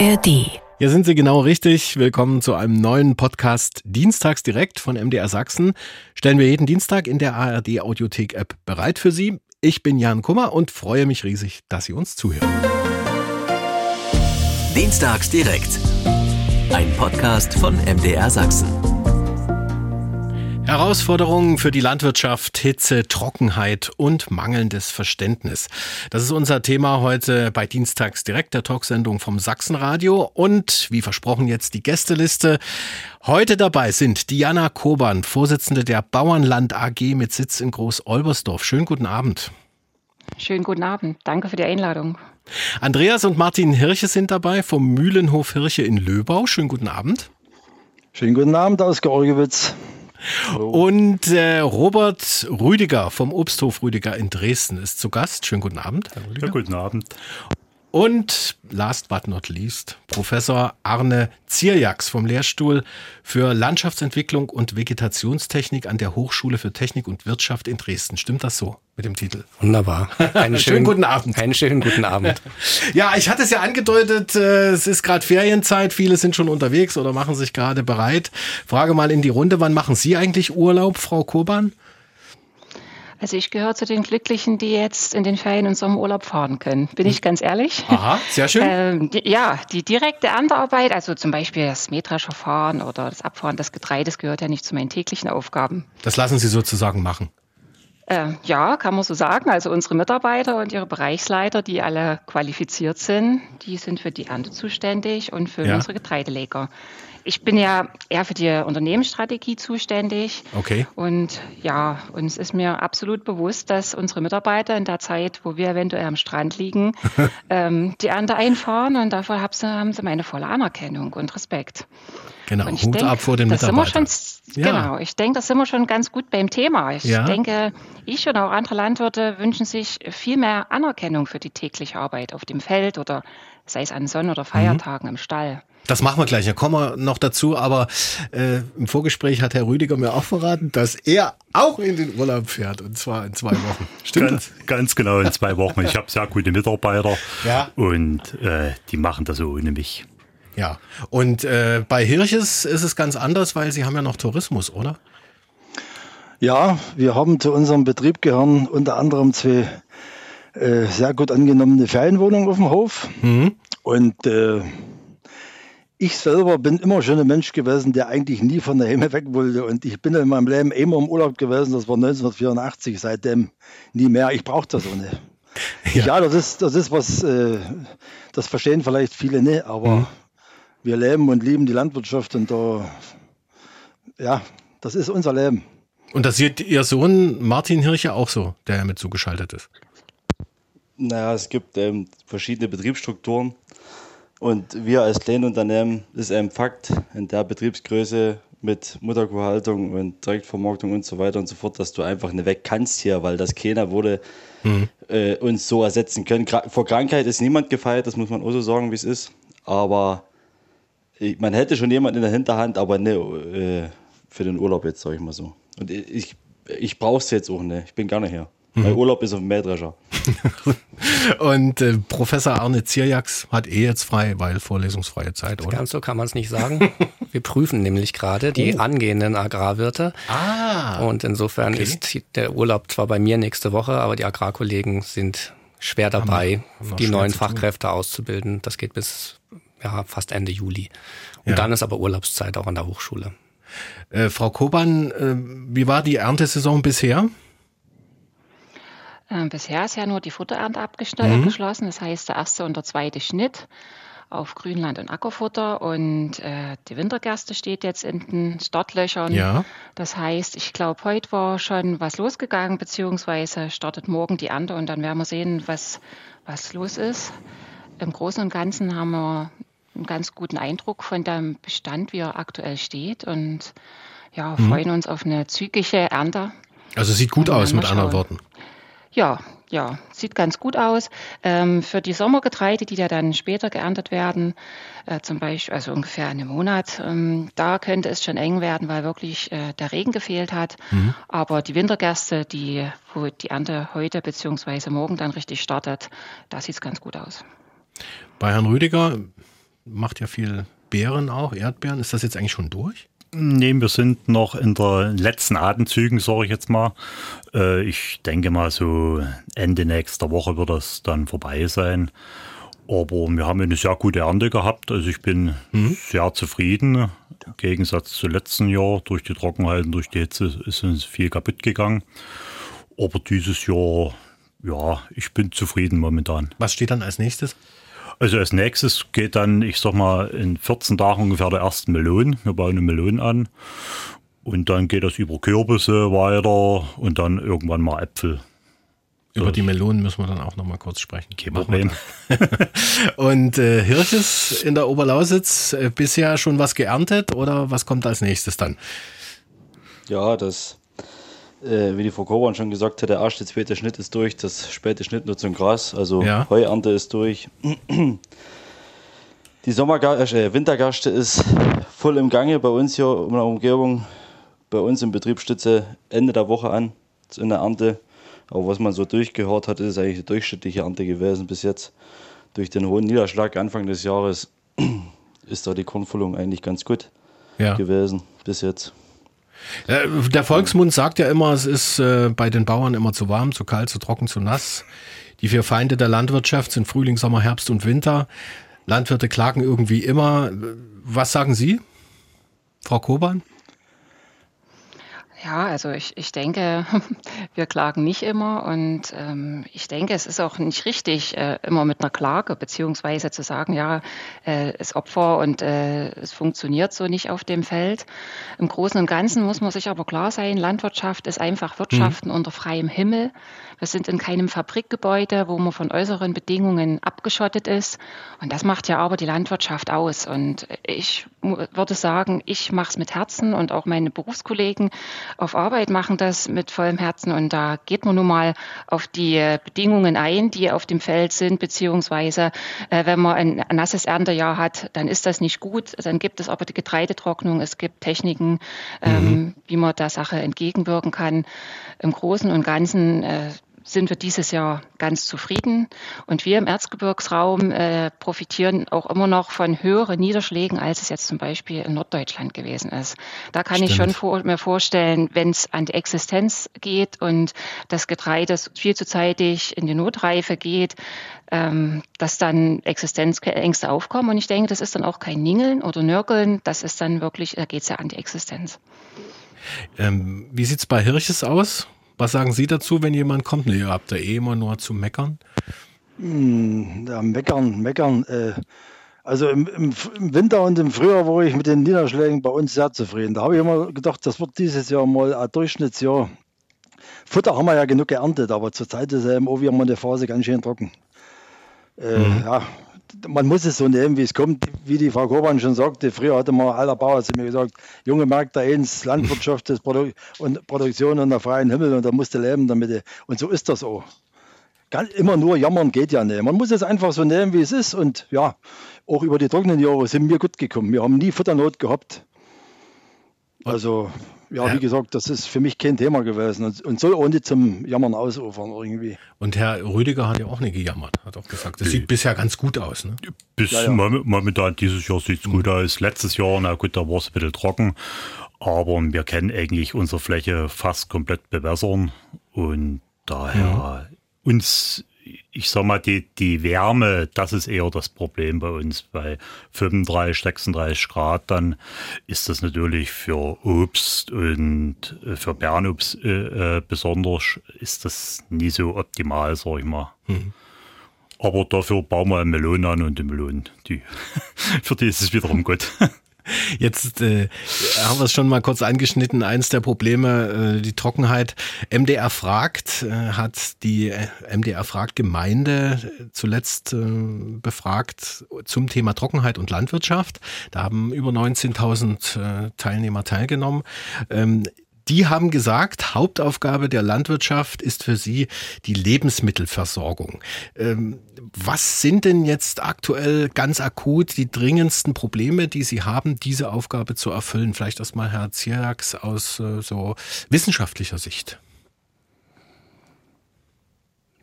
ARD. Hier sind Sie genau richtig. Willkommen zu einem neuen Podcast Dienstags direkt von MDR Sachsen. Stellen wir jeden Dienstag in der ARD Audiothek App bereit für Sie. Ich bin Jan Kummer und freue mich riesig, dass Sie uns zuhören. Dienstags direkt. Ein Podcast von MDR Sachsen. Herausforderungen für die Landwirtschaft, Hitze, Trockenheit und mangelndes Verständnis. Das ist unser Thema heute bei Dienstags direkt der Talksendung vom Sachsenradio und wie versprochen jetzt die Gästeliste. Heute dabei sind Diana Koban, Vorsitzende der Bauernland AG mit Sitz in Groß-Olbersdorf. Schönen guten Abend. Schönen guten Abend. Danke für die Einladung. Andreas und Martin Hirche sind dabei vom Mühlenhof Hirche in Löbau. Schönen guten Abend. Schönen guten Abend aus Georgewitz. Und äh, Robert Rüdiger vom Obsthof Rüdiger in Dresden ist zu Gast. Schönen guten Abend, Herr Rüdiger. Ja, guten Abend. Und last but not least, Professor Arne Zierjaks vom Lehrstuhl für Landschaftsentwicklung und Vegetationstechnik an der Hochschule für Technik und Wirtschaft in Dresden. Stimmt das so mit dem Titel? Wunderbar. Einen schönen, schönen guten Abend. Einen schönen guten Abend. ja, ich hatte es ja angedeutet, äh, es ist gerade Ferienzeit, viele sind schon unterwegs oder machen sich gerade bereit. Frage mal in die Runde, wann machen Sie eigentlich Urlaub, Frau Koban? Also ich gehöre zu den Glücklichen, die jetzt in den Ferien und Sommerurlaub fahren können. Bin ich ganz ehrlich. Aha, sehr schön. Ähm, die, ja, die direkte Erntearbeit, also zum Beispiel das Mähdrescherfahren oder das Abfahren des Getreides gehört ja nicht zu meinen täglichen Aufgaben. Das lassen Sie sozusagen machen. Äh, ja, kann man so sagen. Also unsere Mitarbeiter und ihre Bereichsleiter, die alle qualifiziert sind, die sind für die Ernte zuständig und für ja. unsere Getreideleger. Ich bin ja eher für die Unternehmensstrategie zuständig. Okay. Und ja, uns ist mir absolut bewusst, dass unsere Mitarbeiter in der Zeit, wo wir eventuell am Strand liegen, ähm, die Ernte einfahren und dafür haben sie, haben sie meine volle Anerkennung und Respekt. Genau, und Hut denk, ab vor den Mitarbeitern. Schon, ja. Genau, ich denke, das sind wir schon ganz gut beim Thema. Ich ja. denke, ich und auch andere Landwirte wünschen sich viel mehr Anerkennung für die tägliche Arbeit auf dem Feld oder sei es an Sonn- oder mhm. Feiertagen mhm. im Stall. Das machen wir gleich, da kommen wir noch dazu, aber äh, im Vorgespräch hat Herr Rüdiger mir auch verraten, dass er auch in den Urlaub fährt und zwar in zwei Wochen. Stimmt ganz, das? Ganz genau, in zwei Wochen. Ich habe sehr gute Mitarbeiter ja. und äh, die machen das so ohne mich. Ja, und äh, bei Hirches ist es ganz anders, weil Sie haben ja noch Tourismus, oder? Ja, wir haben zu unserem Betrieb gehören unter anderem zwei äh, sehr gut angenommene Ferienwohnungen auf dem Hof. Mhm. Und äh, ich selber bin immer schon ein Mensch gewesen, der eigentlich nie von der Hemme weg wollte. Und ich bin in meinem Leben immer im Urlaub gewesen. Das war 1984, seitdem nie mehr. Ich brauche das auch nicht. Ja. ja, das ist, das ist was, äh, das verstehen vielleicht viele nicht, aber mhm. wir leben und lieben die Landwirtschaft und da, ja, das ist unser Leben. Und das sieht Ihr Sohn Martin Hirche auch so, der ja mit zugeschaltet ist? Naja, es gibt ähm, verschiedene Betriebsstrukturen. Und wir als Kleinunternehmen ist ein Fakt in der Betriebsgröße mit Mutterkuhhaltung und Direktvermarktung und so weiter und so fort, dass du einfach nicht weg kannst hier, weil das keiner wurde mhm. äh, uns so ersetzen können. vor Krankheit ist niemand gefeit, das muss man auch so sagen, wie es ist. Aber ich, man hätte schon jemanden in der Hinterhand, aber ne, äh, für den Urlaub jetzt, sage ich mal so. Und ich, ich brauche es jetzt auch nicht. Ich bin gar nicht hier. Mhm. Mein Urlaub ist auf dem Mähdrescher. Und äh, Professor Arne Zierjaks hat eh jetzt frei, weil vorlesungsfreie Zeit, oder? Ganz so kann man es nicht sagen. Wir prüfen nämlich gerade die oh. angehenden Agrarwirte. Ah. Und insofern okay. ist der Urlaub zwar bei mir nächste Woche, aber die Agrarkollegen sind schwer dabei, haben, haben die neuen Fachkräfte auszubilden. Das geht bis ja, fast Ende Juli. Und ja. dann ist aber Urlaubszeit auch an der Hochschule. Äh, Frau Koban, äh, wie war die Erntesaison bisher? Ähm, bisher ist ja nur die Futterernte mhm. abgeschlossen, das heißt der erste und der zweite Schnitt auf Grünland und Ackerfutter und äh, die Wintergerste steht jetzt in den Startlöchern. Ja. Das heißt, ich glaube, heute war schon was losgegangen, beziehungsweise startet morgen die Ernte und dann werden wir sehen, was, was los ist. Im Großen und Ganzen haben wir einen ganz guten Eindruck von dem Bestand, wie er aktuell steht und ja, mhm. freuen uns auf eine zügige Ernte. Also sieht gut aus, mit anderen Worten. Ja, ja, sieht ganz gut aus. Ähm, für die Sommergetreide, die ja dann später geerntet werden, äh, zum Beispiel, also ungefähr einen Monat, ähm, da könnte es schon eng werden, weil wirklich äh, der Regen gefehlt hat. Mhm. Aber die Wintergerste, die, wo die Ernte heute bzw. morgen dann richtig startet, da sieht es ganz gut aus. Bei Herrn Rüdiger, macht ja viel Beeren auch, Erdbeeren. Ist das jetzt eigentlich schon durch? Nee, wir sind noch in den letzten Atemzügen, sage ich jetzt mal. Äh, ich denke mal, so Ende nächster Woche wird das dann vorbei sein. Aber wir haben eine sehr gute Ernte gehabt. Also ich bin mhm. sehr zufrieden. Im Gegensatz zu letzten Jahr. Durch die Trockenheit und durch die Hitze ist uns viel kaputt gegangen. Aber dieses Jahr, ja, ich bin zufrieden momentan. Was steht dann als nächstes? Also als nächstes geht dann, ich sag mal, in 14 Tagen ungefähr der ersten Melon. Wir bauen eine Melone an. Und dann geht das über Kürbisse weiter und dann irgendwann mal Äpfel. Über die Melonen müssen wir dann auch noch mal kurz sprechen. Kein Problem. und äh, Hirsches in der Oberlausitz äh, bisher schon was geerntet oder was kommt als nächstes dann? Ja, das äh, wie die Frau Koban schon gesagt hat, der erste, zweite Schnitt ist durch, das späte Schnitt nur zum Gras, also ja. Heuernte ist durch. Die Sommergaste, äh, Wintergaste ist voll im Gange bei uns hier in der Umgebung. Bei uns im Betrieb stütze Ende der Woche an in der Ernte. Aber was man so durchgehört hat, ist eigentlich eine durchschnittliche Ernte gewesen bis jetzt. Durch den hohen Niederschlag Anfang des Jahres ist da die Kornfüllung eigentlich ganz gut ja. gewesen bis jetzt. Äh, der Volksmund sagt ja immer, es ist äh, bei den Bauern immer zu warm, zu kalt, zu trocken, zu nass. Die vier Feinde der Landwirtschaft sind Frühling, Sommer, Herbst und Winter. Landwirte klagen irgendwie immer. Was sagen Sie, Frau Koban? Ja, also ich, ich denke, wir klagen nicht immer und ähm, ich denke, es ist auch nicht richtig, äh, immer mit einer Klage beziehungsweise zu sagen, ja, äh, es Opfer und äh, es funktioniert so nicht auf dem Feld. Im Großen und Ganzen muss man sich aber klar sein, Landwirtschaft ist einfach Wirtschaften mhm. unter freiem Himmel. Wir sind in keinem Fabrikgebäude, wo man von äußeren Bedingungen abgeschottet ist. Und das macht ja aber die Landwirtschaft aus. Und ich würde sagen, ich mache es mit Herzen und auch meine Berufskollegen auf Arbeit machen das mit vollem Herzen. Und da geht man nun mal auf die Bedingungen ein, die auf dem Feld sind, beziehungsweise äh, wenn man ein, nasses Erntejahr hat, dann ist das nicht gut. Dann gibt es aber die Getreidetrocknung, es gibt Techniken, ähm, mhm. wie man der Sache entgegenwirken kann. Im Großen und Ganzen äh, sind wir dieses Jahr ganz zufrieden. Und wir im Erzgebirgsraum äh, profitieren auch immer noch von höheren Niederschlägen, als es jetzt zum Beispiel in Norddeutschland gewesen ist. Da kann Stimmt. ich schon vor, mir vorstellen, wenn es an die Existenz geht und das Getreide viel zu zeitig in die Notreife geht, ähm, dass dann Existenzängste aufkommen. Und ich denke, das ist dann auch kein Ningeln oder Nörgeln, das ist dann wirklich, da geht es ja an die Existenz. Ähm, wie sieht es bei Hirches aus? Was sagen Sie dazu, wenn jemand kommt? Nee, ihr habt da eh immer nur zu meckern. Hm, ja, meckern, meckern. Äh, also im, im, im, Winter und im Frühjahr war ich mit den Niederschlägen bei uns sehr zufrieden. Da habe ich immer gedacht, das wird dieses Jahr mal ein Durchschnittsjahr. Futter haben wir ja genug geerntet, aber zurzeit ist eben auch wieder mal eine Phase ganz schön trocken. Äh, mhm. Ja, man muss es so nehmen, wie es kommt. Wie die Frau Koban schon sagte, früher hatte mal aller Bauer zu mir gesagt, junge Märkte eins, Landwirtschaft ist Produ und Produktion unter freiem Himmel und da musst du leben damit. Und so ist das auch. Ganz, immer nur jammern geht ja nicht. Man muss es einfach so nehmen, wie es ist. Und ja, auch über die trockenen Jahre sind wir gut gekommen. Wir haben nie Futternot gehabt. Also ja, wie gesagt, das ist für mich kein Thema gewesen und, und soll auch nicht zum Jammern ausufern irgendwie. Und Herr Rüdiger hat ja auch nicht gejammert, hat auch gesagt, das sieht bisher ganz gut aus. Ne? Bis ja, ja. momentan dieses Jahr sieht es gut mhm. aus. Letztes Jahr, na gut, da war es ein bisschen trocken, aber wir können eigentlich unsere Fläche fast komplett bewässern und daher mhm. uns ich sag mal, die, die Wärme, das ist eher das Problem bei uns. Bei 35, 36 Grad, dann ist das natürlich für Obst und äh, für Bernobst äh, äh, besonders, ist das nie so optimal, sag ich mal. Mhm. Aber dafür bauen wir Melonen an und die Melonen, die, für die ist es wiederum gut. Jetzt äh, haben wir es schon mal kurz angeschnitten. Eins der Probleme, äh, die Trockenheit. MDR fragt, äh, hat die äh, MDR fragt Gemeinde äh, zuletzt äh, befragt zum Thema Trockenheit und Landwirtschaft. Da haben über 19.000 äh, Teilnehmer teilgenommen. Ähm, die haben gesagt, Hauptaufgabe der Landwirtschaft ist für sie die Lebensmittelversorgung. Ähm, was sind denn jetzt aktuell ganz akut die dringendsten Probleme, die Sie haben, diese Aufgabe zu erfüllen? Vielleicht erstmal Herr Zierax aus äh, so wissenschaftlicher Sicht.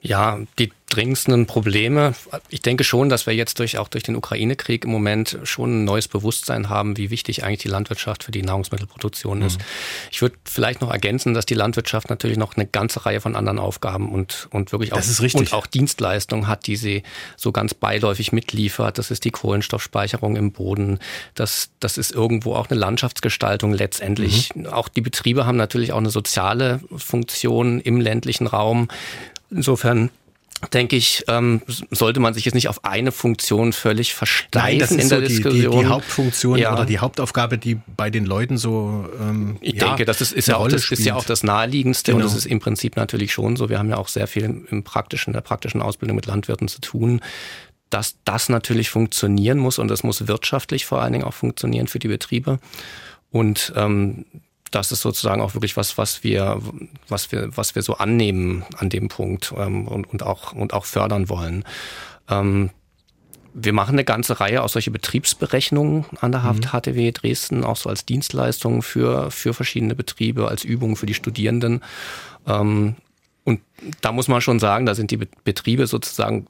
Ja, die dringendsten Probleme. Ich denke schon, dass wir jetzt durch auch durch den Ukraine-Krieg im Moment schon ein neues Bewusstsein haben, wie wichtig eigentlich die Landwirtschaft für die Nahrungsmittelproduktion mhm. ist. Ich würde vielleicht noch ergänzen, dass die Landwirtschaft natürlich noch eine ganze Reihe von anderen Aufgaben und, und wirklich auch, und auch Dienstleistungen hat, die sie so ganz beiläufig mitliefert. Das ist die Kohlenstoffspeicherung im Boden. Das, das ist irgendwo auch eine Landschaftsgestaltung letztendlich. Mhm. Auch die Betriebe haben natürlich auch eine soziale Funktion im ländlichen Raum. Insofern denke ich, ähm, sollte man sich jetzt nicht auf eine Funktion völlig versteifen Nein, das ist in der so Diskussion. Die, die, die Hauptfunktion ja. oder die Hauptaufgabe, die bei den Leuten so. Ähm, ich ja, denke, das ist, ist ja auch das ist ja auch das naheliegendste genau. und das ist im Prinzip natürlich schon so. Wir haben ja auch sehr viel im praktischen, der praktischen Ausbildung mit Landwirten zu tun dass das natürlich funktionieren muss und das muss wirtschaftlich vor allen Dingen auch funktionieren für die Betriebe. Und ähm, das ist sozusagen auch wirklich was, was wir, was wir, was wir so annehmen an dem Punkt ähm, und, und, auch, und auch fördern wollen. Ähm, wir machen eine ganze Reihe aus solche Betriebsberechnungen an der Haft HTW mhm. Dresden, auch so als Dienstleistung für, für verschiedene Betriebe, als Übung für die Studierenden. Ähm, und da muss man schon sagen, da sind die Betriebe sozusagen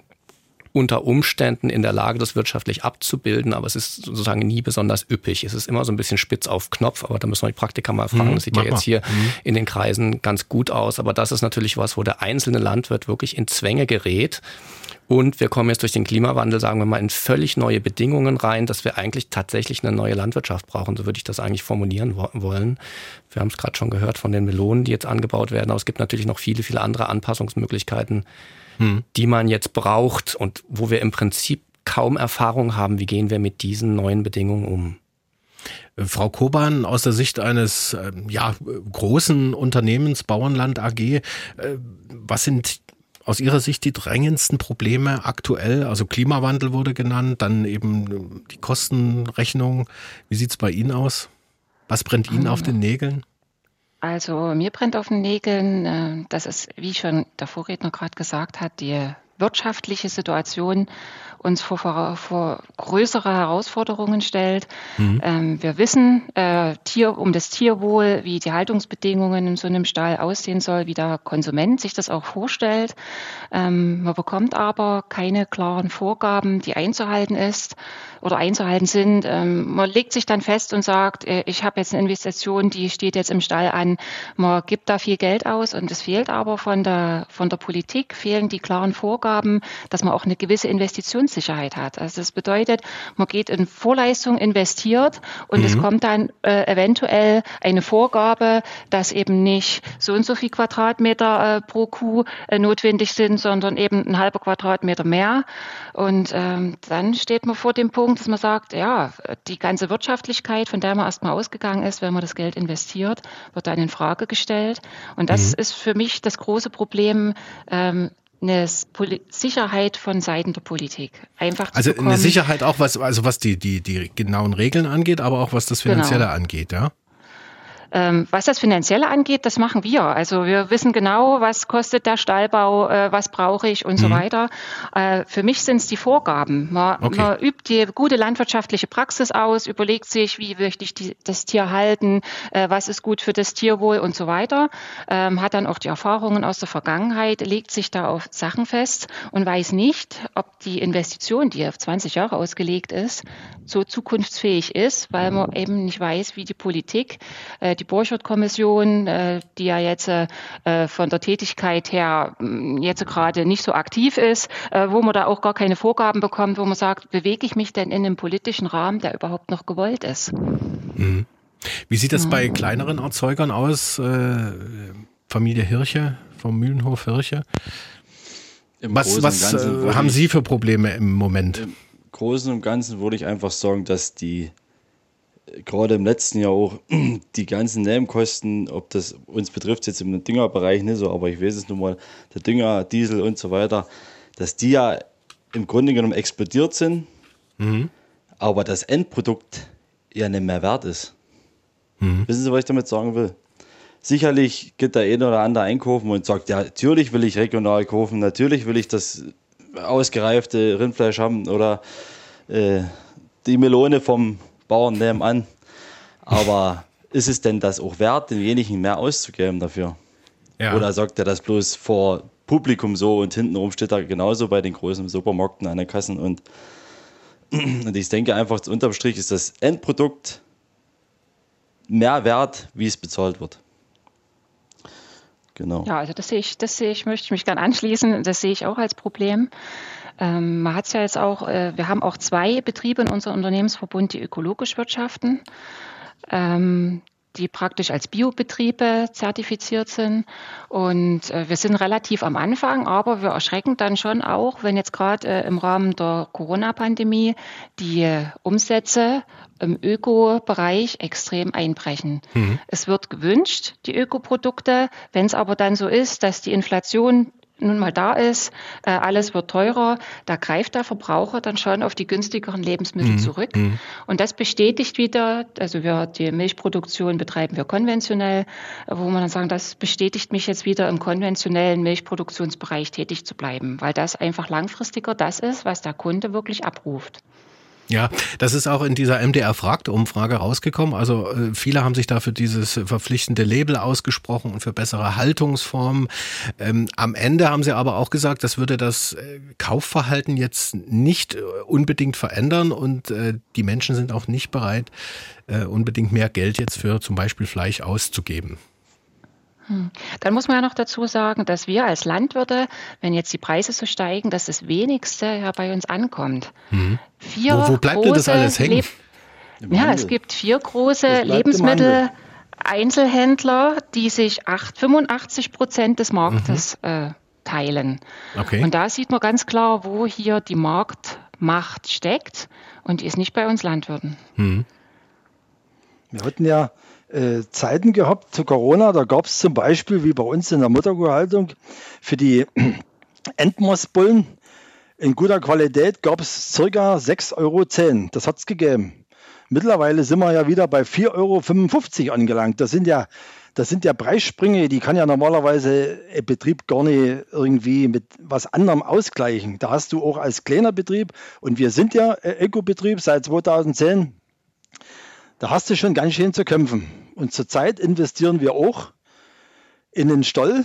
unter Umständen in der Lage, das wirtschaftlich abzubilden, aber es ist sozusagen nie besonders üppig. Es ist immer so ein bisschen spitz auf Knopf, aber da müssen wir die Praktiker mal fragen. Mhm, das sieht ja jetzt hier mhm. in den Kreisen ganz gut aus, aber das ist natürlich was, wo der einzelne Landwirt wirklich in Zwänge gerät. Und wir kommen jetzt durch den Klimawandel, sagen wir mal, in völlig neue Bedingungen rein, dass wir eigentlich tatsächlich eine neue Landwirtschaft brauchen. So würde ich das eigentlich formulieren wollen. Wir haben es gerade schon gehört von den Melonen, die jetzt angebaut werden, aber es gibt natürlich noch viele, viele andere Anpassungsmöglichkeiten, hm. die man jetzt braucht und wo wir im Prinzip kaum Erfahrung haben, wie gehen wir mit diesen neuen Bedingungen um. Äh, Frau Koban, aus der Sicht eines äh, ja, großen Unternehmens Bauernland AG, äh, was sind aus Ihrer Sicht die drängendsten Probleme aktuell? Also Klimawandel wurde genannt, dann eben die Kostenrechnung. Wie sieht es bei Ihnen aus? Was brennt Ihnen auf den Nägeln? Also mir brennt auf den Nägeln, äh, dass es, wie schon der Vorredner gerade gesagt hat, die wirtschaftliche Situation uns vor, vor, vor größere Herausforderungen stellt. Mhm. Ähm, wir wissen äh, Tier, um das Tierwohl, wie die Haltungsbedingungen in so einem Stall aussehen soll, wie der Konsument sich das auch vorstellt. Ähm, man bekommt aber keine klaren Vorgaben, die einzuhalten ist oder einzuhalten sind. Ähm, man legt sich dann fest und sagt, äh, ich habe jetzt eine Investition, die steht jetzt im Stall an. Man gibt da viel Geld aus und es fehlt aber von der, von der Politik, fehlen die klaren Vorgaben, dass man auch eine gewisse Investitionssicherheit hat. Also das bedeutet, man geht in Vorleistung, investiert und mhm. es kommt dann äh, eventuell eine Vorgabe, dass eben nicht so und so viel Quadratmeter äh, pro Kuh äh, notwendig sind, sondern eben ein halber Quadratmeter mehr. Und ähm, dann steht man vor dem Punkt, Punkt, dass man sagt, ja, die ganze Wirtschaftlichkeit, von der man erstmal ausgegangen ist, wenn man das Geld investiert, wird dann in Frage gestellt. Und das mhm. ist für mich das große Problem, ähm, eine Sicherheit von Seiten der Politik. Einfach also eine Sicherheit auch was also was die die die genauen Regeln angeht, aber auch was das genau. finanzielle genau. angeht, ja. Ähm, was das Finanzielle angeht, das machen wir. Also wir wissen genau, was kostet der Stallbau, äh, was brauche ich und mhm. so weiter. Äh, für mich sind es die Vorgaben. Man, okay. man, übt die gute landwirtschaftliche Praxis aus, überlegt sich, wie möchte ich die, das Tier halten, äh, was ist gut für das Tierwohl und so weiter. Ähm, hat dann auch die Erfahrungen aus der Vergangenheit, legt sich da auf Sachen fest und weiß nicht, ob die Investition, die auf 20 Jahre ausgelegt ist, so zukunftsfähig ist, weil man eben nicht weiß, wie die Politik, äh, die Borchert-Kommission, äh, die ja jetzt äh, von der Tätigkeit her mm, jetzt gerade nicht so aktiv ist, äh, wo man da auch gar keine Vorgaben bekommt, wo man sagt, bewege ich mich denn in einem politischen Rahmen, der überhaupt noch gewollt ist. Mhm. Wie sieht das bei kleineren Erzeugern aus? Äh, Familie Hirche vom Mühlenhof Hirche? Im was was äh, haben Sie für Probleme im Moment? Im Großen und Ganzen würde ich einfach sagen, dass die gerade im letzten Jahr auch die ganzen Nebenkosten, ob das uns betrifft jetzt im Düngerbereich nicht so, aber ich weiß es nun mal, der Dünger, Diesel und so weiter, dass die ja im Grunde genommen explodiert sind, mhm. aber das Endprodukt ja nicht mehr wert ist. Mhm. Wissen Sie, was ich damit sagen will? Sicherlich geht der eine oder andere einkaufen und sagt, ja, natürlich will ich regional kaufen, natürlich will ich das ausgereifte Rindfleisch haben oder äh, die Melone vom Bauern nebenan. Aber ist es denn das auch wert, denjenigen mehr auszugeben dafür? Ja. Oder sagt er das bloß vor Publikum so und hintenrum steht da genauso bei den großen Supermärkten an den Kassen und, und ich denke einfach, unterm Strich ist das Endprodukt mehr wert, wie es bezahlt wird. Genau. Ja, also das sehe ich, das sehe ich, möchte ich mich gerne anschließen. Das sehe ich auch als Problem. Ähm, man hat es ja jetzt auch, äh, wir haben auch zwei Betriebe in unserem Unternehmensverbund, die ökologisch wirtschaften. Ähm, die praktisch als Biobetriebe zertifiziert sind. Und äh, wir sind relativ am Anfang, aber wir erschrecken dann schon auch, wenn jetzt gerade äh, im Rahmen der Corona-Pandemie die Umsätze im Öko-Bereich extrem einbrechen. Mhm. Es wird gewünscht, die Ökoprodukte. Wenn es aber dann so ist, dass die Inflation nun mal da ist, äh, alles wird teurer, da greift der Verbraucher dann schon auf die günstigeren Lebensmittel mhm. zurück. Mhm. Und das bestätigt wieder, also wir die Milchproduktion betreiben wir konventionell, wo man dann sagen, das bestätigt mich jetzt wieder im konventionellen Milchproduktionsbereich tätig zu bleiben, weil das einfach langfristiger das ist, was der Kunde wirklich abruft. Ja, das ist auch in dieser MDR Fragt-Umfrage rausgekommen. Also äh, viele haben sich da für dieses verpflichtende Label ausgesprochen und für bessere Haltungsformen. Ähm, am Ende haben sie aber auch gesagt, das würde das äh, Kaufverhalten jetzt nicht äh, unbedingt verändern und äh, die Menschen sind auch nicht bereit, äh, unbedingt mehr Geld jetzt für zum Beispiel Fleisch auszugeben. Hm. Dann muss man ja noch dazu sagen, dass wir als Landwirte, wenn jetzt die Preise so steigen, dass das Wenigste ja bei uns ankommt. Mhm. Vier wo, wo bleibt denn das alles hängen? Leb ja, es gibt vier große Lebensmittel-Einzelhändler, die sich 8, 85 Prozent des Marktes mhm. äh, teilen. Okay. Und da sieht man ganz klar, wo hier die Marktmacht steckt und die ist nicht bei uns Landwirten. Mhm. Wir hatten ja äh, Zeiten gehabt zu Corona. Da gab es zum Beispiel, wie bei uns in der Mutterkuhhaltung, für die Endmossbullen in guter Qualität gab es circa 6,10 Euro. Das hat es gegeben. Mittlerweile sind wir ja wieder bei 4,55 Euro angelangt. Das sind ja das sind ja Preissprünge, die kann ja normalerweise ein Betrieb gar nicht irgendwie mit was anderem ausgleichen. Da hast du auch als kleiner Betrieb, und wir sind ja Ökobetrieb seit 2010, da hast du schon ganz schön zu kämpfen. Und zurzeit investieren wir auch in den Stall.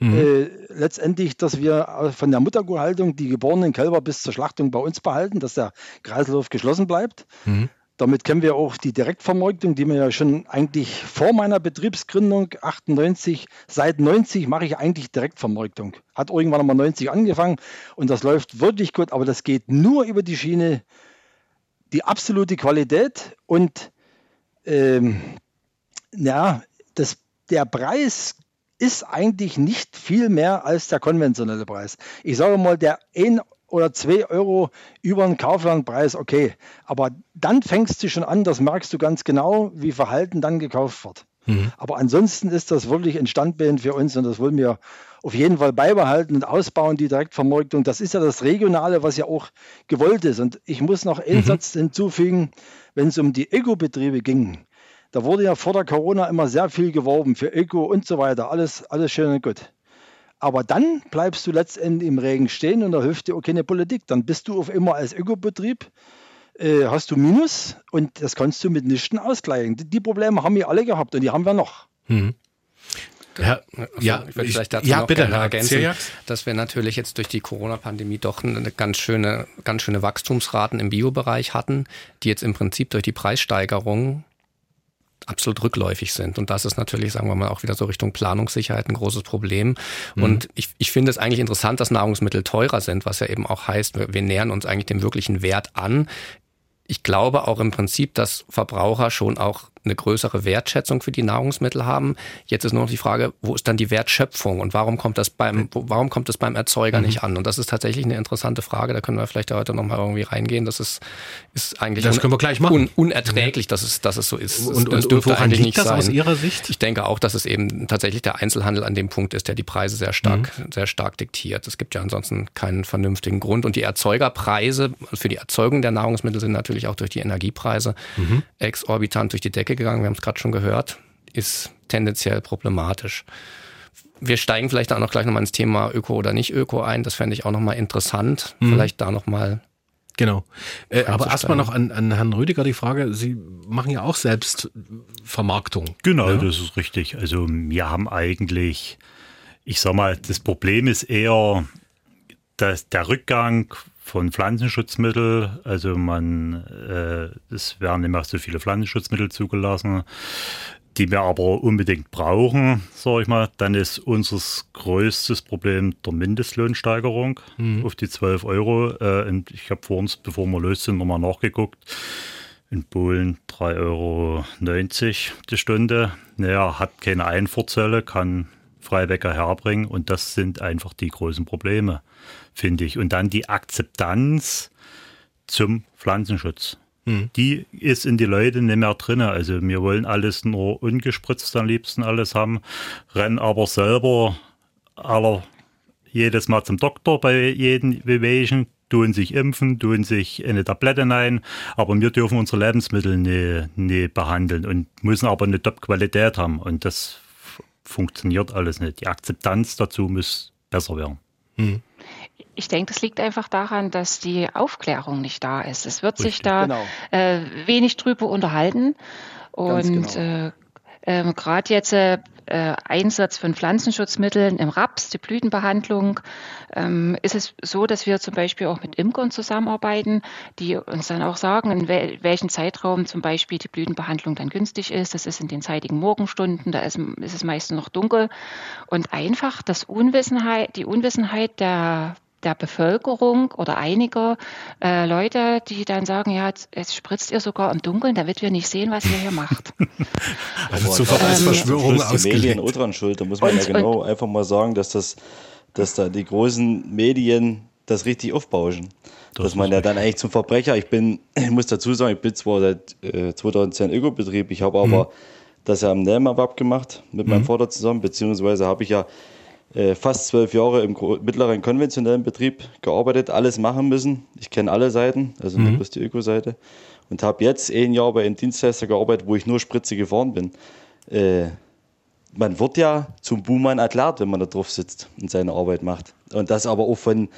Mhm. Äh, letztendlich, dass wir von der Mutterkuhhaltung die geborenen Kälber bis zur Schlachtung bei uns behalten, dass der Kreislauf geschlossen bleibt. Mhm. Damit kennen wir auch die Direktvermarktung, die wir ja schon eigentlich vor meiner Betriebsgründung 98, seit 90 mache ich eigentlich Direktvermarktung. Hat irgendwann mal 90 angefangen und das läuft wirklich gut, aber das geht nur über die Schiene, die absolute Qualität und ähm, ja, das, der Preis ist eigentlich nicht viel mehr als der konventionelle Preis. Ich sage mal, der 1 oder 2 Euro über den Kauflandpreis, okay. Aber dann fängst du schon an, das merkst du ganz genau, wie Verhalten dann gekauft wird. Mhm. Aber ansonsten ist das wirklich ein Standbein für uns und das wollen wir auf jeden Fall beibehalten und ausbauen, die Direktvermarktung. Das ist ja das Regionale, was ja auch gewollt ist. Und ich muss noch einen mhm. Satz hinzufügen, wenn es um die Ökobetriebe ging. Da wurde ja vor der Corona immer sehr viel geworben für Öko und so weiter. Alles, alles schön und gut. Aber dann bleibst du letztendlich im Regen stehen und da hilft dir auch keine Politik. Dann bist du auf immer als Ökobetrieb, äh, hast du Minus und das kannst du mit nichts ausgleichen. Die, die, Probleme haben wir alle gehabt und die haben wir noch. Mhm. Ja, also, ja, ich würde vielleicht dazu ja, noch bitte, ergänzen, dass wir natürlich jetzt durch die Corona-Pandemie doch eine ganz schöne, ganz schöne Wachstumsraten im Biobereich hatten, die jetzt im Prinzip durch die Preissteigerung absolut rückläufig sind. Und das ist natürlich, sagen wir mal, auch wieder so Richtung Planungssicherheit ein großes Problem. Mhm. Und ich, ich finde es eigentlich interessant, dass Nahrungsmittel teurer sind, was ja eben auch heißt, wir, wir nähern uns eigentlich dem wirklichen Wert an. Ich glaube auch im Prinzip, dass Verbraucher schon auch eine größere Wertschätzung für die Nahrungsmittel haben. Jetzt ist nur noch die Frage, wo ist dann die Wertschöpfung und warum kommt das beim, warum kommt das beim Erzeuger mhm. nicht an? Und das ist tatsächlich eine interessante Frage. Da können wir vielleicht heute nochmal irgendwie reingehen. Das ist, ist eigentlich das können wir gleich machen. Un, unerträglich, dass es, dass es so ist. Und, und, und woran liegt das sein. aus Ihrer Sicht? Ich denke auch, dass es eben tatsächlich der Einzelhandel an dem Punkt ist, der die Preise sehr stark, mhm. sehr stark diktiert. Es gibt ja ansonsten keinen vernünftigen Grund. Und die Erzeugerpreise für die Erzeugung der Nahrungsmittel sind natürlich auch durch die Energiepreise mhm. exorbitant durch die Decke gegangen. Wir haben es gerade schon gehört, ist tendenziell problematisch. Wir steigen vielleicht auch noch gleich nochmal ins Thema Öko oder nicht Öko ein. Das fände ich auch nochmal interessant. Mhm. Vielleicht da nochmal Genau. Äh, aber erstmal noch an, an Herrn Rüdiger die Frage, Sie machen ja auch selbst Vermarktung. Genau, ja? das ist richtig. Also wir haben eigentlich ich sag mal, das Problem ist eher dass der Rückgang von Pflanzenschutzmitteln, also man, äh, es werden immer so viele Pflanzenschutzmittel zugelassen, die wir aber unbedingt brauchen, sage ich mal, dann ist unser größtes Problem der Mindestlohnsteigerung mhm. auf die 12 Euro. Äh, ich habe vor uns, bevor wir los sind, nochmal nachgeguckt. In Polen 3,90 Euro die Stunde. Naja, hat keine Einfuhrzölle, kann Freiwecker herbringen und das sind einfach die großen Probleme, finde ich. Und dann die Akzeptanz zum Pflanzenschutz. Hm. Die ist in die Leute nicht mehr drin. Also wir wollen alles nur ungespritzt am liebsten alles haben, rennen aber selber aller jedes Mal zum Doktor bei jedem Wehwehchen, tun sich impfen, tun sich eine Tablette ein, aber wir dürfen unsere Lebensmittel nicht, nicht behandeln und müssen aber eine Top-Qualität haben. Und das funktioniert alles nicht. Die Akzeptanz dazu muss besser werden. Hm. Ich denke, das liegt einfach daran, dass die Aufklärung nicht da ist. Es wird Richtig, sich da genau. äh, wenig drüber unterhalten. Und genau. äh, äh, gerade jetzt äh, äh, Einsatz von Pflanzenschutzmitteln im Raps, die Blütenbehandlung, ähm, ist es so, dass wir zum Beispiel auch mit Imkern zusammenarbeiten, die uns dann auch sagen, in wel welchem Zeitraum zum Beispiel die Blütenbehandlung dann günstig ist. Das ist in den zeitigen Morgenstunden, da ist, ist es meistens noch dunkel. Und einfach das Unwissenheit, die Unwissenheit der der Bevölkerung oder einiger äh, Leute, die dann sagen, ja, jetzt, jetzt, spritzt ihr sogar im Dunkeln, damit wir nicht sehen, was ihr hier macht. also sofort als Verschwörung ausgelegt. Die Medien auch dran schuld, da muss man und, ja genau einfach mal sagen, dass das, dass da die großen Medien das richtig aufbauschen. Das dass man ja dann eigentlich zum Verbrecher, ich bin, ich muss dazu sagen, ich bin zwar seit äh, 2010 Ökobetrieb, ich habe aber mhm. das ja am Nelmerwab gemacht mit meinem mhm. Vater zusammen, beziehungsweise habe ich ja äh, fast zwölf Jahre im mittleren konventionellen Betrieb gearbeitet, alles machen müssen. Ich kenne alle Seiten, also mhm. nicht bloß die Öko-Seite. Und habe jetzt ein Jahr bei einem Dienstleister gearbeitet, wo ich nur Spritze gefahren bin. Äh, man wird ja zum Buhmann erklärt, wenn man da drauf sitzt und seine Arbeit macht. Und das aber auch von,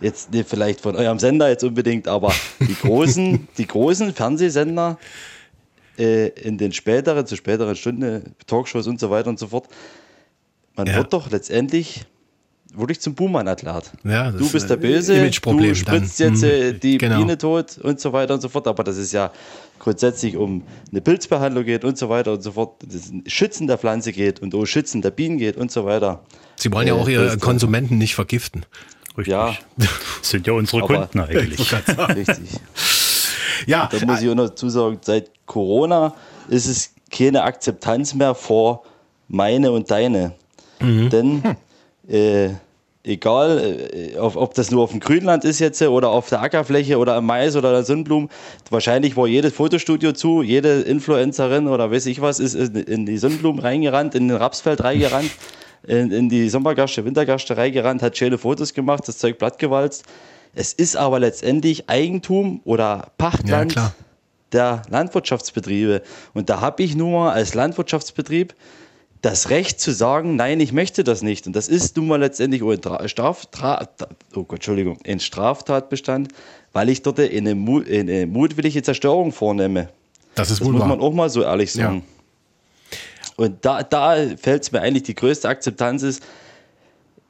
jetzt nicht vielleicht von eurem Sender jetzt unbedingt, aber die großen, die großen Fernsehsender äh, in den späteren, zu späteren Stunden, Talkshows und so weiter und so fort, man ja. wird doch letztendlich wirklich zum Buhmann erklärt. Ja, du bist der Böse, du spritzt dann. jetzt äh, mhm. die genau. Biene tot und so weiter und so fort. Aber das ist ja grundsätzlich um eine Pilzbehandlung geht und so weiter und so fort. Das Schützen der Pflanze geht und um Schützen der Bienen geht und so weiter. Sie wollen ja auch äh, ihre Konsumenten nicht vergiften. Richtig. Ja. Das sind ja unsere Kunden eigentlich. Richtig. ja. Da muss ich auch noch dazu sagen, seit Corona ist es keine Akzeptanz mehr vor meine und deine. Mhm. Denn äh, egal, äh, ob, das nur auf dem Grünland ist jetzt oder auf der Ackerfläche oder am Mais oder der Sonnenblumen, wahrscheinlich war jedes Fotostudio zu, jede Influencerin oder weiß ich was ist in die Sonnenblumen reingerannt, in den Rapsfeld reingerannt, in, in die Sommergaste, Wintergaste reingerannt, hat schöne Fotos gemacht, das Zeug plattgewalzt. Es ist aber letztendlich Eigentum oder Pachtland ja, der Landwirtschaftsbetriebe. Und da habe ich nur als Landwirtschaftsbetrieb das Recht zu sagen, nein, ich möchte das nicht. Und das ist nun mal letztendlich ein, Straftat, oh Gott, Entschuldigung, ein Straftatbestand, weil ich dort eine, eine mutwillige Zerstörung vornehme. Das ist das muss man auch mal so ehrlich sagen. Ja. Und da, da fällt es mir eigentlich die größte Akzeptanz ist,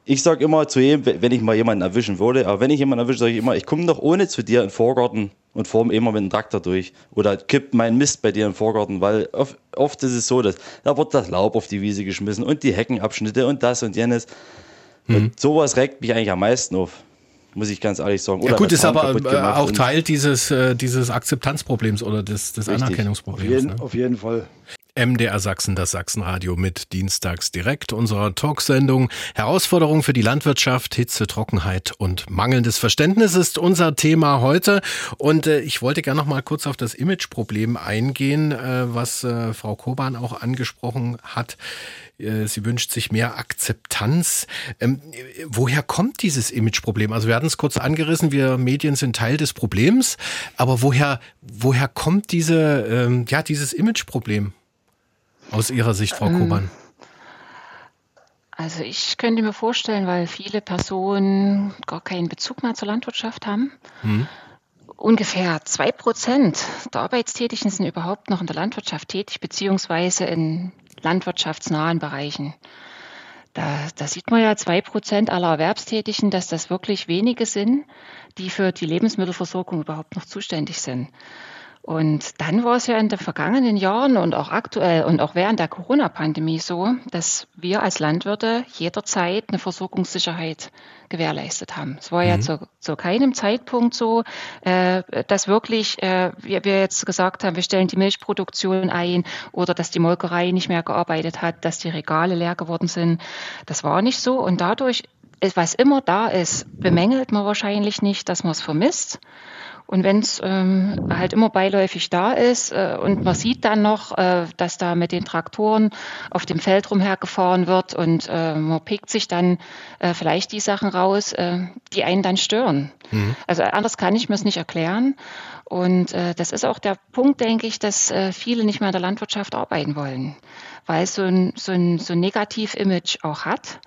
ich sage immer zu jedem, wenn ich mal jemanden erwischen würde, aber wenn ich jemanden erwische, sage ich immer, ich komme doch ohne zu dir in den Vorgarten und forme immer mit dem Traktor durch. Oder kipp meinen Mist bei dir im Vorgarten, weil oft, oft ist es so, dass da wird das Laub auf die Wiese geschmissen und die Heckenabschnitte und das und jenes. Mhm. Und sowas regt mich eigentlich am meisten auf. Muss ich ganz ehrlich sagen. Oder ja gut, ist aber äh, auch Teil dieses, äh, dieses Akzeptanzproblems oder des, des Anerkennungsproblems. Auf jeden, ne? auf jeden Fall. MDR Sachsen, das Sachsenradio mit Dienstags direkt unserer Talksendung. Herausforderung für die Landwirtschaft, Hitze, Trockenheit und mangelndes Verständnis ist unser Thema heute. Und äh, ich wollte gerne noch mal kurz auf das Imageproblem eingehen, äh, was äh, Frau Koban auch angesprochen hat. Äh, sie wünscht sich mehr Akzeptanz. Ähm, woher kommt dieses Imageproblem? Also wir hatten es kurz angerissen, wir Medien sind Teil des Problems, aber woher, woher kommt diese, ähm, ja, dieses Imageproblem? Aus Ihrer Sicht, Frau ähm, Koban? Also ich könnte mir vorstellen, weil viele Personen gar keinen Bezug mehr zur Landwirtschaft haben. Hm. Ungefähr zwei Prozent der Arbeitstätigen sind überhaupt noch in der Landwirtschaft tätig, beziehungsweise in landwirtschaftsnahen Bereichen. Da, da sieht man ja zwei Prozent aller Erwerbstätigen, dass das wirklich wenige sind, die für die Lebensmittelversorgung überhaupt noch zuständig sind. Und dann war es ja in den vergangenen Jahren und auch aktuell und auch während der Corona-Pandemie so, dass wir als Landwirte jederzeit eine Versorgungssicherheit gewährleistet haben. Es war mhm. ja zu, zu, keinem Zeitpunkt so, äh, dass wirklich äh, wir, wir jetzt gesagt haben, wir stellen die Milchproduktion ein oder dass die Molkerei nicht mehr gearbeitet hat, dass die Regale leer geworden sind. Das war nicht so und dadurch, was immer da ist, bemängelt man wahrscheinlich nicht, dass man es vermisst. Und wenn es ähm, halt immer beiläufig da ist äh, und man sieht dann noch, äh, dass da mit den Traktoren auf dem Feld rumhergefahren wird und äh, man pickt sich dann äh, vielleicht die Sachen raus, äh, die einen dann stören. Mhm. Also anders kann ich mir es nicht erklären. Und äh, das ist auch der Punkt, denke ich, dass viele nicht mehr in der Landwirtschaft arbeiten wollen, weil es so ein, so ein, so ein Negativ-Image auch hat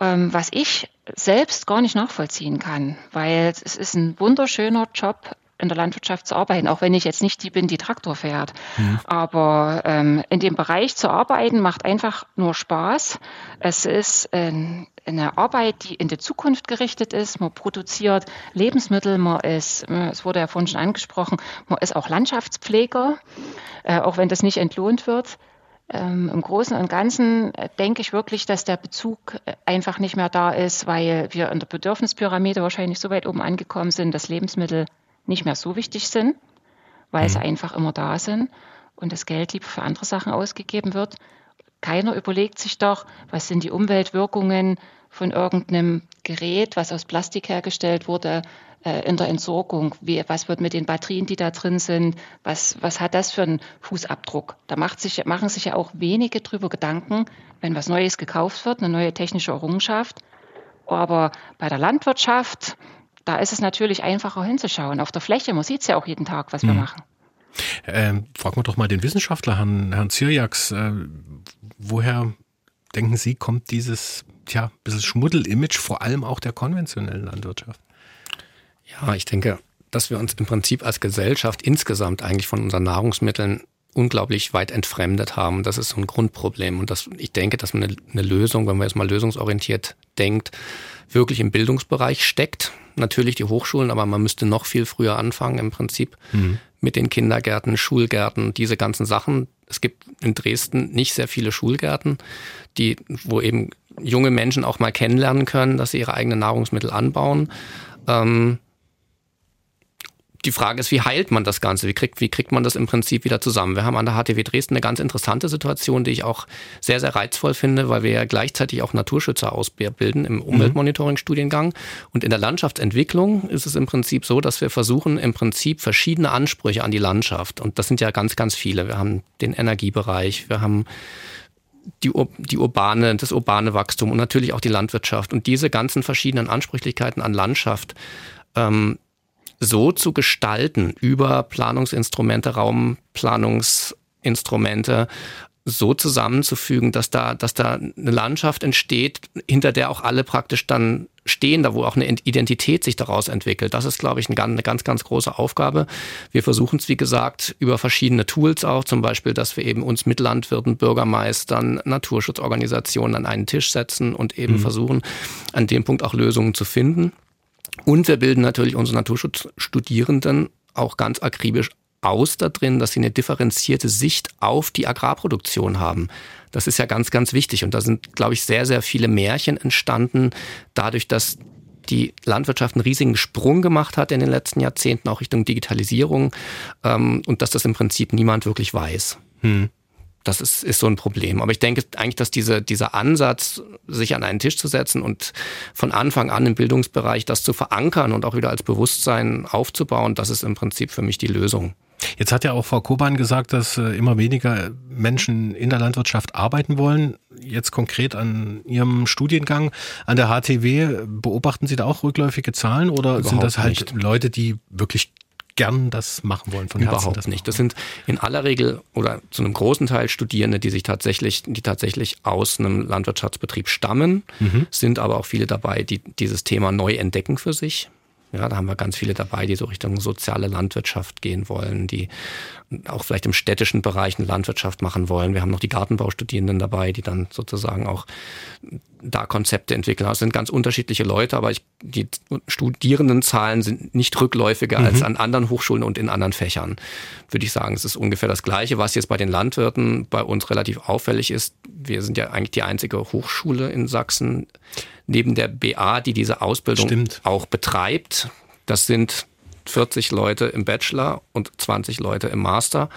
was ich selbst gar nicht nachvollziehen kann, weil es ist ein wunderschöner Job, in der Landwirtschaft zu arbeiten, auch wenn ich jetzt nicht die bin, die Traktor fährt. Mhm. Aber ähm, in dem Bereich zu arbeiten macht einfach nur Spaß. Es ist äh, eine Arbeit, die in die Zukunft gerichtet ist. Man produziert Lebensmittel, man ist, äh, es wurde ja vorhin schon angesprochen, man ist auch Landschaftspfleger, äh, auch wenn das nicht entlohnt wird. Ähm, Im Großen und Ganzen äh, denke ich wirklich, dass der Bezug äh, einfach nicht mehr da ist, weil wir in der Bedürfnispyramide wahrscheinlich so weit oben angekommen sind, dass Lebensmittel nicht mehr so wichtig sind, weil mhm. sie einfach immer da sind und das Geld lieber für andere Sachen ausgegeben wird. Keiner überlegt sich doch, was sind die Umweltwirkungen von irgendeinem Gerät, was aus Plastik hergestellt wurde, in der Entsorgung. Wie, was wird mit den Batterien, die da drin sind? Was, was hat das für einen Fußabdruck? Da macht sich, machen sich ja auch wenige drüber Gedanken, wenn was Neues gekauft wird, eine neue technische Errungenschaft. Aber bei der Landwirtschaft, da ist es natürlich einfacher hinzuschauen. Auf der Fläche, man sieht es ja auch jeden Tag, was mhm. wir machen. Ähm, fragen wir doch mal den Wissenschaftler, Herrn, Herrn Zirjaks, äh, woher denken Sie, kommt dieses tja, bisschen Schmuddel-Image vor allem auch der konventionellen Landwirtschaft? Ja, ich denke, dass wir uns im Prinzip als Gesellschaft insgesamt eigentlich von unseren Nahrungsmitteln unglaublich weit entfremdet haben. Das ist so ein Grundproblem. Und das, ich denke, dass eine, eine Lösung, wenn man jetzt mal lösungsorientiert denkt, wirklich im Bildungsbereich steckt. Natürlich die Hochschulen, aber man müsste noch viel früher anfangen im Prinzip mhm. mit den Kindergärten, Schulgärten, diese ganzen Sachen. Es gibt in Dresden nicht sehr viele Schulgärten, die, wo eben junge Menschen auch mal kennenlernen können, dass sie ihre eigenen Nahrungsmittel anbauen. Ähm, die Frage ist, wie heilt man das Ganze? Wie kriegt, wie kriegt man das im Prinzip wieder zusammen? Wir haben an der HTW Dresden eine ganz interessante Situation, die ich auch sehr, sehr reizvoll finde, weil wir ja gleichzeitig auch Naturschützer ausbilden im Umweltmonitoring-Studiengang. Und in der Landschaftsentwicklung ist es im Prinzip so, dass wir versuchen, im Prinzip verschiedene Ansprüche an die Landschaft. Und das sind ja ganz, ganz viele. Wir haben den Energiebereich, wir haben die, die urbane, das urbane Wachstum und natürlich auch die Landwirtschaft. Und diese ganzen verschiedenen Ansprüchlichkeiten an Landschaft ähm, so zu gestalten über Planungsinstrumente, Raumplanungsinstrumente, so zusammenzufügen, dass da, dass da eine Landschaft entsteht, hinter der auch alle praktisch dann stehen, da wo auch eine Identität sich daraus entwickelt. Das ist, glaube ich, eine ganz, ganz große Aufgabe. Wir versuchen es, wie gesagt, über verschiedene Tools auch, zum Beispiel, dass wir eben uns mit Landwirten, Bürgermeistern, Naturschutzorganisationen an einen Tisch setzen und eben mhm. versuchen, an dem Punkt auch Lösungen zu finden. Und wir bilden natürlich unsere Naturschutzstudierenden auch ganz akribisch aus da drin, dass sie eine differenzierte Sicht auf die Agrarproduktion haben. Das ist ja ganz, ganz wichtig. Und da sind, glaube ich, sehr, sehr viele Märchen entstanden, dadurch, dass die Landwirtschaft einen riesigen Sprung gemacht hat in den letzten Jahrzehnten, auch Richtung Digitalisierung, ähm, und dass das im Prinzip niemand wirklich weiß. Hm. Das ist, ist so ein Problem. Aber ich denke eigentlich, dass diese, dieser Ansatz, sich an einen Tisch zu setzen und von Anfang an im Bildungsbereich das zu verankern und auch wieder als Bewusstsein aufzubauen, das ist im Prinzip für mich die Lösung. Jetzt hat ja auch Frau Koban gesagt, dass äh, immer weniger Menschen in der Landwirtschaft arbeiten wollen. Jetzt konkret an Ihrem Studiengang an der HTW, beobachten Sie da auch rückläufige Zahlen oder Überhaupt sind das halt nicht. Leute, die wirklich gern das machen wollen von Überhaupt Herzen nicht. Das sind in aller Regel oder zu einem großen Teil Studierende, die sich tatsächlich, die tatsächlich aus einem Landwirtschaftsbetrieb stammen, mhm. sind aber auch viele dabei, die dieses Thema neu entdecken für sich. Ja, da haben wir ganz viele dabei, die so Richtung soziale Landwirtschaft gehen wollen, die auch vielleicht im städtischen Bereich eine Landwirtschaft machen wollen. Wir haben noch die Gartenbaustudierenden dabei, die dann sozusagen auch da Konzepte entwickeln. Das sind ganz unterschiedliche Leute, aber ich, die Studierendenzahlen sind nicht rückläufiger mhm. als an anderen Hochschulen und in anderen Fächern. Würde ich sagen, es ist ungefähr das Gleiche. Was jetzt bei den Landwirten bei uns relativ auffällig ist, wir sind ja eigentlich die einzige Hochschule in Sachsen neben der BA, die diese Ausbildung Stimmt. auch betreibt. Das sind 40 Leute im Bachelor und 20 Leute im Master,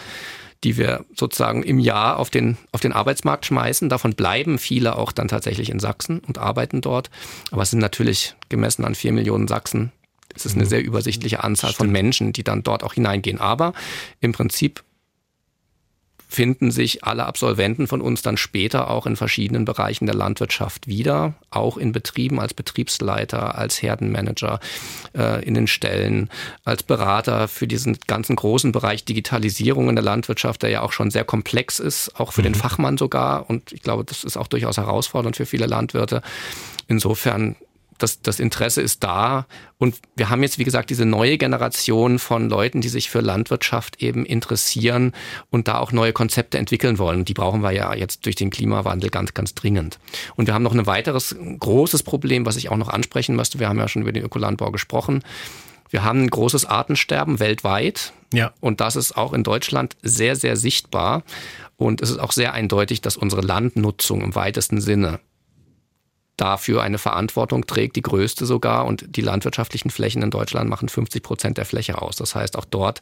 die wir sozusagen im Jahr auf den, auf den Arbeitsmarkt schmeißen. Davon bleiben viele auch dann tatsächlich in Sachsen und arbeiten dort. Aber es sind natürlich gemessen an vier Millionen Sachsen, es ist eine mhm. sehr übersichtliche Anzahl Stimmt. von Menschen, die dann dort auch hineingehen. Aber im Prinzip finden sich alle Absolventen von uns dann später auch in verschiedenen Bereichen der Landwirtschaft wieder, auch in Betrieben als Betriebsleiter, als Herdenmanager, äh, in den Stellen, als Berater für diesen ganzen großen Bereich Digitalisierung in der Landwirtschaft, der ja auch schon sehr komplex ist, auch für mhm. den Fachmann sogar. Und ich glaube, das ist auch durchaus herausfordernd für viele Landwirte. Insofern das, das Interesse ist da. Und wir haben jetzt, wie gesagt, diese neue Generation von Leuten, die sich für Landwirtschaft eben interessieren und da auch neue Konzepte entwickeln wollen. Die brauchen wir ja jetzt durch den Klimawandel ganz, ganz dringend. Und wir haben noch ein weiteres großes Problem, was ich auch noch ansprechen möchte. Wir haben ja schon über den Ökolandbau gesprochen. Wir haben ein großes Artensterben weltweit. Ja. Und das ist auch in Deutschland sehr, sehr sichtbar. Und es ist auch sehr eindeutig, dass unsere Landnutzung im weitesten Sinne dafür eine Verantwortung trägt, die größte sogar. Und die landwirtschaftlichen Flächen in Deutschland machen 50 Prozent der Fläche aus. Das heißt, auch dort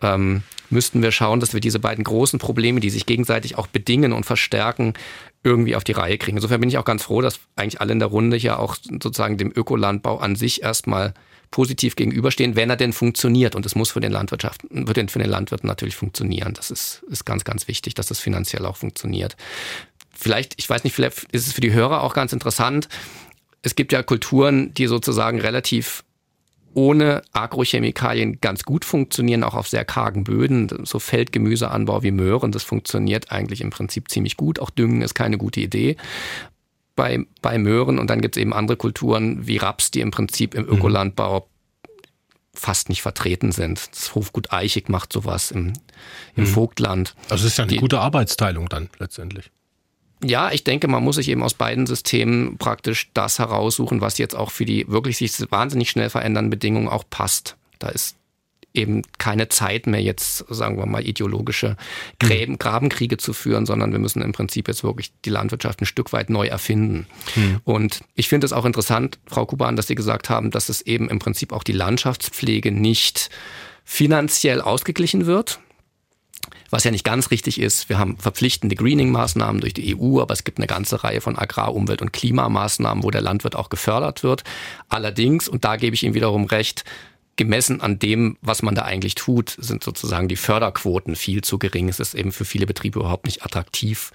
ähm, müssten wir schauen, dass wir diese beiden großen Probleme, die sich gegenseitig auch bedingen und verstärken, irgendwie auf die Reihe kriegen. Insofern bin ich auch ganz froh, dass eigentlich alle in der Runde hier auch sozusagen dem Ökolandbau an sich erstmal positiv gegenüberstehen, wenn er denn funktioniert. Und es muss für den Landwirtschaft, für den, für den Landwirten natürlich funktionieren. Das ist, ist ganz, ganz wichtig, dass das finanziell auch funktioniert vielleicht, ich weiß nicht, vielleicht ist es für die Hörer auch ganz interessant. Es gibt ja Kulturen, die sozusagen relativ ohne Agrochemikalien ganz gut funktionieren, auch auf sehr kargen Böden. So Feldgemüseanbau wie Möhren, das funktioniert eigentlich im Prinzip ziemlich gut. Auch Düngen ist keine gute Idee bei, bei Möhren. Und dann gibt es eben andere Kulturen wie Raps, die im Prinzip im mhm. Ökolandbau fast nicht vertreten sind. Das Hofgut Eichig macht sowas im, im mhm. Vogtland. Also es ist ja eine die, gute Arbeitsteilung dann letztendlich ja, ich denke, man muss sich eben aus beiden Systemen praktisch das heraussuchen, was jetzt auch für die wirklich sich wahnsinnig schnell verändernden Bedingungen auch passt. Da ist eben keine Zeit mehr jetzt, sagen wir mal, ideologische Gräben, Grabenkriege zu führen, sondern wir müssen im Prinzip jetzt wirklich die Landwirtschaft ein Stück weit neu erfinden. Mhm. Und ich finde es auch interessant, Frau Kuban, dass Sie gesagt haben, dass es eben im Prinzip auch die Landschaftspflege nicht finanziell ausgeglichen wird, was ja nicht ganz richtig ist. Wir haben verpflichtende Greening-Maßnahmen durch die EU, aber es gibt eine ganze Reihe von Agrar-, Umwelt- und Klimamaßnahmen, wo der Landwirt auch gefördert wird. Allerdings, und da gebe ich ihm wiederum recht, gemessen an dem, was man da eigentlich tut, sind sozusagen die Förderquoten viel zu gering. Es ist eben für viele Betriebe überhaupt nicht attraktiv,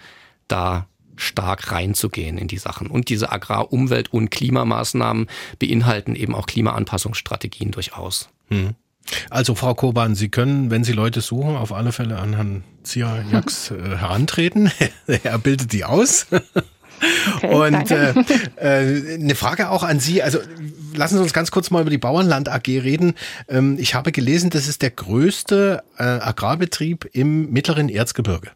da stark reinzugehen in die Sachen. Und diese Agrar-, Umwelt- und Klimamaßnahmen beinhalten eben auch Klimaanpassungsstrategien durchaus. Hm. Also Frau Koban, Sie können, wenn Sie Leute suchen, auf alle Fälle an Herrn Ziajax äh, herantreten. er bildet die aus. Okay, und äh, äh, eine Frage auch an Sie. Also lassen Sie uns ganz kurz mal über die Bauernland AG reden. Ähm, ich habe gelesen, das ist der größte äh, Agrarbetrieb im mittleren Erzgebirge.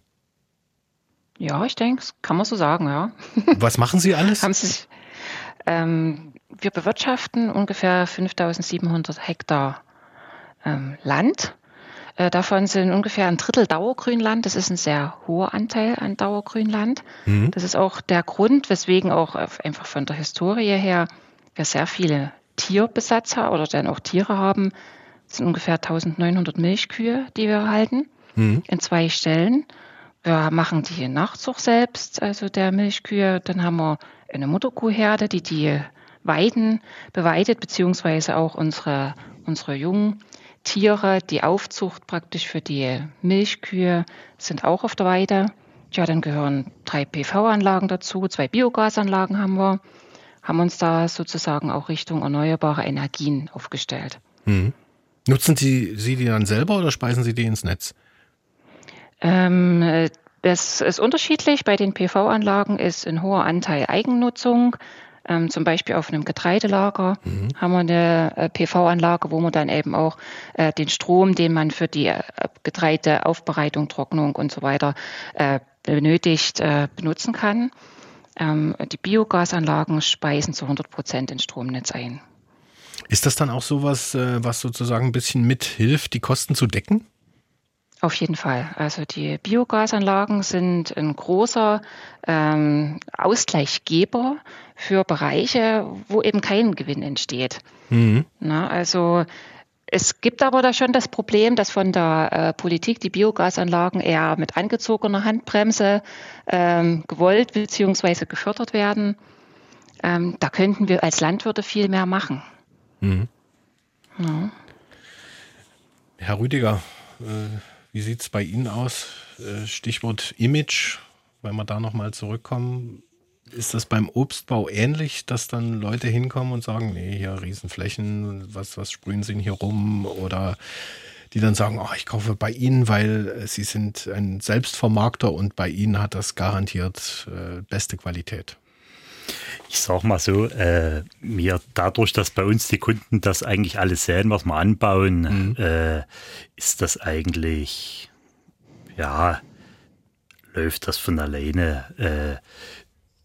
Ja, ich denke, das kann man so sagen, ja. Was machen Sie alles? Haben Sie, ähm, wir bewirtschaften ungefähr 5700 Hektar ähm, Land. Äh, davon sind ungefähr ein Drittel Dauergrünland. Das ist ein sehr hoher Anteil an Dauergrünland. Mhm. Das ist auch der Grund, weswegen auch einfach von der Historie her wir sehr viele Tierbesatzer oder dann auch Tiere haben. Das sind ungefähr 1900 Milchkühe, die wir halten, mhm. in zwei Stellen. Wir machen die Nachzucht selbst, also der Milchkühe. Dann haben wir eine Mutterkuhherde, die die Weiden beweidet, beziehungsweise auch unsere, unsere Jungen Tiere, die Aufzucht praktisch für die Milchkühe sind auch auf der Weide. Ja, dann gehören drei PV-Anlagen dazu, zwei Biogasanlagen haben wir, haben uns da sozusagen auch Richtung erneuerbare Energien aufgestellt. Mhm. Nutzen Sie, Sie die dann selber oder speisen Sie die ins Netz? Ähm, es ist unterschiedlich. Bei den PV-Anlagen ist ein hoher Anteil Eigennutzung. Ähm, zum Beispiel auf einem Getreidelager mhm. haben wir eine äh, PV-Anlage, wo man dann eben auch äh, den Strom, den man für die äh, Getreideaufbereitung, Trocknung und so weiter äh, benötigt, äh, benutzen kann. Ähm, die Biogasanlagen speisen zu 100 Prozent ins Stromnetz ein. Ist das dann auch sowas, äh, was sozusagen ein bisschen mithilft, die Kosten zu decken? Auf jeden Fall. Also die Biogasanlagen sind ein großer ähm, Ausgleichgeber für Bereiche, wo eben kein Gewinn entsteht. Mhm. Na, also es gibt aber da schon das Problem, dass von der äh, Politik die Biogasanlagen eher mit angezogener Handbremse ähm, gewollt bzw. gefördert werden. Ähm, da könnten wir als Landwirte viel mehr machen. Mhm. Ja. Herr Rüdiger, äh wie sieht es bei Ihnen aus? Äh, Stichwort Image, wenn wir da nochmal zurückkommen. Ist das beim Obstbau ähnlich, dass dann Leute hinkommen und sagen, nee, hier Riesenflächen, was, was sprühen Sie hier rum? Oder die dann sagen, oh, ich kaufe bei Ihnen, weil Sie sind ein Selbstvermarkter und bei Ihnen hat das garantiert äh, beste Qualität ich sag mal so, äh, mir dadurch, dass bei uns die Kunden das eigentlich alles sehen, was wir anbauen, mhm. äh, ist das eigentlich, ja, läuft das von alleine. Äh,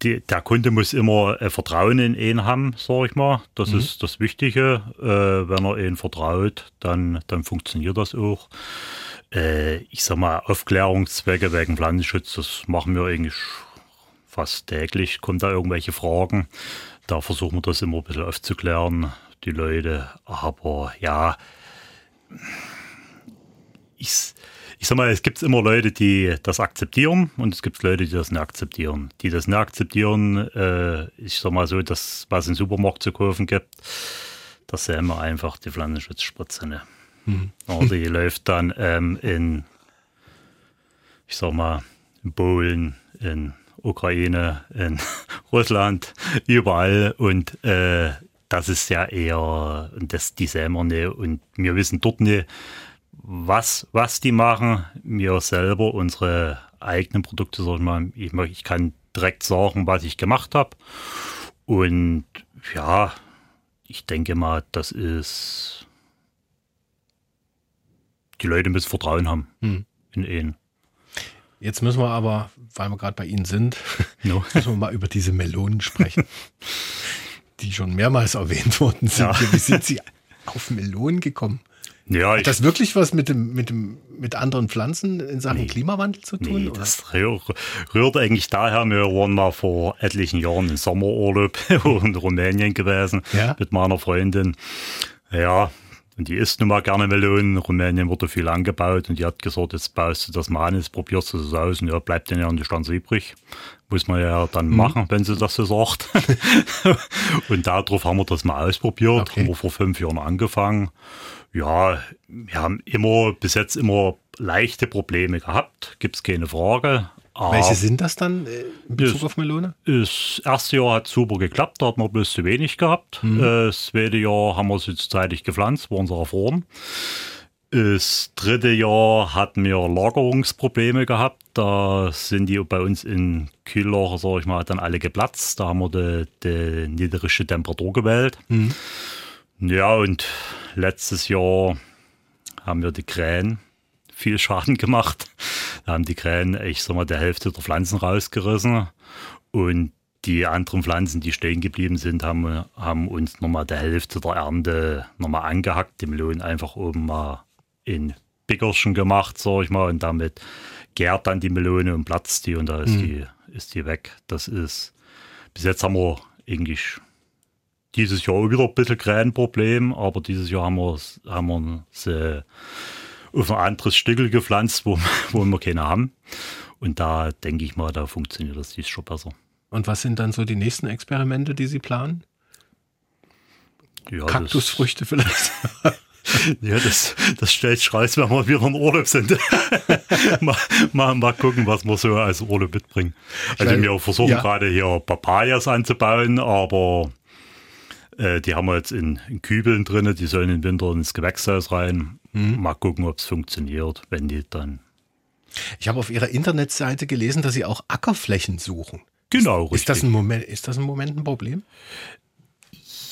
die, der Kunde muss immer äh, Vertrauen in ihn haben, sag ich mal. Das mhm. ist das Wichtige. Äh, wenn er ihn vertraut, dann, dann funktioniert das auch. Äh, ich sag mal, Aufklärungszwecke wegen Pflanzenschutz, das machen wir eigentlich fast täglich kommen da irgendwelche Fragen. Da versuchen wir das immer ein bisschen aufzuklären, die Leute. Aber ja, ich, ich sag mal, es gibt immer Leute, die das akzeptieren und es gibt Leute, die das nicht akzeptieren. Die das nicht akzeptieren, äh, ich sag mal so, das, was im Supermarkt zu kaufen gibt, das sehen wir einfach die Pflanzenschutzspritze. Ne? Mhm. die läuft dann ähm, in, ich sag mal, in Polen, in Ukraine, in Russland, überall. Und äh, das ist ja eher, das, die wir nicht. Und wir wissen dort nicht, was, was die machen. Wir selber, unsere eigenen Produkte, sag ich mal, ich, ich kann direkt sagen, was ich gemacht habe. Und ja, ich denke mal, das ist. Die Leute müssen Vertrauen haben hm. in ihn. Jetzt müssen wir aber, weil wir gerade bei Ihnen sind, no. müssen wir mal über diese Melonen sprechen, die schon mehrmals erwähnt worden sind. Ja. Wie sind Sie auf Melonen gekommen? Ja, Hat das wirklich was mit dem, mit dem, mit anderen Pflanzen in Sachen nee, Klimawandel zu tun? Nee, das rührt, rührt eigentlich daher. Wir waren mal vor etlichen Jahren im Sommerurlaub in Rumänien gewesen ja? mit meiner Freundin. Ja, und die isst nun mal gerne Melonen. In Rumänien wurde viel angebaut und die hat gesagt, jetzt baust du das mal an, jetzt probierst du das aus und ja, bleibt dann ja nicht ganz übrig. Muss man ja dann mhm. machen, wenn sie das so sagt. und darauf haben wir das mal ausprobiert. Okay. Haben wir vor fünf Jahren angefangen. Ja, wir haben immer, bis jetzt immer leichte Probleme gehabt, gibt es keine Frage. Welche sind das dann äh, in Bezug das, auf Melone? Das erste Jahr hat super geklappt, da hat man bloß zu wenig gehabt. Mhm. Das zweite Jahr haben wir es jetzt zeitig gepflanzt, war unsere Form. Das dritte Jahr hatten wir Lagerungsprobleme gehabt. Da sind die bei uns in Kühllager, sag ich mal, dann alle geplatzt. Da haben wir die, die niedrige Temperatur gewählt. Mhm. Ja, und letztes Jahr haben wir die Krähen viel Schaden gemacht. Da haben die Krähen, ich sag mal, der Hälfte der Pflanzen rausgerissen. Und die anderen Pflanzen, die stehen geblieben sind, haben, haben uns nochmal der Hälfte der Ernte nochmal angehackt, dem Lohn einfach oben mal in Pickerchen gemacht, sag ich mal, und damit gärt dann die Melone und platzt die und da ist, mhm. die, ist die weg. Das ist, bis jetzt haben wir eigentlich dieses Jahr wieder ein bisschen Krähenproblem, aber dieses Jahr haben wir, haben wir sie auf ein anderes Stückel gepflanzt, wo, wo wir keine haben. Und da denke ich mal, da funktioniert das dies schon besser. Und was sind dann so die nächsten Experimente, die Sie planen? Ja, Kaktusfrüchte vielleicht? ja, das, das stellt sich raus, wenn wir wieder im Urlaub sind. mal, mal, mal gucken, was wir so als Urlaub mitbringen. Also wir versuchen ja. gerade hier Papayas anzubauen, aber äh, die haben wir jetzt in, in Kübeln drin, die sollen im Winter ins Gewächshaus rein. Mhm. Mal gucken, ob es funktioniert, wenn die dann. Ich habe auf Ihrer Internetseite gelesen, dass Sie auch Ackerflächen suchen. Genau, ist, richtig. Ist das, ein Moment, ist das im Moment ein Problem?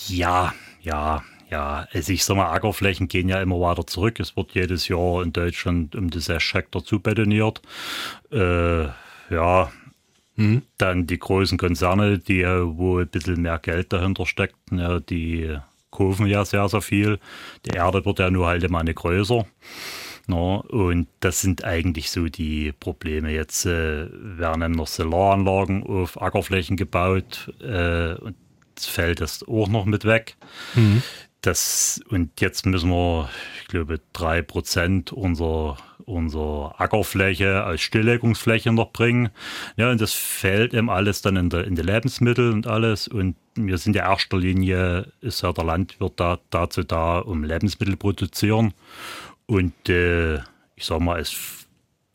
Ja, ja, ja. Also ich sag mal, Ackerflächen gehen ja immer weiter zurück. Es wird jedes Jahr in Deutschland um die 6 Hektar zubetoniert. Äh, ja, hm. Dann die großen Konzerne, die wo ein bisschen mehr Geld dahinter steckt, ja, die kaufen ja sehr, sehr viel. Die Erde wird ja nur halt immer eine größer. No, und das sind eigentlich so die Probleme. Jetzt äh, werden noch Solaranlagen auf Ackerflächen gebaut äh, und das fällt das auch noch mit weg. Mhm. Das, und jetzt müssen wir, ich glaube, drei Prozent unserer, unserer Ackerfläche als Stilllegungsfläche noch bringen. Ja, und das fällt eben alles dann in, der, in die Lebensmittel und alles. Und wir sind in erster Linie, ist ja der Landwirt da, dazu da, um Lebensmittel produzieren und äh, ich sag mal, es,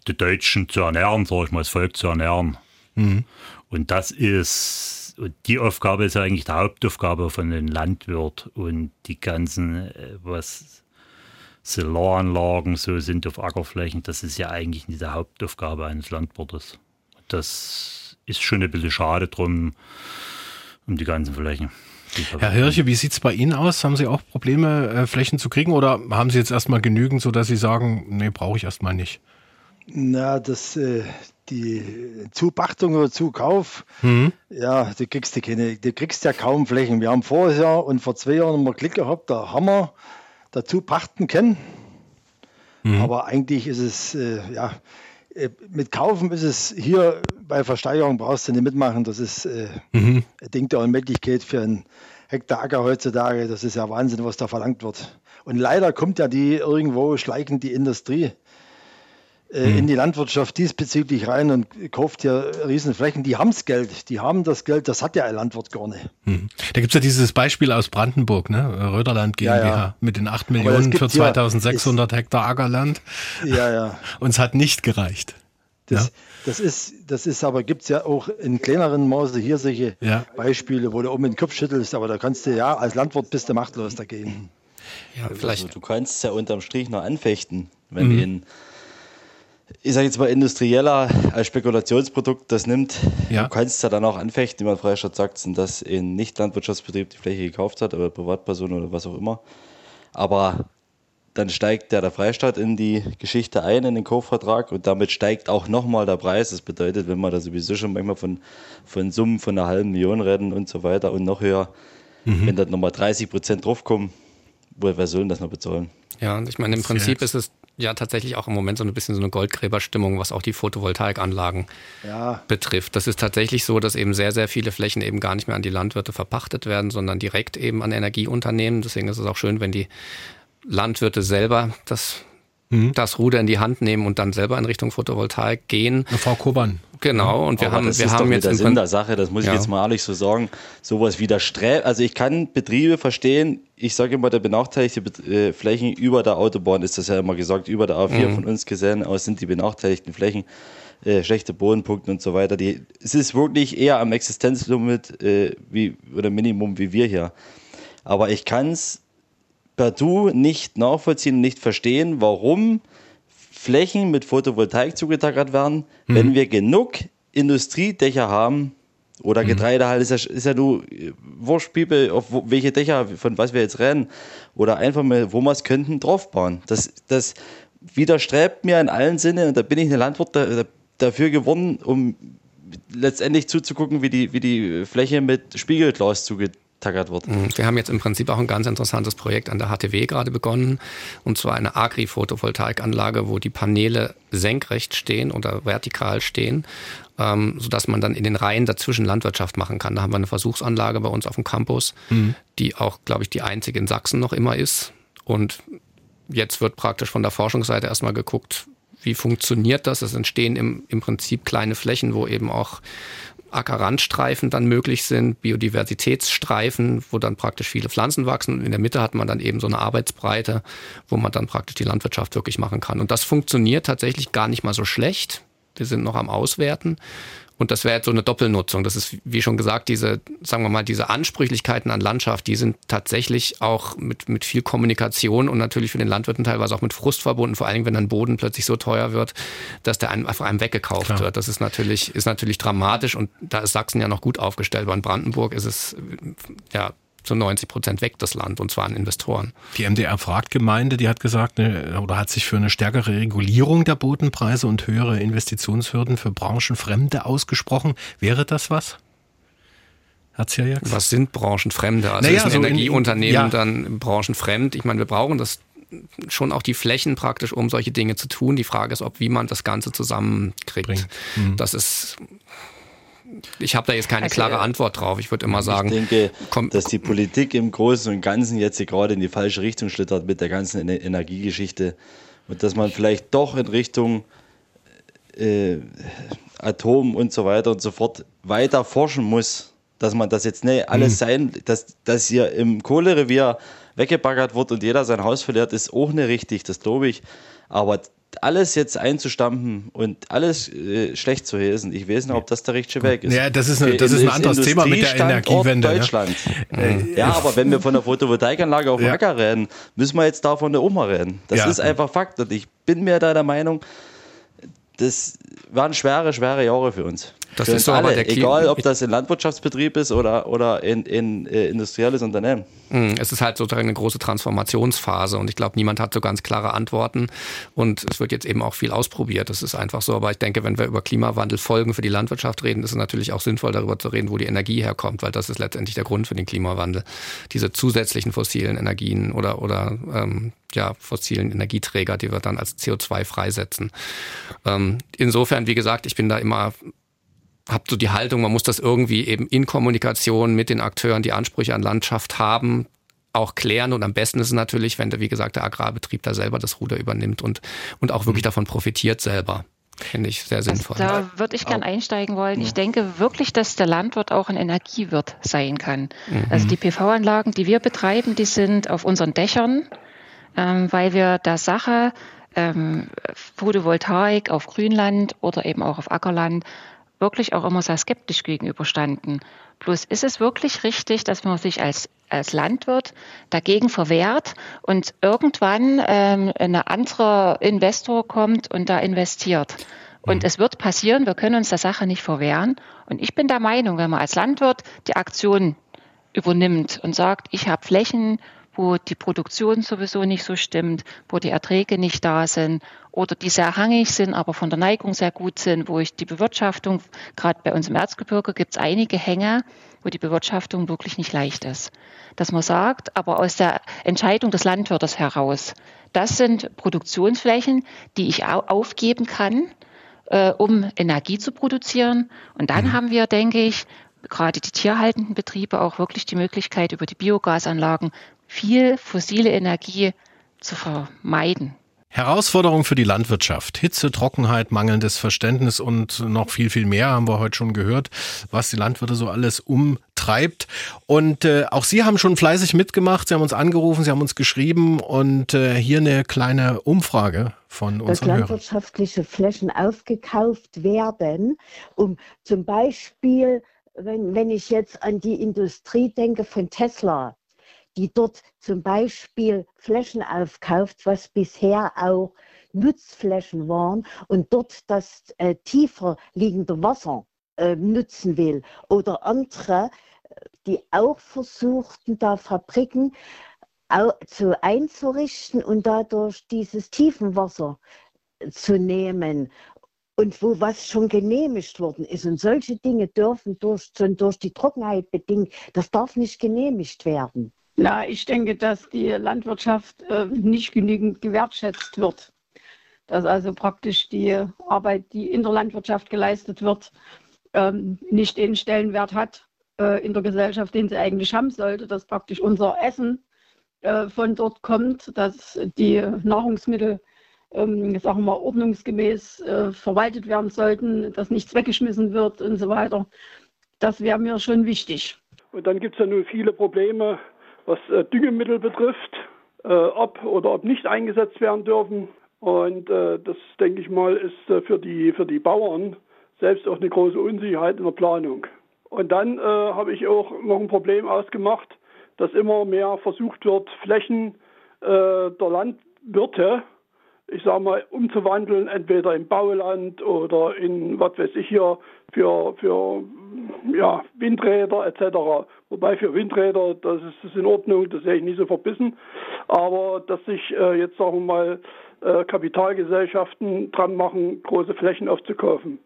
die Deutschen zu ernähren, sag ich mal, das Volk zu ernähren. Mhm. Und das ist die Aufgabe ist ja eigentlich die Hauptaufgabe von einem Landwirt und die ganzen, äh, was Solaranlagen so sind auf Ackerflächen, das ist ja eigentlich nicht die Hauptaufgabe eines Landwirtes. Das ist schon ein bisschen schade drum, um die ganzen Flächen. Herr Hirche, wie sieht es bei Ihnen aus? Haben Sie auch Probleme, äh, Flächen zu kriegen oder haben Sie jetzt erstmal genügend, sodass Sie sagen, nee, brauche ich erstmal nicht? Na, das, äh, die Zupachtung oder Zukauf, mhm. ja, du kriegst die keine, du kriegst ja kaum Flächen. Wir haben vorher und vor zwei Jahren mal Glück gehabt, da haben wir dazu pachten können. Mhm. Aber eigentlich ist es, äh, ja, äh, mit Kaufen ist es hier bei Versteigerung brauchst du nicht mitmachen. Das ist äh, mhm. ein Ding der Unmöglichkeit für einen Hektar Acker heutzutage. Das ist ja Wahnsinn, was da verlangt wird. Und leider kommt ja die irgendwo schleichend die Industrie äh, in hm. die Landwirtschaft diesbezüglich rein und kauft ja Riesenflächen. Die haben das Geld, die haben das Geld, das hat ja ein Landwirt gar nicht. Hm. Da gibt es ja dieses Beispiel aus Brandenburg, ne? Röderland GmbH ja, ja. mit den 8 Millionen für 2600 ja, Hektar Ackerland. Ja, ja. Und es hat nicht gereicht. Das, das, ist, das ist aber, gibt es ja auch in kleineren Maße hier solche Beispiele, wo du oben den Kopf schüttelst, aber da kannst du ja, als Landwirt bist du machtlos dagegen. Ja, vielleicht. Also, du kannst es ja unterm Strich noch anfechten, wenn mhm. in ich sage jetzt mal, industrieller als Spekulationsprodukt das nimmt, ja. du kannst es ja dann auch anfechten, wie man Freistaat sagt, sind das ein Nicht-Landwirtschaftsbetrieb die Fläche gekauft hat, aber Privatperson oder was auch immer. Aber dann steigt der, der Freistaat in die Geschichte ein, in den Kaufvertrag und damit steigt auch nochmal der Preis. Das bedeutet, wenn wir da sowieso schon manchmal von, von Summen von einer halben Million reden und so weiter und noch höher, mhm. wenn da nochmal 30 Prozent draufkommen, wer soll das noch bezahlen? Ja, und ich meine, im Prinzip ist es ja tatsächlich auch im Moment so ein bisschen so eine Goldgräberstimmung, was auch die Photovoltaikanlagen ja. betrifft. Das ist tatsächlich so, dass eben sehr, sehr viele Flächen eben gar nicht mehr an die Landwirte verpachtet werden, sondern direkt eben an Energieunternehmen. Deswegen ist es auch schön, wenn die Landwirte selber das mhm. das Ruder in die Hand nehmen und dann selber in Richtung Photovoltaik gehen. Frau Koban. Genau, und wir Aber haben, das wir ist haben doch jetzt der Sinn der Sache, das muss ja. ich jetzt mal ehrlich so sagen, sowas wie der Strä also ich kann Betriebe verstehen, ich sage immer, der benachteiligte äh, Flächen über der Autobahn ist das ja immer gesagt, über der A4 mhm. von uns gesehen aus sind die benachteiligten Flächen, äh, schlechte Bodenpunkte und so weiter. Die, es ist wirklich eher am Existenzlimit äh, wie, oder Minimum wie wir hier. Aber ich kann es per Du nicht nachvollziehen, nicht verstehen, warum Flächen mit Photovoltaik zugetackert werden, mhm. wenn wir genug Industriedächer haben oder mhm. Getreide halt, ist ja, ist ja nur wurscht, People, auf welche Dächer, von was wir jetzt rennen, oder einfach mal, wo wir es könnten, draufbauen. Das, das widerstrebt mir in allen Sinnen und da bin ich ein Landwirt da, da, dafür geworden, um letztendlich zuzugucken, wie die, wie die Fläche mit Spiegelglas zugeteilt tackert wird. Mhm. Wir haben jetzt im Prinzip auch ein ganz interessantes Projekt an der HTW gerade begonnen, und zwar eine Agri-Photovoltaikanlage, wo die Paneele senkrecht stehen oder vertikal stehen, ähm, sodass man dann in den Reihen dazwischen Landwirtschaft machen kann. Da haben wir eine Versuchsanlage bei uns auf dem Campus, mhm. die auch, glaube ich, die einzige in Sachsen noch immer ist. Und jetzt wird praktisch von der Forschungsseite erstmal geguckt, wie funktioniert das? Es entstehen im, im Prinzip kleine Flächen, wo eben auch Ackerrandstreifen dann möglich sind, Biodiversitätsstreifen, wo dann praktisch viele Pflanzen wachsen. Und in der Mitte hat man dann eben so eine Arbeitsbreite, wo man dann praktisch die Landwirtschaft wirklich machen kann. Und das funktioniert tatsächlich gar nicht mal so schlecht. Wir sind noch am Auswerten. Und das wäre jetzt so eine Doppelnutzung. Das ist, wie schon gesagt, diese, sagen wir mal, diese Ansprüchlichkeiten an Landschaft, die sind tatsächlich auch mit, mit viel Kommunikation und natürlich für den Landwirten teilweise auch mit Frust verbunden, vor allen Dingen, wenn ein Boden plötzlich so teuer wird, dass der einfach einem weggekauft Klar. wird. Das ist natürlich, ist natürlich dramatisch und da ist Sachsen ja noch gut aufgestellt. Bei Brandenburg ist es, ja, zu 90 Prozent weg, das Land, und zwar an Investoren. Die MDR-Fragt-Gemeinde, die hat gesagt, ne, oder hat sich für eine stärkere Regulierung der Bodenpreise und höhere Investitionshürden für Branchenfremde ausgesprochen. Wäre das was? Was sind Branchenfremde? Also naja, ist ein so Energieunternehmen ja. dann branchenfremd? Ich meine, wir brauchen das schon auch die Flächen praktisch, um solche Dinge zu tun. Die Frage ist, ob wie man das Ganze zusammenkriegt. Mhm. Das ist ich habe da jetzt keine also, klare Antwort drauf. Ich würde immer sagen. Ich denke, komm, dass die Politik im Großen und Ganzen jetzt gerade in die falsche Richtung schlittert mit der ganzen Energiegeschichte und dass man vielleicht doch in Richtung äh, Atom und so weiter und so fort weiter forschen muss. Dass man das jetzt nicht alles mhm. sein, dass, dass hier im Kohlerevier weggebaggert wird und jeder sein Haus verliert, ist auch nicht richtig, das glaube ich. Aber alles jetzt einzustampfen und alles äh, schlecht zu lesen, ich weiß nicht, ob das der richtige Weg ist. Ja, das ist, eine, das ist ein anderes Thema mit der Energiewende. Deutschland. Ja. Äh, ja, aber wenn wir von der Photovoltaikanlage auf dem ja. Acker reden, müssen wir jetzt davon auch mal reden. Das ja. ist einfach Fakt und ich bin mir da der Meinung, das waren schwere, schwere Jahre für uns. Das ist so alle, aber der egal ob das ein Landwirtschaftsbetrieb ist oder, oder ein, ein äh, industrielles Unternehmen. Hm, es ist halt sozusagen eine große Transformationsphase und ich glaube, niemand hat so ganz klare Antworten und es wird jetzt eben auch viel ausprobiert. Das ist einfach so, aber ich denke, wenn wir über Klimawandelfolgen für die Landwirtschaft reden, ist es natürlich auch sinnvoll, darüber zu reden, wo die Energie herkommt, weil das ist letztendlich der Grund für den Klimawandel. Diese zusätzlichen fossilen Energien oder, oder ähm, ja, fossilen Energieträger, die wir dann als CO2 freisetzen. Ähm, insofern, wie gesagt, ich bin da immer habe so die Haltung, man muss das irgendwie eben in Kommunikation mit den Akteuren, die Ansprüche an Landschaft haben, auch klären. Und am besten ist es natürlich, wenn der, wie gesagt, der Agrarbetrieb da selber das Ruder übernimmt und, und auch wirklich mhm. davon profitiert selber. Finde ich sehr sinnvoll. Also da würde ich gern einsteigen wollen. Ich denke wirklich, dass der Landwirt auch ein Energiewirt sein kann. Mhm. Also die PV-Anlagen, die wir betreiben, die sind auf unseren Dächern, ähm, weil wir der Sache ähm, Photovoltaik auf Grünland oder eben auch auf Ackerland wirklich auch immer sehr skeptisch gegenüberstanden. Bloß ist es wirklich richtig, dass man sich als, als Landwirt dagegen verwehrt und irgendwann ähm, ein anderer Investor kommt und da investiert. Und mhm. es wird passieren, wir können uns der Sache nicht verwehren. Und ich bin der Meinung, wenn man als Landwirt die Aktion übernimmt und sagt, ich habe Flächen, wo die Produktion sowieso nicht so stimmt, wo die Erträge nicht da sind oder die sehr hangig sind, aber von der Neigung sehr gut sind, wo ich die Bewirtschaftung, gerade bei uns im Erzgebirge gibt es einige Hänge, wo die Bewirtschaftung wirklich nicht leicht ist. Dass man sagt, aber aus der Entscheidung des Landwirtes heraus, das sind Produktionsflächen, die ich aufgeben kann, äh, um Energie zu produzieren. Und dann mhm. haben wir, denke ich, gerade die tierhaltenden Betriebe auch wirklich die Möglichkeit, über die Biogasanlagen viel fossile Energie zu vermeiden. Herausforderung für die Landwirtschaft. Hitze, Trockenheit, mangelndes Verständnis und noch viel, viel mehr haben wir heute schon gehört, was die Landwirte so alles umtreibt. Und äh, auch Sie haben schon fleißig mitgemacht. Sie haben uns angerufen, Sie haben uns geschrieben und äh, hier eine kleine Umfrage von unseren Dass landwirtschaftliche Hörern. Flächen aufgekauft werden, um zum Beispiel, wenn, wenn ich jetzt an die Industrie denke von Tesla, die dort zum Beispiel Flächen aufkauft, was bisher auch Nutzflächen waren und dort das äh, tiefer liegende Wasser äh, nutzen will. Oder andere, die auch versuchten, da Fabriken zu einzurichten und dadurch dieses Tiefenwasser zu nehmen und wo was schon genehmigt worden ist. Und solche Dinge dürfen durch, durch die Trockenheit bedingt, das darf nicht genehmigt werden. Na, ich denke, dass die Landwirtschaft äh, nicht genügend gewertschätzt wird. Dass also praktisch die Arbeit, die in der Landwirtschaft geleistet wird, ähm, nicht den Stellenwert hat äh, in der Gesellschaft, den sie eigentlich haben sollte. Dass praktisch unser Essen äh, von dort kommt, dass die Nahrungsmittel ähm, sagen wir ordnungsgemäß äh, verwaltet werden sollten, dass nichts weggeschmissen wird und so weiter. Das wäre mir schon wichtig. Und dann gibt es ja nun viele Probleme, was äh, Düngemittel betrifft, äh, ob oder ob nicht eingesetzt werden dürfen. Und äh, das, denke ich mal, ist für, die, für die Bauern selbst auch eine große Unsicherheit in der Planung. Und dann habe ich auch noch ein Problem ausgemacht, dass immer mehr versucht wird, Flächen der Landwirte, ich sage mal, umzuwandeln, entweder in Bauland oder in, was weiß ich hier, für, für ja, Windräder etc. Wobei für Windräder, das ist, das ist in Ordnung, das sehe ich nicht so verbissen. Aber dass sich äh, jetzt, sagen wir mal, äh, Kapitalgesellschaften dran machen, große Flächen aufzukaufen.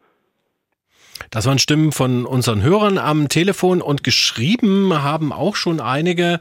Das waren Stimmen von unseren Hörern am Telefon und geschrieben haben auch schon einige.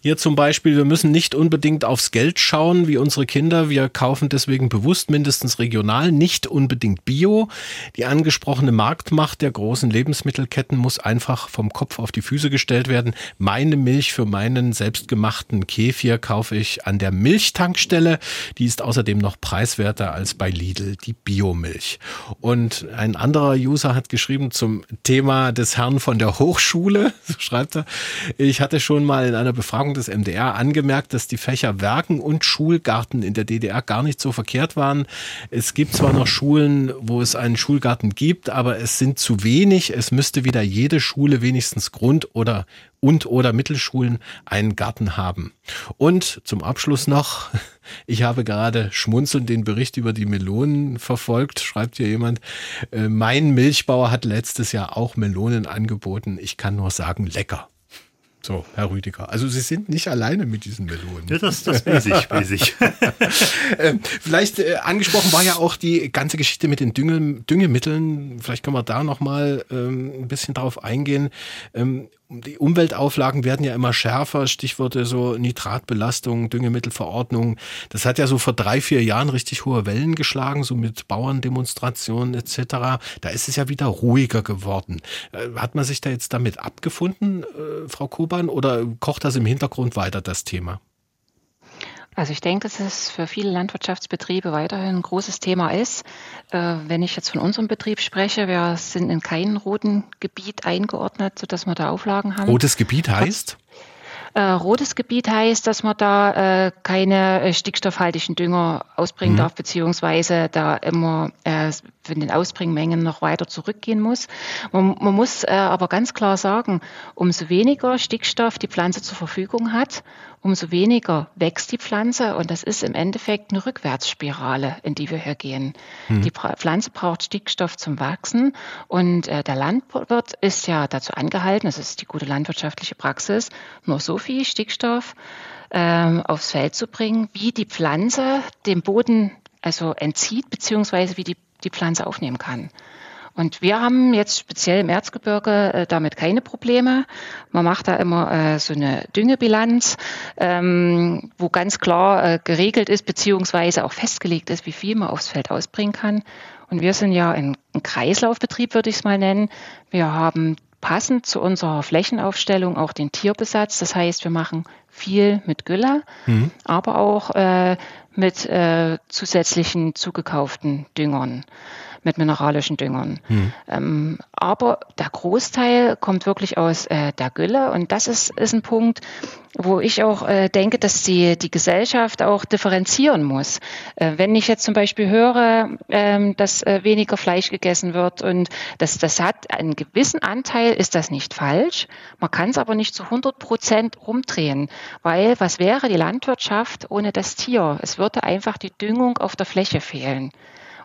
Hier zum Beispiel, wir müssen nicht unbedingt aufs Geld schauen wie unsere Kinder. Wir kaufen deswegen bewusst mindestens regional, nicht unbedingt bio. Die angesprochene Marktmacht der großen Lebensmittelketten muss einfach vom Kopf auf die Füße gestellt werden. Meine Milch für meinen selbstgemachten Kefir kaufe ich an der Milchtankstelle. Die ist außerdem noch preiswerter als bei Lidl, die Biomilch. Und ein anderer User hat geschrieben, geschrieben zum Thema des Herrn von der Hochschule, so schreibt er. Ich hatte schon mal in einer Befragung des MDR angemerkt, dass die Fächer Werken und Schulgarten in der DDR gar nicht so verkehrt waren. Es gibt zwar noch Schulen, wo es einen Schulgarten gibt, aber es sind zu wenig. Es müsste wieder jede Schule wenigstens Grund- oder und oder Mittelschulen einen Garten haben. Und zum Abschluss noch, ich habe gerade schmunzelnd den Bericht über die Melonen verfolgt, schreibt hier jemand. Äh, mein Milchbauer hat letztes Jahr auch Melonen angeboten. Ich kann nur sagen, lecker. So, Herr Rüdiger. Also Sie sind nicht alleine mit diesen Melonen. Ja, das, das weiß ich, weiß ich. ähm, vielleicht äh, angesprochen war ja auch die ganze Geschichte mit den Dünge, Düngemitteln. Vielleicht können wir da nochmal ähm, ein bisschen drauf eingehen. Ähm, die Umweltauflagen werden ja immer schärfer, Stichworte so Nitratbelastung, Düngemittelverordnung. Das hat ja so vor drei, vier Jahren richtig hohe Wellen geschlagen, so mit Bauerndemonstrationen etc. Da ist es ja wieder ruhiger geworden. Äh, hat man sich da jetzt damit abgefunden, äh, Frau Koban, oder kocht das im Hintergrund weiter, das Thema? Also ich denke, dass es für viele Landwirtschaftsbetriebe weiterhin ein großes Thema ist. Äh, wenn ich jetzt von unserem Betrieb spreche, wir sind in keinem roten Gebiet eingeordnet, sodass wir da Auflagen haben. Rotes Gebiet heißt? Äh, rotes Gebiet heißt, dass man da äh, keine äh, stickstoffhaltigen Dünger ausbringen mhm. darf, beziehungsweise da immer äh, von den Ausbringmengen noch weiter zurückgehen muss. Man, man muss äh, aber ganz klar sagen, umso weniger Stickstoff die Pflanze zur Verfügung hat, umso weniger wächst die Pflanze und das ist im Endeffekt eine Rückwärtsspirale, in die wir hier gehen. Mhm. Die Pflanze braucht Stickstoff zum Wachsen und äh, der Landwirt ist ja dazu angehalten, das ist die gute landwirtschaftliche Praxis, nur so viel Stickstoff ähm, aufs Feld zu bringen, wie die Pflanze dem Boden also entzieht, beziehungsweise wie die, die Pflanze aufnehmen kann. Und wir haben jetzt speziell im Erzgebirge äh, damit keine Probleme. Man macht da immer äh, so eine Düngebilanz, ähm, wo ganz klar äh, geregelt ist, beziehungsweise auch festgelegt ist, wie viel man aufs Feld ausbringen kann. Und wir sind ja ein, ein Kreislaufbetrieb, würde ich es mal nennen. Wir haben passend zu unserer Flächenaufstellung auch den Tierbesatz. Das heißt, wir machen viel mit Gülle, mhm. aber auch äh, mit äh, zusätzlichen zugekauften Düngern mit mineralischen Düngern. Hm. Ähm, aber der Großteil kommt wirklich aus äh, der Gülle und das ist, ist ein Punkt, wo ich auch äh, denke, dass die, die Gesellschaft auch differenzieren muss. Äh, wenn ich jetzt zum Beispiel höre, ähm, dass äh, weniger Fleisch gegessen wird und das, das hat einen gewissen Anteil, ist das nicht falsch. Man kann es aber nicht zu 100 Prozent rumdrehen, weil was wäre die Landwirtschaft ohne das Tier? Es würde einfach die Düngung auf der Fläche fehlen.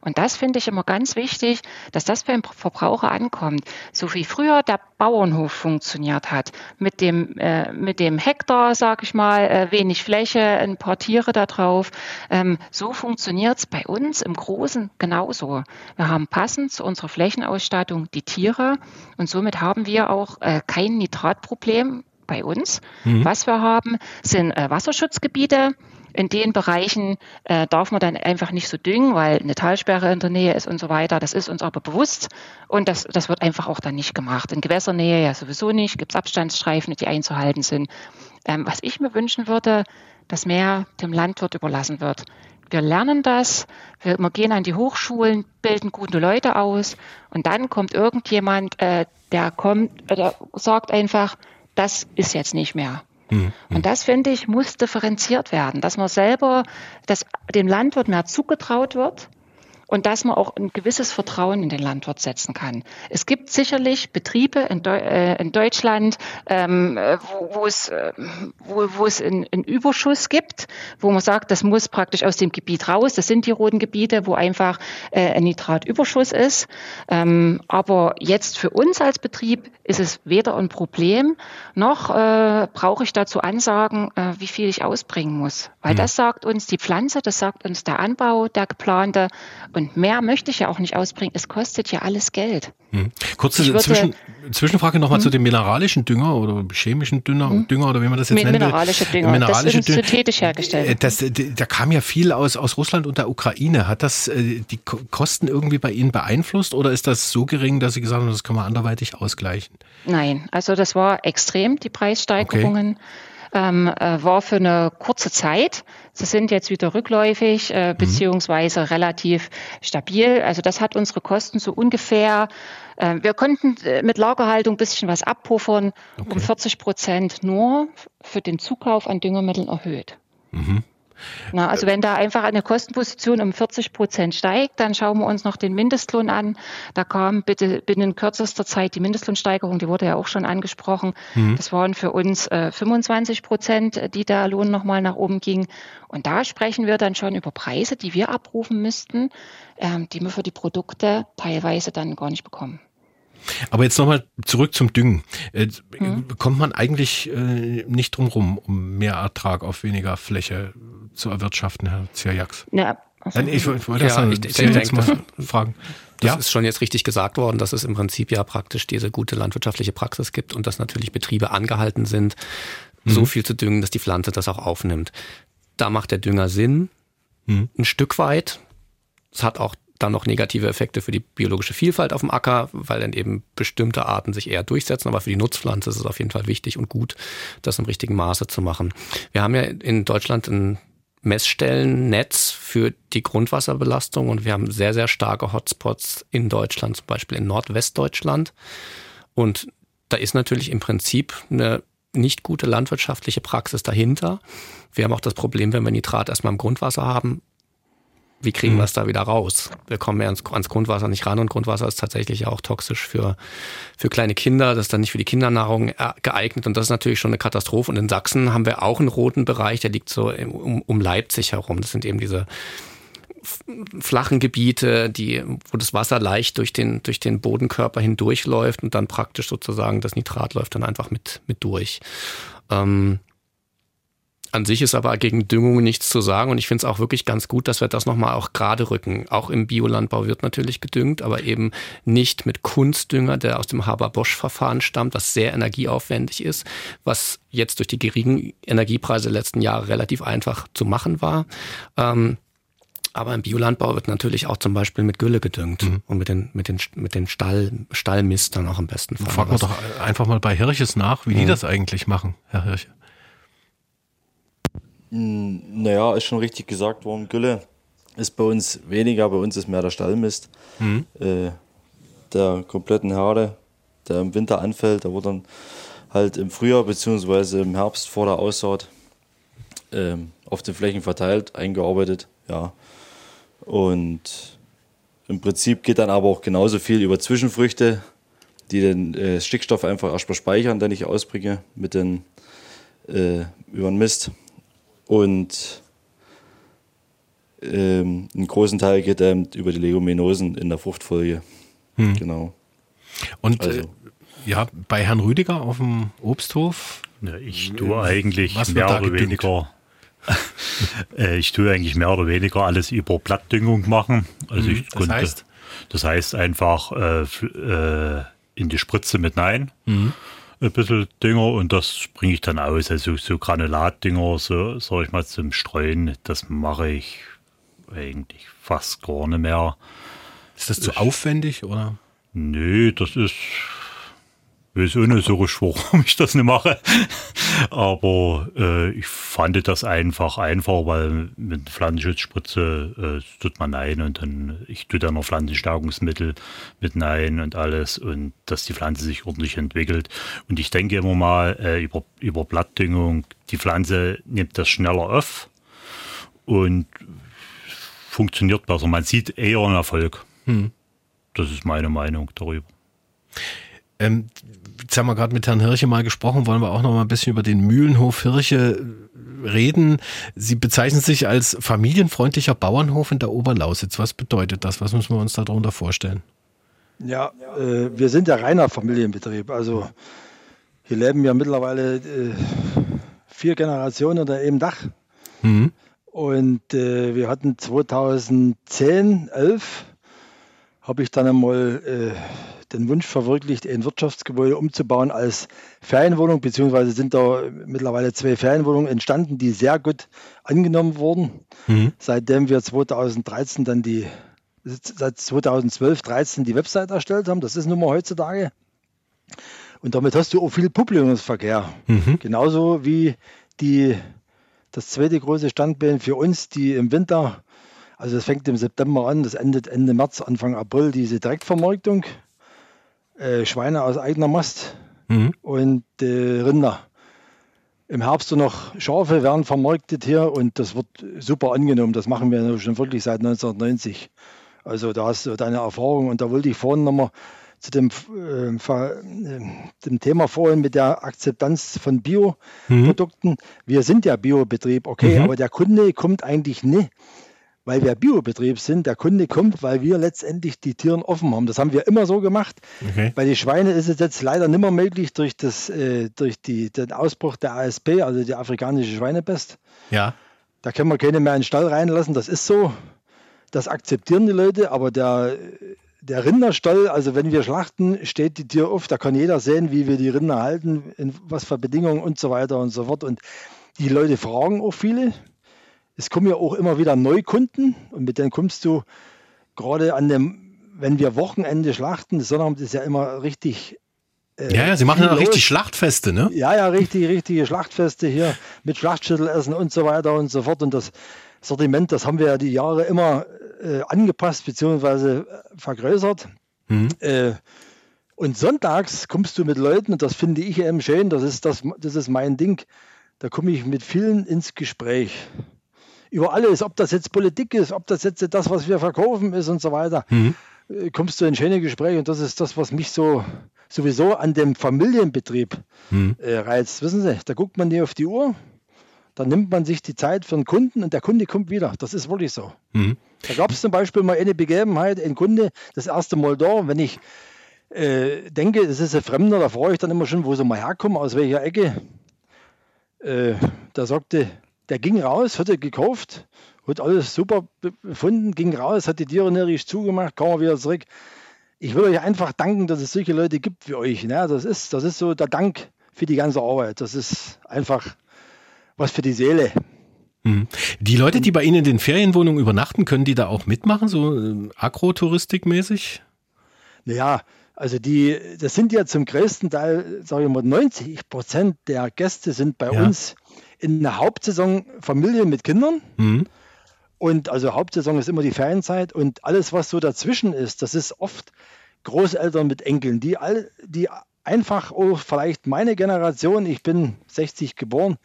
Und das finde ich immer ganz wichtig, dass das beim Verbraucher ankommt. So wie früher der Bauernhof funktioniert hat, mit dem, äh, mit dem Hektar, sag ich mal, äh, wenig Fläche, ein paar Tiere da drauf. Ähm, so funktioniert es bei uns im Großen genauso. Wir haben passend zu unserer Flächenausstattung die Tiere und somit haben wir auch äh, kein Nitratproblem bei uns. Mhm. Was wir haben, sind äh, Wasserschutzgebiete in den Bereichen äh, darf man dann einfach nicht so düngen, weil eine Talsperre in der Nähe ist und so weiter. Das ist uns aber bewusst und das, das wird einfach auch dann nicht gemacht. In Gewässernähe ja sowieso nicht, gibt es Abstandsstreifen, die einzuhalten sind. Ähm, was ich mir wünschen würde, dass mehr dem Landwirt überlassen wird. Wir lernen das, wir, wir gehen an die Hochschulen, bilden gute Leute aus und dann kommt irgendjemand, äh, der kommt, äh, der sagt einfach, das ist jetzt nicht mehr. Mhm. Und das, finde ich, muss differenziert werden, dass man selber, dass dem Landwirt mehr zugetraut wird und dass man auch ein gewisses Vertrauen in den Landwirt setzen kann. Es gibt sicherlich Betriebe in, Deu äh, in Deutschland, ähm, wo, es, äh, wo, wo es einen, einen Überschuss gibt, wo man sagt, das muss praktisch aus dem Gebiet raus. Das sind die roten Gebiete, wo einfach äh, ein Nitratüberschuss ist. Ähm, aber jetzt für uns als Betrieb ist es weder ein Problem, noch äh, brauche ich dazu Ansagen, äh, wie viel ich ausbringen muss. Weil mhm. das sagt uns die Pflanze, das sagt uns der Anbau, der geplante. Und mehr möchte ich ja auch nicht ausbringen. Es kostet ja alles Geld. Hm. Kurze würde, Zwischen, Zwischenfrage nochmal hm. zu dem mineralischen Dünger oder chemischen Dünger, hm. Dünger oder wie man das jetzt nennt. Mineralische Dünger. Mineralische das ist synthetisch hergestellt. Äh, das, da kam ja viel aus, aus Russland und der Ukraine. Hat das äh, die Kosten irgendwie bei Ihnen beeinflusst oder ist das so gering, dass Sie gesagt haben, das kann man anderweitig ausgleichen? Nein, also das war extrem, die Preissteigerungen. Okay ähm, äh, war für eine kurze Zeit. Sie sind jetzt wieder rückläufig äh, mhm. beziehungsweise relativ stabil. Also das hat unsere Kosten so ungefähr. Äh, wir konnten äh, mit Lagerhaltung ein bisschen was abpuffern, okay. um 40 Prozent nur für den Zukauf an Düngemitteln erhöht. Mhm. Na, also wenn da einfach eine Kostenposition um 40 Prozent steigt, dann schauen wir uns noch den Mindestlohn an. Da kam bitte binnen kürzester Zeit die Mindestlohnsteigerung, die wurde ja auch schon angesprochen. Mhm. Das waren für uns äh, 25 Prozent, die der Lohn nochmal nach oben ging. Und da sprechen wir dann schon über Preise, die wir abrufen müssten, ähm, die wir für die Produkte teilweise dann gar nicht bekommen. Aber jetzt nochmal zurück zum Düngen. Hm. Kommt man eigentlich äh, nicht drum rum, um mehr Ertrag auf weniger Fläche zu erwirtschaften, Herr Zierjaks? Ja. Also, ich, ich wollte ja, sagen, ich, ich denke, mal fragen. Das ja? ist schon jetzt richtig gesagt worden, dass es im Prinzip ja praktisch diese gute landwirtschaftliche Praxis gibt und dass natürlich Betriebe angehalten sind, mhm. so viel zu düngen, dass die Pflanze das auch aufnimmt. Da macht der Dünger Sinn, mhm. ein Stück weit. Es hat auch dann noch negative Effekte für die biologische Vielfalt auf dem Acker, weil dann eben bestimmte Arten sich eher durchsetzen. Aber für die Nutzpflanze ist es auf jeden Fall wichtig und gut, das im richtigen Maße zu machen. Wir haben ja in Deutschland ein Messstellennetz für die Grundwasserbelastung und wir haben sehr, sehr starke Hotspots in Deutschland, zum Beispiel in Nordwestdeutschland. Und da ist natürlich im Prinzip eine nicht gute landwirtschaftliche Praxis dahinter. Wir haben auch das Problem, wenn wir Nitrat erstmal im Grundwasser haben, wie kriegen mhm. wir es da wieder raus? Wir kommen ja ans, ans, Grundwasser nicht ran und Grundwasser ist tatsächlich auch toxisch für, für kleine Kinder. Das ist dann nicht für die Kindernahrung äh, geeignet und das ist natürlich schon eine Katastrophe. Und in Sachsen haben wir auch einen roten Bereich, der liegt so um, um Leipzig herum. Das sind eben diese flachen Gebiete, die, wo das Wasser leicht durch den, durch den Bodenkörper hindurchläuft und dann praktisch sozusagen das Nitrat läuft dann einfach mit, mit durch. Ähm, an sich ist aber gegen Düngung nichts zu sagen und ich finde es auch wirklich ganz gut, dass wir das nochmal auch gerade rücken. Auch im Biolandbau wird natürlich gedüngt, aber eben nicht mit Kunstdünger, der aus dem Haber-Bosch-Verfahren stammt, was sehr energieaufwendig ist, was jetzt durch die geringen Energiepreise der letzten Jahre relativ einfach zu machen war. Ähm, aber im Biolandbau wird natürlich auch zum Beispiel mit Gülle gedüngt mhm. und mit den, mit den, mit den Stall, Stallmist dann auch im besten Fall. Fragen wir doch einfach mal bei Hirches nach, wie mhm. die das eigentlich machen, Herr Hirche. Naja, ist schon richtig gesagt worden. Gülle ist bei uns weniger, bei uns ist mehr der Stallmist. Mhm. Äh, der kompletten Herde, der im Winter anfällt, der wird dann halt im Frühjahr bzw. im Herbst vor der Aussaat äh, auf den Flächen verteilt, eingearbeitet. Ja. Und im Prinzip geht dann aber auch genauso viel über Zwischenfrüchte, die den äh, Stickstoff einfach erstmal speichern, den ich ausbringe mit den äh, über den Mist. Und ähm, einen großen Teil geht eben über die Leguminosen in der Fruchtfolge. Hm. Genau. Und also. äh, ja, bei Herrn Rüdiger auf dem Obsthof? Ja, ich tue eigentlich mehr oder weniger. Äh, ich tue eigentlich mehr oder weniger alles über Blattdüngung machen. Also hm, ich das konnte, heißt? das heißt einfach äh, äh, in die Spritze mit Nein. Mhm ein bisschen Dünger und das bringe ich dann aus. Also so Granulatdünger, so sag ich mal zum Streuen, das mache ich eigentlich fast gar nicht mehr. Ist das zu ich, aufwendig oder? Nö, das ist weiß auch nicht so richtig, warum ich das nicht mache. Aber äh, ich fand das einfach einfach, weil mit Pflanzenschutzspritze äh, tut man nein und dann ich tue dann noch Pflanzenstärkungsmittel mit nein und alles und dass die Pflanze sich ordentlich entwickelt. Und ich denke immer mal äh, über, über Blattdüngung, die Pflanze nimmt das schneller auf und funktioniert besser. Man sieht eher einen Erfolg. Hm. Das ist meine Meinung darüber. Ähm, jetzt haben wir gerade mit Herrn Hirche mal gesprochen, wollen wir auch noch mal ein bisschen über den Mühlenhof Hirche reden. Sie bezeichnen sich als familienfreundlicher Bauernhof in der Oberlausitz. Was bedeutet das? Was müssen wir uns darunter vorstellen? Ja, äh, wir sind ja reiner Familienbetrieb. Also hier leben ja mittlerweile äh, vier Generationen unter einem Dach. Mhm. Und äh, wir hatten 2010, 11 habe ich dann einmal äh, den Wunsch verwirklicht, ein Wirtschaftsgebäude umzubauen als Ferienwohnung, beziehungsweise sind da mittlerweile zwei Ferienwohnungen entstanden, die sehr gut angenommen wurden. Mhm. Seitdem wir 2013 dann die, seit 2012, 13 die Website erstellt haben, das ist nun mal heutzutage. Und damit hast du auch viel Publikumsverkehr. Mhm. Genauso wie die, das zweite große Standbein für uns, die im Winter, also das fängt im September an, das endet Ende März, Anfang April, diese Direktvermarktung. Äh, Schweine aus eigener Mast mhm. und äh, Rinder. Im Herbst noch Schafe werden vermarktet hier und das wird super angenommen. Das machen wir schon wirklich seit 1990. Also da hast du deine Erfahrung und da wollte ich vorhin nochmal zu dem, äh, äh, dem Thema vorhin mit der Akzeptanz von Bioprodukten. Mhm. Wir sind ja Biobetrieb, okay, mhm. aber der Kunde kommt eigentlich nicht, weil wir Biobetrieb sind. Der Kunde kommt, weil wir letztendlich die Tieren offen haben. Das haben wir immer so gemacht. Okay. Bei den Schweinen ist es jetzt leider nicht mehr möglich durch, das, äh, durch die, den Ausbruch der ASP, also die afrikanische Schweinepest. Ja. Da können wir keine mehr in den Stall reinlassen. Das ist so. Das akzeptieren die Leute, aber der der Rinderstall, also wenn wir schlachten, steht die Tür auf, da kann jeder sehen, wie wir die Rinder halten, in was für Bedingungen und so weiter und so fort. Und die Leute fragen auch viele. Es kommen ja auch immer wieder Neukunden und mit denen kommst du gerade an dem, wenn wir Wochenende schlachten, das Sonnabend ist ja immer richtig. Äh, ja, ja, sie machen ja richtig Schlachtfeste, ne? Ja, ja, richtig, richtige Schlachtfeste hier mit Schlachtschüttelessen und so weiter und so fort. Und das Sortiment, das haben wir ja die Jahre immer äh, angepasst bzw. vergrößert. Mhm. Äh, und sonntags kommst du mit Leuten, und das finde ich eben schön, das ist, das, das ist mein Ding, da komme ich mit vielen ins Gespräch. Über alles, ob das jetzt Politik ist, ob das jetzt das, was wir verkaufen ist und so weiter, mhm. Äh, kommst du in schöne Gespräche und das ist das, was mich so sowieso an dem Familienbetrieb mhm. äh, reizt. Wissen Sie, da guckt man nicht auf die Uhr, dann nimmt man sich die Zeit für einen Kunden und der Kunde kommt wieder. Das ist wirklich so. Mhm. Da gab es zum Beispiel mal eine Begebenheit, ein Kunde, das erste Mal da, wenn ich äh, denke, es ist ein Fremder, da frage ich dann immer schon, wo sie mal herkommen, aus welcher Ecke. Äh, da sagte, der ging raus, hatte gekauft, hat alles super befunden, ging raus, hat die Tiere närrisch zugemacht, kam er wieder zurück. Ich will euch einfach danken, dass es solche Leute gibt wie euch. Ne? Das, ist, das ist so der Dank für die ganze Arbeit. Das ist einfach was für die Seele. Mhm. Die Leute, die bei Ihnen in den Ferienwohnungen übernachten, können die da auch mitmachen, so äh, Agrotouristikmäßig? Naja, also die, das sind ja zum größten Teil, sage ich mal, 90 Prozent der Gäste sind bei ja. uns in der Hauptsaison Familien mit Kindern. Mhm. Und also Hauptsaison ist immer die Ferienzeit und alles, was so dazwischen ist, das ist oft Großeltern mit Enkeln, die, all, die einfach auch vielleicht meine Generation, ich bin 60 geboren,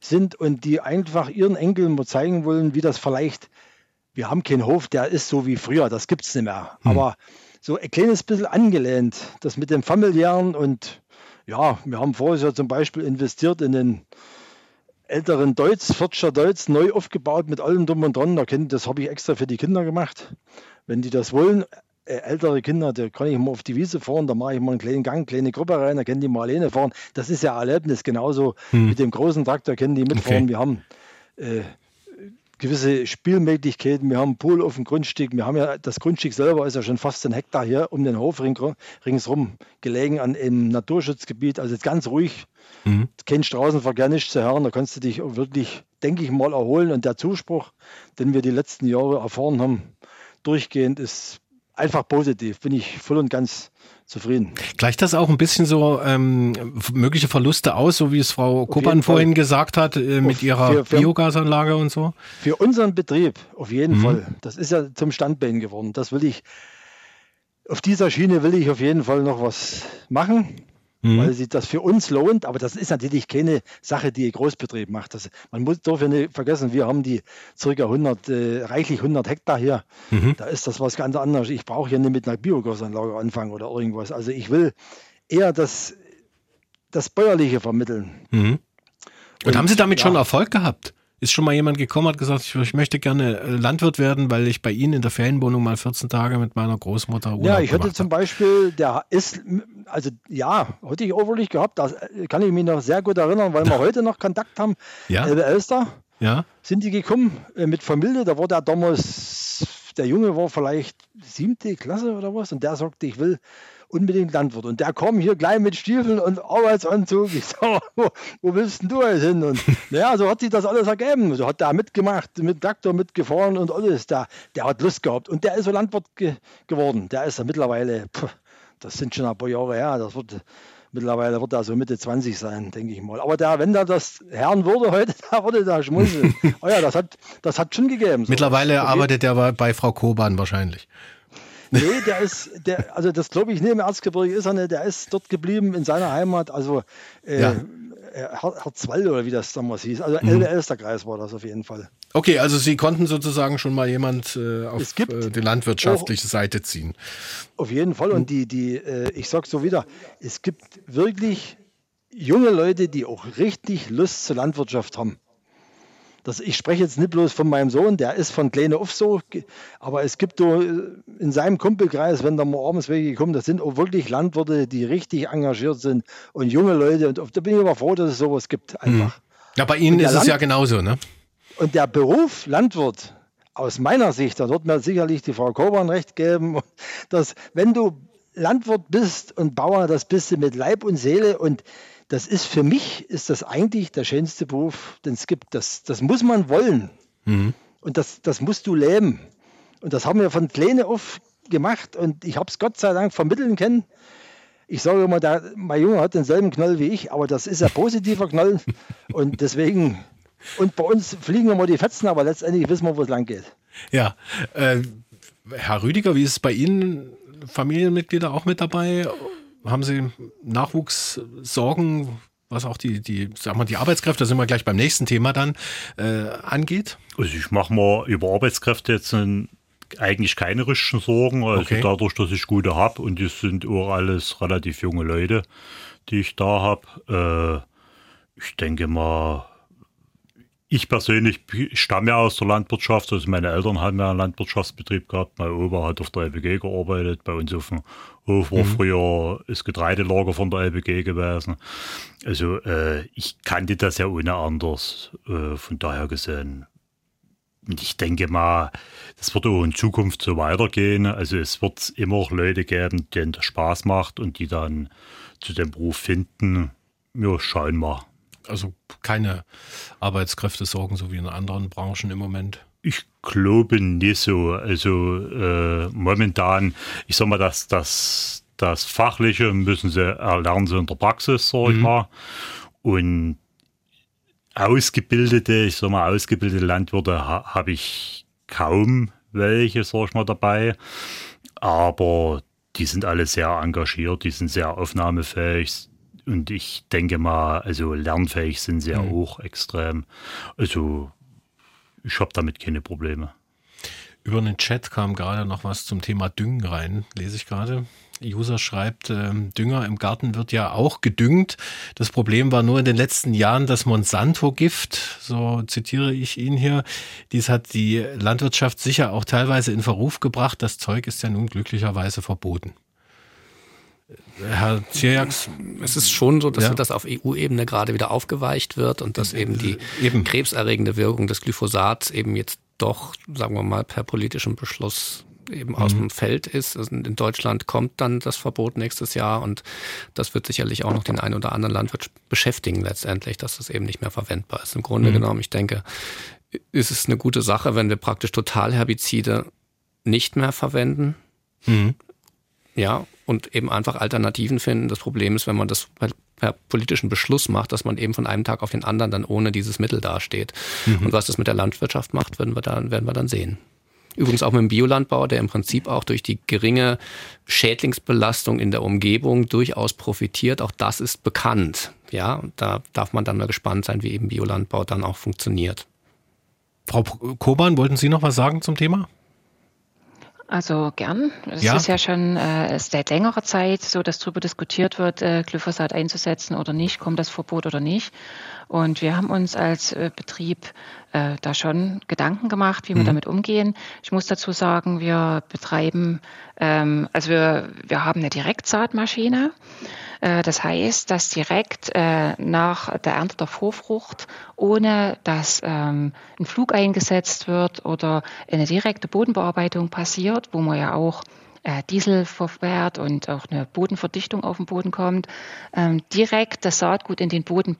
sind und die einfach ihren Enkeln mal zeigen wollen, wie das vielleicht, wir haben keinen Hof, der ist so wie früher, das gibt es nicht mehr. Hm. Aber so ein kleines bisschen angelehnt, das mit dem familiären und ja, wir haben vorher ja zum Beispiel investiert in den älteren Deutz, Fortscher Deutz, neu aufgebaut mit allem drum und dran. Das habe ich extra für die Kinder gemacht. Wenn die das wollen, äh, ältere Kinder, da kann ich mal auf die Wiese fahren, da mache ich mal einen kleinen Gang, kleine Gruppe rein, da können die mal alleine fahren. Das ist ja Erlebnis, genauso hm. mit dem großen Traktor können die mitfahren. Okay. Wir haben äh, gewisse Spielmöglichkeiten, wir haben einen Pool auf dem Grundstück, wir haben ja, das Grundstück selber ist ja schon fast ein Hektar hier um den Hof ring, ringsrum gelegen an einem Naturschutzgebiet, also ganz ruhig, mhm. kein Straßenverkehr, nicht zu hören, da kannst du dich wirklich, denke ich mal, erholen. Und der Zuspruch, den wir die letzten Jahre erfahren haben, durchgehend ist einfach positiv, bin ich voll und ganz zufrieden. Gleicht das auch ein bisschen so ähm, mögliche Verluste aus, so wie es Frau Kopan vorhin Fall. gesagt hat, äh, mit ihrer für, für, Biogasanlage und so? Für unseren Betrieb auf jeden mhm. Fall. Das ist ja zum Standbein geworden. Das will ich, auf dieser Schiene will ich auf jeden Fall noch was machen. Mhm. weil sich das für uns lohnt. Aber das ist natürlich keine Sache, die ein Großbetrieb macht. Das, man muss, darf ja nicht vergessen, wir haben die circa 100, äh, reichlich 100 Hektar hier. Mhm. Da ist das was ganz anderes. Ich brauche ja nicht mit einer Biogasanlage anfangen oder irgendwas. Also ich will eher das, das Bäuerliche vermitteln. Mhm. Und, Und, haben Sie damit ja, schon Erfolg gehabt? Ist schon mal jemand gekommen, hat gesagt, ich, ich, möchte gerne äh, Landwirt werden, weil ich bei Ihnen in der Ferienwohnung mal 14 Tage mit meiner Großmutter Urlaub Ja, ich hatte zum Beispiel, der ist, also ja, hatte ich overlich gehabt, das äh, kann ich mich noch sehr gut erinnern, weil wir heute noch Kontakt haben. Ja. Elbe Elster. Ja. Sind die gekommen äh, mit Familie, da war der damals, der Junge war vielleicht siebte Klasse oder was und der sagte, ich will unbedingt Landwirt. Und der kam hier gleich mit Stiefeln und Arbeitsanzug. Ich sag, wo, wo willst denn du jetzt hin? Und naja, so hat sich das alles ergeben. So hat der mitgemacht, mit Traktor mitgefahren und alles. Der, der hat Lust gehabt. Und der ist so Landwirt ge geworden. Der ist ja mittlerweile, pff, das sind schon ein paar Jahre her, das wird mittlerweile wird er so Mitte 20 sein, denke ich mal. Aber der, wenn der das Herrn würde heute, da würde der schmunzeln. oh ja, das hat, das hat schon gegeben. So. Mittlerweile okay. arbeitet er bei Frau Koban wahrscheinlich. Nee, der ist, der, also das glaube ich nicht im Erzgebirge ist er nicht, der ist dort geblieben in seiner Heimat, also äh, ja. Herzwalde oder wie das damals hieß. Also mhm. Elsterkreis war das auf jeden Fall. Okay, also Sie konnten sozusagen schon mal jemand äh, auf äh, die landwirtschaftliche Seite ziehen. Auf jeden Fall. Und die, die, äh, ich sage so wieder, es gibt wirklich junge Leute, die auch richtig Lust zur Landwirtschaft haben. Das, ich spreche jetzt nicht bloß von meinem Sohn, der ist von kleine auf so, aber es gibt so äh, in seinem Kumpelkreis, wenn da mal abends welche kommen, das sind auch wirklich Landwirte, die richtig engagiert sind und junge Leute. Und da bin ich aber froh, dass es sowas gibt einfach. Ja, bei Ihnen ist es Land ja genauso, ne? Und der Beruf Landwirt, aus meiner Sicht, da wird mir sicherlich die Frau Koban recht geben, dass wenn du Landwirt bist und Bauer, das bist du mit Leib und Seele und das ist für mich, ist das eigentlich der schönste Beruf, den es gibt. Das, das muss man wollen. Mhm. Und das, das musst du leben. Und das haben wir von Kleine auf gemacht und ich habe es Gott sei Dank vermitteln können. Ich sage immer, der, mein Junge hat denselben Knoll wie ich, aber das ist ein positiver Knoll und deswegen, und bei uns fliegen immer die Fetzen, aber letztendlich wissen wir, wo es lang geht. Ja, äh, Herr Rüdiger, wie ist es bei Ihnen? Familienmitglieder auch mit dabei? Haben Sie Nachwuchssorgen, was auch die, die, sag mal, die Arbeitskräfte, da sind wir gleich beim nächsten Thema dann, äh, angeht? Also ich mache mir über Arbeitskräfte jetzt ein, eigentlich keine richtigen Sorgen. Also okay. dadurch, dass ich gute habe und die sind auch alles relativ junge Leute, die ich da habe. Äh, ich denke mal, ich persönlich stamme ja aus der Landwirtschaft, also meine Eltern haben ja einen Landwirtschaftsbetrieb gehabt, mein Opa hat auf der LBG gearbeitet, bei uns auf dem Hof war mhm. früher das Getreidelager von der LBG gewesen. Also äh, ich kannte das ja ohne anders, äh, von daher gesehen. Und ich denke mal, das wird auch in Zukunft so weitergehen. Also es wird immer Leute geben, denen das Spaß macht und die dann zu dem Beruf finden. Ja, schauen wir also keine Arbeitskräfte sorgen, so wie in anderen Branchen im Moment? Ich glaube nicht so. Also äh, momentan, ich sag mal, dass das, das Fachliche müssen sie erlernen sie in der Praxis, sag ich mhm. mal. Und ausgebildete, ich sag mal, ausgebildete Landwirte ha, habe ich kaum welche, sag ich mal, dabei. Aber die sind alle sehr engagiert, die sind sehr aufnahmefähig, und ich denke mal, also lernfähig sind sie ja mhm. auch extrem. Also ich habe damit keine Probleme. Über den Chat kam gerade noch was zum Thema Düngen rein, lese ich gerade. User schreibt, äh, Dünger im Garten wird ja auch gedüngt. Das Problem war nur in den letzten Jahren das Monsanto-Gift, so zitiere ich ihn hier. Dies hat die Landwirtschaft sicher auch teilweise in Verruf gebracht. Das Zeug ist ja nun glücklicherweise verboten. Herr Zierjaks, es ist schon so, dass ja. das auf EU-Ebene gerade wieder aufgeweicht wird und dass eben die eben. krebserregende Wirkung des Glyphosats eben jetzt doch, sagen wir mal, per politischem Beschluss eben mhm. aus dem Feld ist. Also in Deutschland kommt dann das Verbot nächstes Jahr und das wird sicherlich auch noch den einen oder anderen Landwirt beschäftigen letztendlich, dass das eben nicht mehr verwendbar ist. Im Grunde mhm. genommen, ich denke, ist es eine gute Sache, wenn wir praktisch Totalherbizide nicht mehr verwenden. Mhm. Ja, und eben einfach Alternativen finden. Das Problem ist, wenn man das per, per, politischen Beschluss macht, dass man eben von einem Tag auf den anderen dann ohne dieses Mittel dasteht. Mhm. Und was das mit der Landwirtschaft macht, werden wir dann, werden wir dann sehen. Übrigens auch mit dem Biolandbau, der im Prinzip auch durch die geringe Schädlingsbelastung in der Umgebung durchaus profitiert. Auch das ist bekannt. Ja, da darf man dann mal gespannt sein, wie eben Biolandbau dann auch funktioniert. Frau Koban, wollten Sie noch was sagen zum Thema? Also gern. Es ja. ist ja schon äh, seit längerer Zeit so, dass darüber diskutiert wird, äh, Glyphosat einzusetzen oder nicht, kommt das Verbot oder nicht. Und wir haben uns als äh, Betrieb äh, da schon Gedanken gemacht, wie wir mhm. damit umgehen. Ich muss dazu sagen, wir betreiben, ähm, also wir, wir haben eine Direktsaatmaschine. Äh, das heißt, dass direkt äh, nach der Ernte der Vorfrucht, ohne dass ähm, ein Flug eingesetzt wird oder eine direkte Bodenbearbeitung passiert, wo man ja auch äh, Diesel verfährt und auch eine Bodenverdichtung auf den Boden kommt, ähm, direkt das Saatgut in den Boden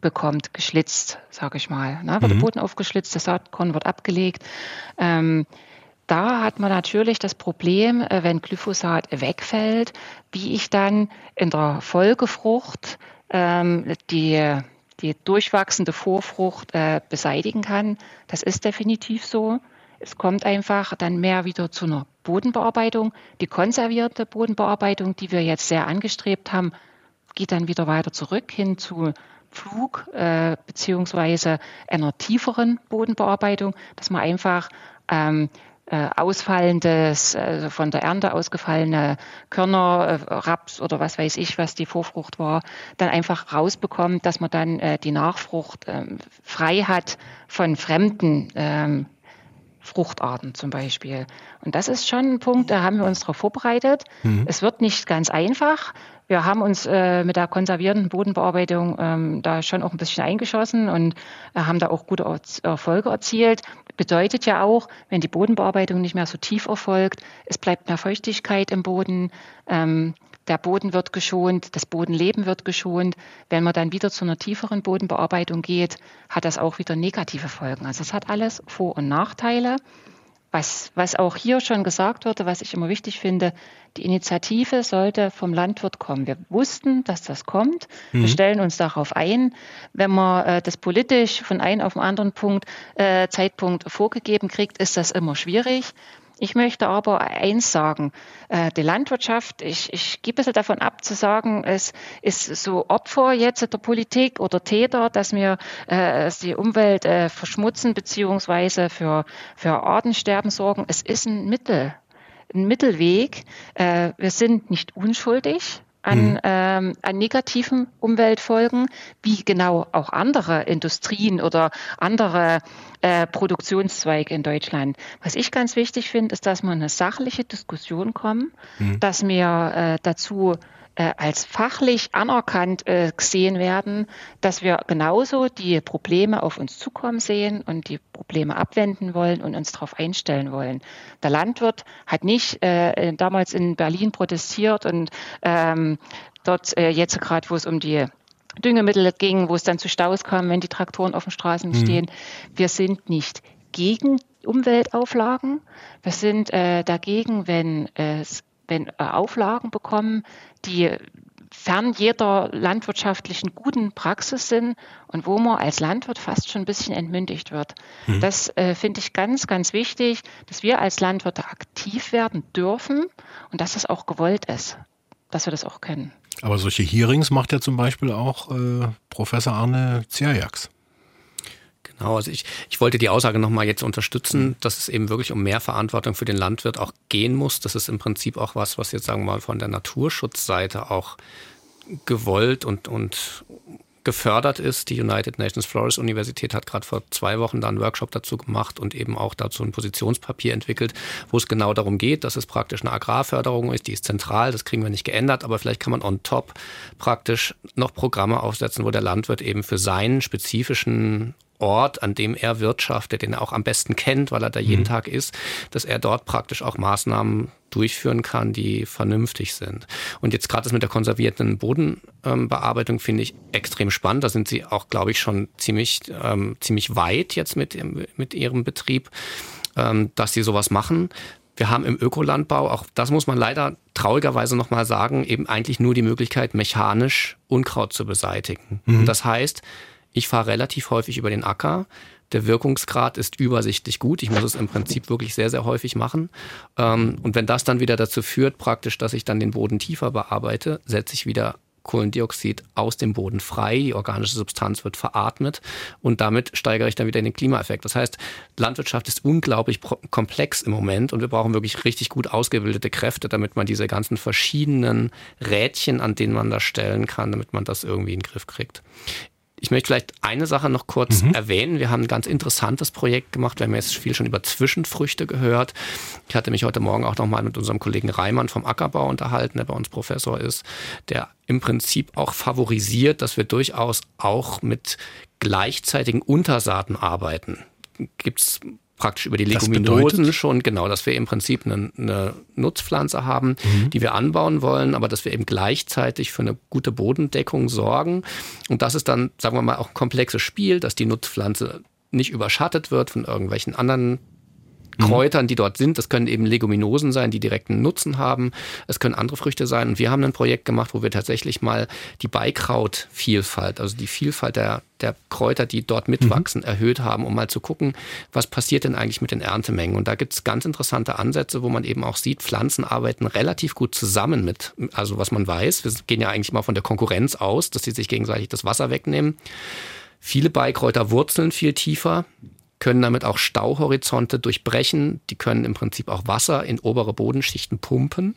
bekommt, geschlitzt, sage ich mal. Ne? Wird mhm. der Boden aufgeschlitzt, das Saatkorn wird abgelegt. Ähm, da hat man natürlich das Problem, äh, wenn Glyphosat wegfällt, wie ich dann in der Folgefrucht ähm, die, die durchwachsende Vorfrucht äh, beseitigen kann. Das ist definitiv so. Es kommt einfach dann mehr wieder zu einer Bodenbearbeitung. Die konservierte Bodenbearbeitung, die wir jetzt sehr angestrebt haben, geht dann wieder weiter zurück hin zu Flug äh, beziehungsweise einer tieferen Bodenbearbeitung, dass man einfach ähm, äh, ausfallendes, also von der Ernte ausgefallene Körner, äh, Raps oder was weiß ich, was die Vorfrucht war, dann einfach rausbekommt, dass man dann äh, die Nachfrucht ähm, frei hat von fremden ähm, Fruchtarten zum Beispiel. Und das ist schon ein Punkt, da haben wir uns darauf vorbereitet. Mhm. Es wird nicht ganz einfach. Wir haben uns äh, mit der konservierenden Bodenbearbeitung ähm, da schon auch ein bisschen eingeschossen und äh, haben da auch gute Erfolge erzielt. Bedeutet ja auch, wenn die Bodenbearbeitung nicht mehr so tief erfolgt, es bleibt mehr Feuchtigkeit im Boden. Ähm, der Boden wird geschont, das Bodenleben wird geschont. Wenn man dann wieder zu einer tieferen Bodenbearbeitung geht, hat das auch wieder negative Folgen. Also es hat alles Vor- und Nachteile. Was, was auch hier schon gesagt wurde, was ich immer wichtig finde, die Initiative sollte vom Landwirt kommen. Wir wussten, dass das kommt. Mhm. Wir stellen uns darauf ein. Wenn man äh, das politisch von einem auf den anderen Punkt, äh, Zeitpunkt vorgegeben kriegt, ist das immer schwierig. Ich möchte aber eins sagen, äh, die Landwirtschaft, ich, ich gehe ein bisschen davon ab zu sagen, es ist so Opfer jetzt der Politik oder Täter, dass wir äh, die Umwelt äh, verschmutzen beziehungsweise für, für Artensterben sorgen. Es ist ein Mittel, ein Mittelweg. wir sind nicht unschuldig an, mhm. ähm, an negativen Umweltfolgen, wie genau auch andere Industrien oder andere äh, Produktionszweige in Deutschland. Was ich ganz wichtig finde, ist, dass wir in eine sachliche Diskussion kommen, mhm. dass wir äh, dazu äh, als fachlich anerkannt äh, gesehen werden, dass wir genauso die Probleme auf uns zukommen sehen und die Probleme abwenden wollen und uns darauf einstellen wollen. Der Landwirt hat nicht äh, damals in Berlin protestiert und ähm, dort äh, jetzt gerade, wo es um die Düngemittel ging, wo es dann zu Staus kam, wenn die Traktoren auf den Straßen mhm. stehen. Wir sind nicht gegen Umweltauflagen. Wir sind äh, dagegen, wenn es wenn äh, Auflagen bekommen, die fern jeder landwirtschaftlichen guten Praxis sind und wo man als Landwirt fast schon ein bisschen entmündigt wird. Mhm. Das äh, finde ich ganz, ganz wichtig, dass wir als Landwirte aktiv werden dürfen und dass das auch gewollt ist, dass wir das auch können. Aber solche Hearings macht ja zum Beispiel auch äh, Professor Arne Zerjaks. Genau, also ich, ich wollte die Aussage nochmal jetzt unterstützen, dass es eben wirklich um mehr Verantwortung für den Landwirt auch gehen muss. Das ist im Prinzip auch was, was jetzt sagen wir mal von der Naturschutzseite auch gewollt und, und gefördert ist. Die United Nations Forest Universität hat gerade vor zwei Wochen da einen Workshop dazu gemacht und eben auch dazu ein Positionspapier entwickelt, wo es genau darum geht, dass es praktisch eine Agrarförderung ist, die ist zentral, das kriegen wir nicht geändert, aber vielleicht kann man on top praktisch noch Programme aufsetzen, wo der Landwirt eben für seinen spezifischen Ort, an dem er wirtschaftet, den er auch am besten kennt, weil er da jeden mhm. Tag ist, dass er dort praktisch auch Maßnahmen durchführen kann, die vernünftig sind. Und jetzt gerade das mit der konservierten Bodenbearbeitung finde ich extrem spannend. Da sind Sie auch, glaube ich, schon ziemlich, ähm, ziemlich weit jetzt mit, mit Ihrem Betrieb, ähm, dass Sie sowas machen. Wir haben im Ökolandbau, auch das muss man leider traurigerweise nochmal sagen, eben eigentlich nur die Möglichkeit, mechanisch Unkraut zu beseitigen. Mhm. Das heißt, ich fahre relativ häufig über den Acker, Der Wirkungsgrad ist übersichtlich gut. Ich muss es im Prinzip wirklich sehr, sehr häufig machen. Ähm, und wenn das dann wieder dazu führt, praktisch, dass ich dann den Boden tiefer bearbeite, setze ich wieder Kohlendioxid aus dem Boden frei, die organische Substanz wird veratmet und damit steigere ich dann wieder den Klimaeffekt. Das heißt, Landwirtschaft ist unglaublich komplex im Moment und wir brauchen wirklich richtig gut ausgebildete Kräfte, damit man diese ganzen verschiedenen Rädchen, an denen man das stellen kann, damit man das irgendwie in den Griff kriegt. Ich möchte vielleicht eine Sache noch kurz mhm. erwähnen. Wir haben ein ganz interessantes Projekt gemacht. Wir haben jetzt viel schon über Zwischenfrüchte gehört. Ich hatte mich heute Morgen auch noch mal mit unserem Kollegen Reimann vom Ackerbau unterhalten, der bei uns Professor ist, der im Prinzip auch favorisiert, dass wir durchaus auch mit gleichzeitigen Untersaaten arbeiten. Gibt es praktisch über die Leguminosen schon, genau, dass wir im Prinzip eine, eine Nutzpflanze haben, mhm. die wir anbauen wollen, aber dass wir eben gleichzeitig für eine gute Bodendeckung sorgen. Und das ist dann, sagen wir mal, auch ein komplexes Spiel, dass die Nutzpflanze nicht überschattet wird von irgendwelchen anderen. Kräutern, die dort sind. Das können eben Leguminosen sein, die direkten Nutzen haben. Es können andere Früchte sein. Und wir haben ein Projekt gemacht, wo wir tatsächlich mal die Beikrautvielfalt, also die Vielfalt der, der Kräuter, die dort mitwachsen, mhm. erhöht haben, um mal zu gucken, was passiert denn eigentlich mit den Erntemengen. Und da gibt es ganz interessante Ansätze, wo man eben auch sieht, Pflanzen arbeiten relativ gut zusammen mit, also was man weiß. Wir gehen ja eigentlich mal von der Konkurrenz aus, dass sie sich gegenseitig das Wasser wegnehmen. Viele Beikräuter wurzeln viel tiefer können damit auch Stauhorizonte durchbrechen. Die können im Prinzip auch Wasser in obere Bodenschichten pumpen.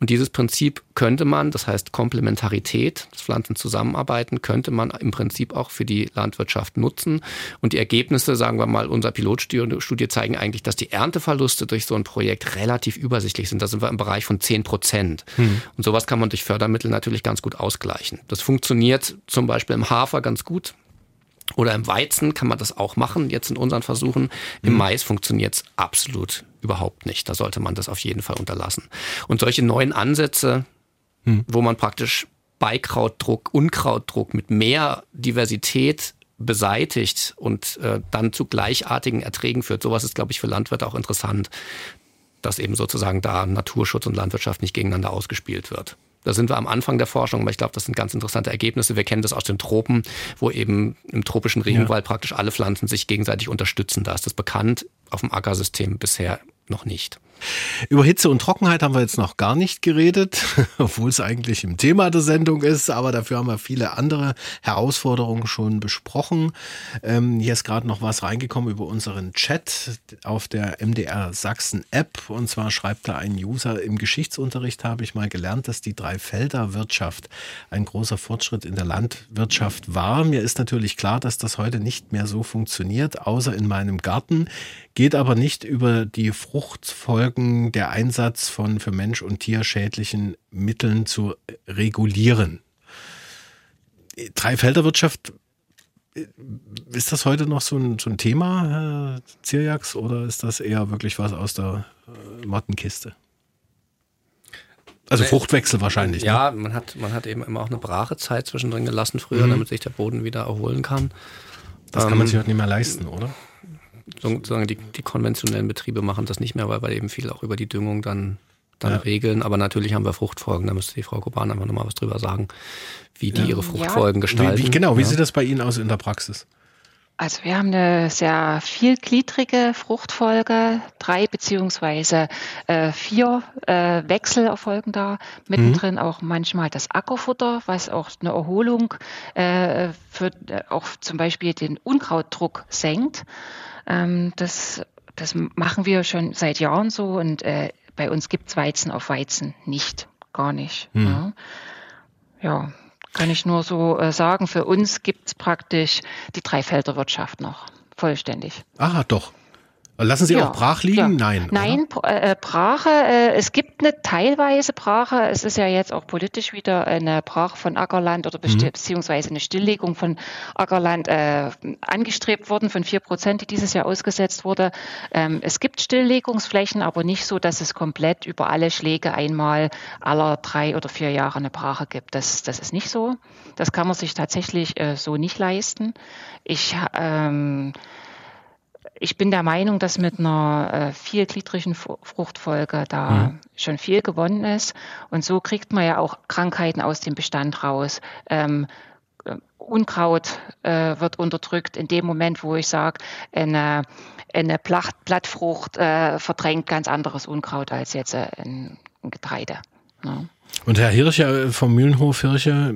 Und dieses Prinzip könnte man, das heißt Komplementarität, dass Pflanzen zusammenarbeiten, könnte man im Prinzip auch für die Landwirtschaft nutzen. Und die Ergebnisse, sagen wir mal, unserer Pilotstudie zeigen eigentlich, dass die Ernteverluste durch so ein Projekt relativ übersichtlich sind. Da sind wir im Bereich von 10 Prozent. Hm. Und sowas kann man durch Fördermittel natürlich ganz gut ausgleichen. Das funktioniert zum Beispiel im Hafer ganz gut. Oder im Weizen kann man das auch machen, jetzt in unseren Versuchen. Im mhm. Mais funktioniert es absolut überhaupt nicht. Da sollte man das auf jeden Fall unterlassen. Und solche neuen Ansätze, mhm. wo man praktisch Beikrautdruck, Unkrautdruck mit mehr Diversität beseitigt und äh, dann zu gleichartigen Erträgen führt. Sowas ist, glaube ich, für Landwirte auch interessant, dass eben sozusagen da Naturschutz und Landwirtschaft nicht gegeneinander ausgespielt wird. Da sind wir am Anfang der Forschung, aber ich glaube, das sind ganz interessante Ergebnisse. Wir kennen das aus den Tropen, wo eben im tropischen Regenwald ja. praktisch alle Pflanzen sich gegenseitig unterstützen. Da ist das bekannt, auf dem Ackersystem bisher noch nicht. Über Hitze und Trockenheit haben wir jetzt noch gar nicht geredet, obwohl es eigentlich im Thema der Sendung ist, aber dafür haben wir viele andere Herausforderungen schon besprochen. Ähm, hier ist gerade noch was reingekommen über unseren Chat auf der MDR Sachsen App und zwar schreibt da ein User, im Geschichtsunterricht habe ich mal gelernt, dass die Dreifelder-Wirtschaft ein großer Fortschritt in der Landwirtschaft war. Mir ist natürlich klar, dass das heute nicht mehr so funktioniert, außer in meinem Garten, geht aber nicht über die Fruchtfolge Folgen der Einsatz von für Mensch und Tier schädlichen Mitteln zu regulieren. Dreifelderwirtschaft, ist das heute noch so ein, so ein Thema, Herr Zirjaks, oder ist das eher wirklich was aus der äh, Mottenkiste? Also Fruchtwechsel wahrscheinlich. Ja, ne? man, hat, man hat eben immer auch eine Brachezeit zwischendrin gelassen früher, mhm. damit sich der Boden wieder erholen kann. Das kann man ähm, sich heute nicht mehr leisten, oder? Sozusagen die, die konventionellen Betriebe machen das nicht mehr, weil wir eben viel auch über die Düngung dann dann ja. regeln. Aber natürlich haben wir Fruchtfolgen. Da müsste die Frau Koban einfach nochmal was drüber sagen, wie die ja. ihre Fruchtfolgen ja. gestalten. Wie, wie, genau, wie sieht das bei Ihnen aus in der Praxis? Also wir haben eine sehr vielgliedrige Fruchtfolge, drei beziehungsweise äh, vier äh, Wechsel erfolgen da. Mittendrin mhm. auch manchmal das Ackerfutter, was auch eine Erholung äh, für äh, auch zum Beispiel den Unkrautdruck senkt. Ähm, das, das machen wir schon seit Jahren so und äh, bei uns gibt es Weizen auf Weizen nicht, gar nicht. Hm. Ja. ja. kann ich nur so äh, sagen. Für uns gibt es praktisch die Dreifelderwirtschaft noch vollständig. Aha, doch. Lassen Sie ja, auch brach liegen? Ja. Nein. Nein, äh, Brache, äh, es gibt eine teilweise Brache. Es ist ja jetzt auch politisch wieder eine Brache von Ackerland oder mhm. beziehungsweise eine Stilllegung von Ackerland äh, angestrebt worden von vier Prozent, die dieses Jahr ausgesetzt wurde. Ähm, es gibt Stilllegungsflächen, aber nicht so, dass es komplett über alle Schläge einmal aller drei oder vier Jahre eine Brache gibt. Das, das ist nicht so. Das kann man sich tatsächlich äh, so nicht leisten. Ich ähm, ich bin der Meinung, dass mit einer äh, vielgliedrigen Fruchtfolge da mhm. schon viel gewonnen ist. Und so kriegt man ja auch Krankheiten aus dem Bestand raus. Ähm, Unkraut äh, wird unterdrückt in dem Moment, wo ich sage, eine, eine Blattfrucht äh, verdrängt ganz anderes Unkraut als jetzt äh, ein, ein Getreide. Ja. Und Herr Hirscher vom Mühlenhof Hirscher,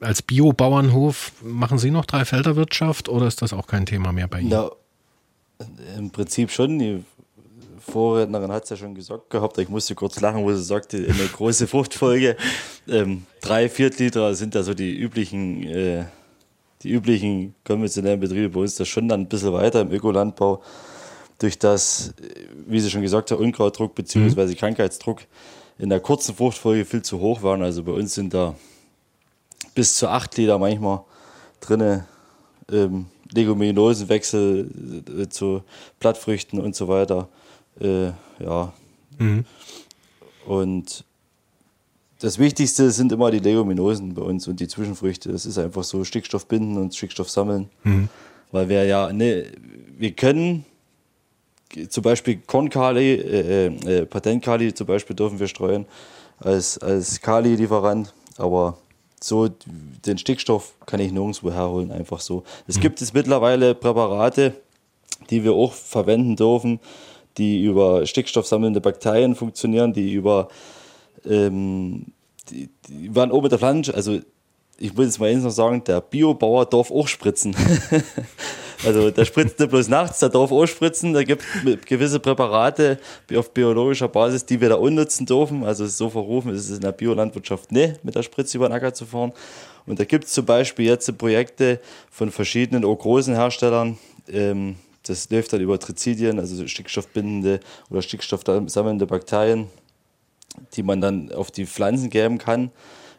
als Biobauernhof, machen Sie noch Dreifelderwirtschaft oder ist das auch kein Thema mehr bei Ihnen? Na, Im Prinzip schon. Die Vorrednerin hat es ja schon gesagt gehabt. Ich musste kurz lachen, wo sie sagte, eine große Fruchtfolge. Ähm, drei Viertliter sind ja so die üblichen, äh, die üblichen konventionellen Betriebe bei uns. Das schon dann ein bisschen weiter im Ökolandbau. Durch das, wie sie schon gesagt hat, Unkrautdruck bzw. Mhm. Krankheitsdruck in der kurzen Fruchtfolge viel zu hoch waren. Also bei uns sind da bis zu acht Liter manchmal drin. Ähm, Leguminosenwechsel äh, zu Blattfrüchten und so weiter. Äh, ja. Mhm. Und das Wichtigste sind immer die Leguminosen bei uns und die Zwischenfrüchte. Das ist einfach so Stickstoff binden und Stickstoff sammeln. Mhm. Weil wir ja, ne, wir können zum Beispiel Kornkali, äh, äh, Patentkali zum Beispiel dürfen wir streuen als, als Kali-Lieferant, aber so den Stickstoff kann ich nirgendwo herholen, einfach so. Es mhm. gibt es mittlerweile Präparate, die wir auch verwenden dürfen, die über stickstoffsammelnde Bakterien funktionieren, die über ähm, die, die waren oben mit der Pflanze, also ich muss jetzt mal eins noch sagen, der Biobauer darf auch spritzen. also der spritzt nicht bloß nachts, der darf auch spritzen. Da gibt es gewisse Präparate auf biologischer Basis, die wir da unnutzen dürfen. Also so verrufen ist es in der Biolandwirtschaft nicht, mit der Spritze über den Acker zu fahren. Und da gibt es zum Beispiel jetzt Projekte von verschiedenen auch großen Herstellern, ähm, das läuft dann über Trizidien, also stickstoffbindende oder stickstoffsammelnde Bakterien, die man dann auf die Pflanzen geben kann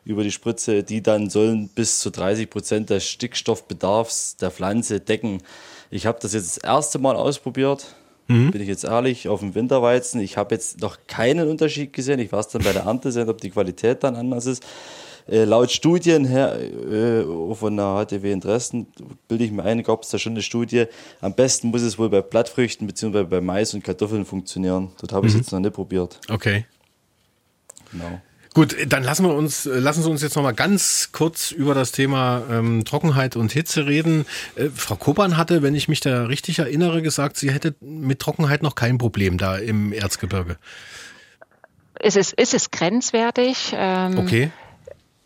über die Spritze. Die dann sollen bis zu 30 Prozent des Stickstoffbedarfs der Pflanze decken. Ich habe das jetzt das erste Mal ausprobiert. Mhm. Bin ich jetzt ehrlich, auf dem Winterweizen. Ich habe jetzt noch keinen Unterschied gesehen. Ich weiß dann bei der Ernte sehen, ob die Qualität dann anders ist. Äh, laut Studien her, äh, von der HTW in Dresden, bilde ich mir ein, gab es da schon eine Studie. Am besten muss es wohl bei Blattfrüchten bzw. bei Mais und Kartoffeln funktionieren. Dort habe ich es mhm. jetzt noch nicht probiert. Okay. Genau. Gut, dann lassen wir uns, lassen Sie uns jetzt noch mal ganz kurz über das Thema ähm, Trockenheit und Hitze reden. Äh, Frau Koban hatte, wenn ich mich da richtig erinnere, gesagt, sie hätte mit Trockenheit noch kein Problem da im Erzgebirge. Es ist, es ist grenzwertig. Ähm, okay.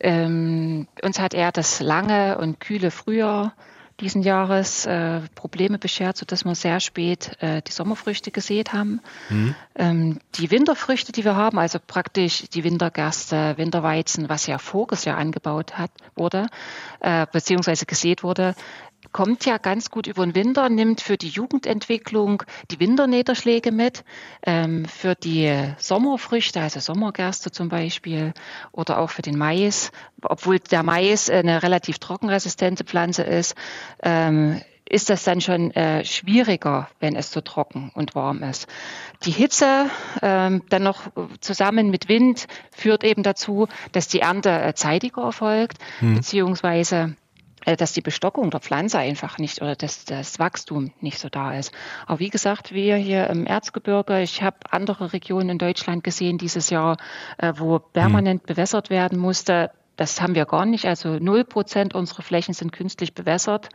Ähm, uns hat er das lange und kühle Frühjahr diesen Jahres äh, Probleme beschert, sodass wir sehr spät äh, die Sommerfrüchte gesät haben. Mhm. Ähm, die Winterfrüchte, die wir haben, also praktisch die Wintergerste, Winterweizen, was ja voriges Jahr angebaut hat, wurde, äh, beziehungsweise gesät wurde, kommt ja ganz gut über den Winter, nimmt für die Jugendentwicklung die Winterniederschläge mit, ähm, für die Sommerfrüchte, also Sommergerste zum Beispiel, oder auch für den Mais, obwohl der Mais eine relativ trockenresistente Pflanze ist, ähm, ist das dann schon äh, schwieriger, wenn es so trocken und warm ist. Die Hitze ähm, dann noch zusammen mit Wind führt eben dazu, dass die Ernte äh, zeitiger erfolgt, hm. beziehungsweise äh, dass die Bestockung der Pflanze einfach nicht oder dass das Wachstum nicht so da ist. Aber wie gesagt, wir hier im Erzgebirge, ich habe andere Regionen in Deutschland gesehen dieses Jahr, äh, wo permanent hm. bewässert werden musste. Das haben wir gar nicht. Also null Prozent unserer Flächen sind künstlich bewässert.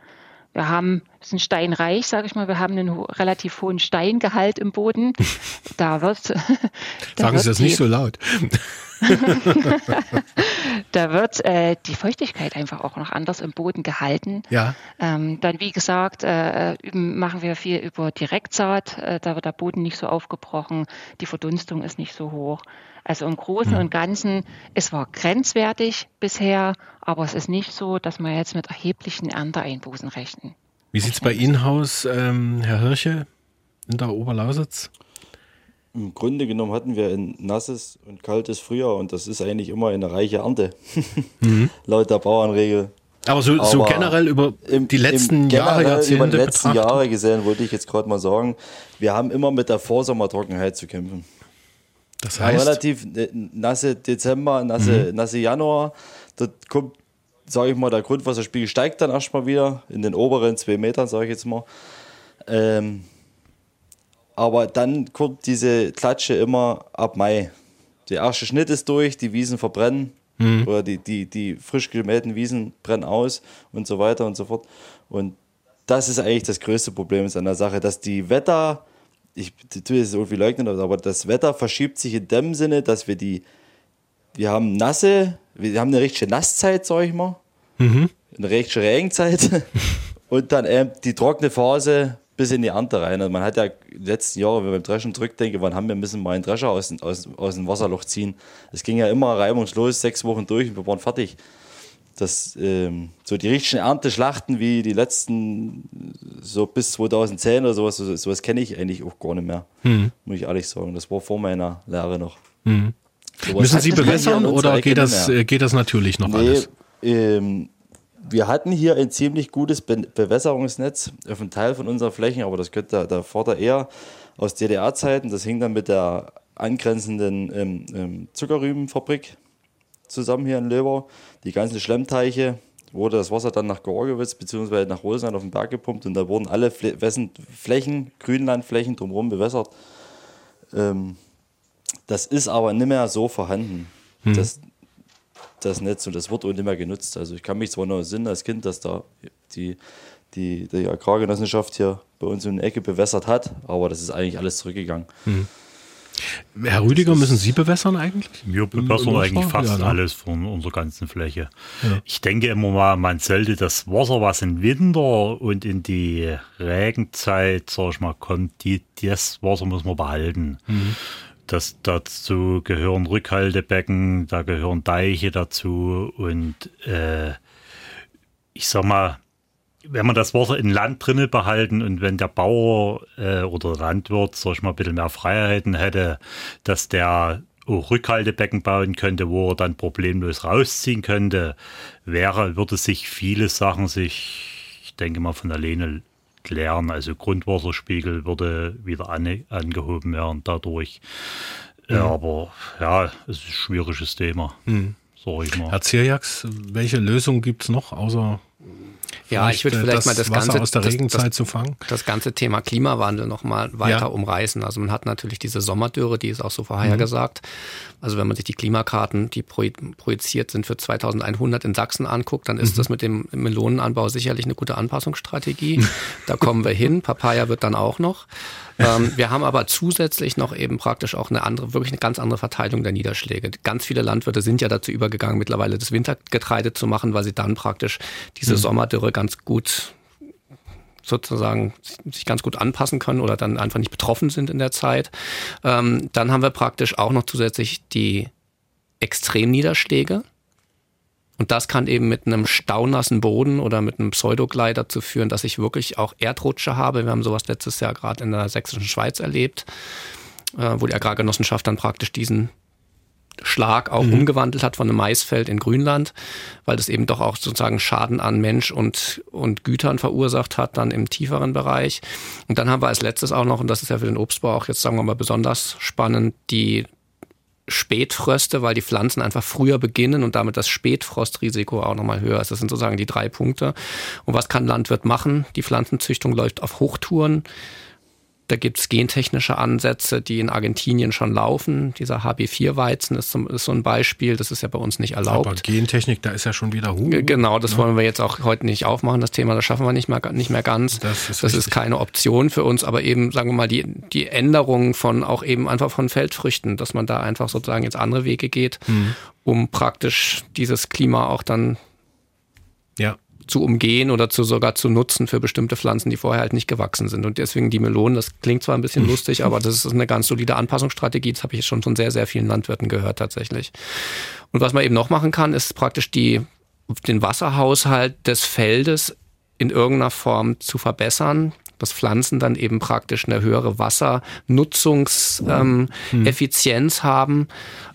Wir haben, sind steinreich, sage ich mal, wir haben einen relativ hohen Steingehalt im Boden. Da wird. Da Sagen wird Sie das nicht so laut. da wird äh, die Feuchtigkeit einfach auch noch anders im Boden gehalten. Ja. Ähm, dann, wie gesagt, äh, machen wir viel über Direktsaat. Äh, da wird der Boden nicht so aufgebrochen, die Verdunstung ist nicht so hoch. Also im Großen und Ganzen, es war grenzwertig bisher, aber es ist nicht so, dass wir jetzt mit erheblichen Ernteeinbußen rechnen. Wie sieht es bei Ihnen aus, ähm, Herr Hirsche, in der Oberlausitz? Im Grunde genommen hatten wir ein nasses und kaltes Frühjahr und das ist eigentlich immer eine reiche Ernte, mhm. laut der Bauernregel. Aber so, so generell über im, die letzten Jahre, Jahrzehnte über die letzten betrachten. Jahre gesehen, wollte ich jetzt gerade mal sagen, wir haben immer mit der Vorsommertrockenheit zu kämpfen. Das heißt? relativ äh, nasse Dezember, nasse, mhm. nasse Januar. Dort kommt, sage ich mal, der Grundwasserspiegel steigt dann erstmal wieder in den oberen zwei Metern, sage ich jetzt mal. Ähm, aber dann kommt diese Klatsche immer ab Mai. Der erste Schnitt ist durch, die Wiesen verbrennen. Mhm. Oder die, die, die frisch gemähten Wiesen brennen aus und so weiter und so fort. Und das ist eigentlich das größte Problem an der Sache, dass die Wetter, ich tue es irgendwie leugnen, aber das Wetter verschiebt sich in dem Sinne, dass wir die, wir haben nasse, wir haben eine richtige Nasszeit, sag ich mal, mhm. eine richtige Regenzeit und dann ähm, die trockene Phase bis in die Ernte rein. Also man hat ja die letzten Jahre, wenn wir beim Dreschen zurückdenken, wann haben wir müssen mal einen Drescher aus, aus, aus dem Wasserloch ziehen. Es ging ja immer reibungslos, sechs Wochen durch und wir waren fertig. Das, ähm, so die richtigen Ernteschlachten wie die letzten, so bis 2010 oder sowas, sowas, sowas kenne ich eigentlich auch gar nicht mehr, mhm. muss ich ehrlich sagen. Das war vor meiner Lehre noch. Mhm. Müssen Sie bewässern oder geht das, äh, geht das natürlich noch nee, alles? Ähm, wir hatten hier ein ziemlich gutes Be Bewässerungsnetz auf einem Teil von unseren Flächen, aber das könnte der Vorder eher aus DDR-Zeiten. Das hing dann mit der angrenzenden ähm, ähm, Zuckerrübenfabrik zusammen hier in Löber. Die ganzen Schlemmteiche wurde das Wasser dann nach Georgowitz bzw. nach Rosenheim auf den Berg gepumpt und da wurden alle Flächen, Grünlandflächen drumherum bewässert. Ähm, das ist aber nicht mehr so vorhanden. Hm. Das, das Netz und das wird auch nicht mehr genutzt. Also ich kann mich zwar noch erinnern als Kind, dass da die, die, die Agrargenossenschaft hier bei uns in der Ecke bewässert hat, aber das ist eigentlich alles zurückgegangen. Mhm. Herr Rüdiger, müssen Sie bewässern eigentlich? Wir bewässern eigentlich fast ja, ne? alles von unserer ganzen Fläche. Ja. Ich denke immer mal, man sollte das Wasser, was im Winter und in die Regenzeit, sag ich mal, kommt, die, das Wasser muss man behalten. Mhm. Das, dazu gehören Rückhaltebecken, da gehören Deiche dazu und äh, ich sag mal, wenn man das Wasser in Land drinne behalten und wenn der Bauer äh, oder Landwirt, sag ich mal, ein bisschen mehr Freiheiten hätte, dass der auch Rückhaltebecken bauen könnte, wo er dann problemlos rausziehen könnte, wäre, würde sich viele Sachen sich, ich denke mal, von alleine klären. Also Grundwasserspiegel würde wieder an, angehoben werden dadurch. Mhm. Aber ja, es ist ein schwieriges Thema. Mhm. Sag ich mal. Herr Zierjaks, welche Lösung gibt es noch, außer ja, ich würde vielleicht das mal das Wasser ganze aus der Regenzeit das, zu fangen. Das ganze Thema Klimawandel noch mal weiter ja. umreißen. Also man hat natürlich diese Sommerdürre, die ist auch so vorhergesagt. Mhm. Also wenn man sich die Klimakarten, die projiziert sind für 2100 in Sachsen anguckt, dann ist mhm. das mit dem Melonenanbau sicherlich eine gute Anpassungsstrategie. da kommen wir hin. Papaya wird dann auch noch. Ähm, wir haben aber zusätzlich noch eben praktisch auch eine andere, wirklich eine ganz andere Verteilung der Niederschläge. Ganz viele Landwirte sind ja dazu übergegangen, mittlerweile das Wintergetreide zu machen, weil sie dann praktisch diese mhm. Sommerdürre ganz gut sozusagen sich ganz gut anpassen können oder dann einfach nicht betroffen sind in der Zeit. Ähm, dann haben wir praktisch auch noch zusätzlich die Extremniederschläge. Und das kann eben mit einem staunassen Boden oder mit einem Pseudoglei dazu führen, dass ich wirklich auch Erdrutsche habe. Wir haben sowas letztes Jahr gerade in der sächsischen Schweiz erlebt, äh, wo die Agrargenossenschaft dann praktisch diesen Schlag auch mhm. umgewandelt hat von einem Maisfeld in Grünland, weil das eben doch auch sozusagen Schaden an Mensch und, und Gütern verursacht hat, dann im tieferen Bereich. Und dann haben wir als letztes auch noch, und das ist ja für den Obstbau auch jetzt sagen wir mal besonders spannend, die Spätfröste, weil die Pflanzen einfach früher beginnen und damit das Spätfrostrisiko auch nochmal höher ist. Das sind sozusagen die drei Punkte. Und was kann Landwirt machen? Die Pflanzenzüchtung läuft auf Hochtouren. Da gibt es gentechnische Ansätze, die in Argentinien schon laufen. Dieser HB4-Weizen ist, ist, so ein Beispiel. Das ist ja bei uns nicht erlaubt. Aber Gentechnik, da ist ja schon wieder Hu. Genau, das ja. wollen wir jetzt auch heute nicht aufmachen. Das Thema, das schaffen wir nicht mehr, nicht mehr ganz. Das, ist, das ist, keine Option für uns. Aber eben, sagen wir mal, die, die Änderung von auch eben einfach von Feldfrüchten, dass man da einfach sozusagen jetzt andere Wege geht, mhm. um praktisch dieses Klima auch dann zu umgehen oder zu sogar zu nutzen für bestimmte Pflanzen, die vorher halt nicht gewachsen sind. Und deswegen die Melonen, das klingt zwar ein bisschen hm. lustig, aber das ist eine ganz solide Anpassungsstrategie. Das habe ich schon von sehr, sehr vielen Landwirten gehört tatsächlich. Und was man eben noch machen kann, ist praktisch die, den Wasserhaushalt des Feldes in irgendeiner Form zu verbessern dass Pflanzen dann eben praktisch eine höhere Wassernutzungseffizienz ähm, hm. haben.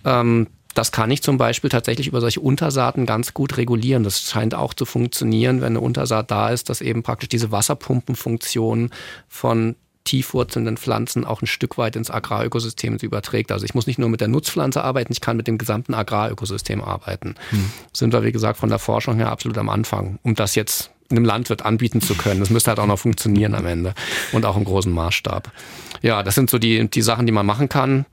Ähm, das kann ich zum Beispiel tatsächlich über solche Untersaaten ganz gut regulieren. Das scheint auch zu funktionieren, wenn eine Untersaat da ist, dass eben praktisch diese Wasserpumpenfunktion von tiefwurzelnden Pflanzen auch ein Stück weit ins Agrarökosystem überträgt. Also ich muss nicht nur mit der Nutzpflanze arbeiten, ich kann mit dem gesamten Agrarökosystem arbeiten. Hm. Sind wir, wie gesagt, von der Forschung her absolut am Anfang, um das jetzt einem Landwirt anbieten zu können. Das müsste halt auch noch funktionieren am Ende und auch im großen Maßstab. Ja, das sind so die, die Sachen, die man machen kann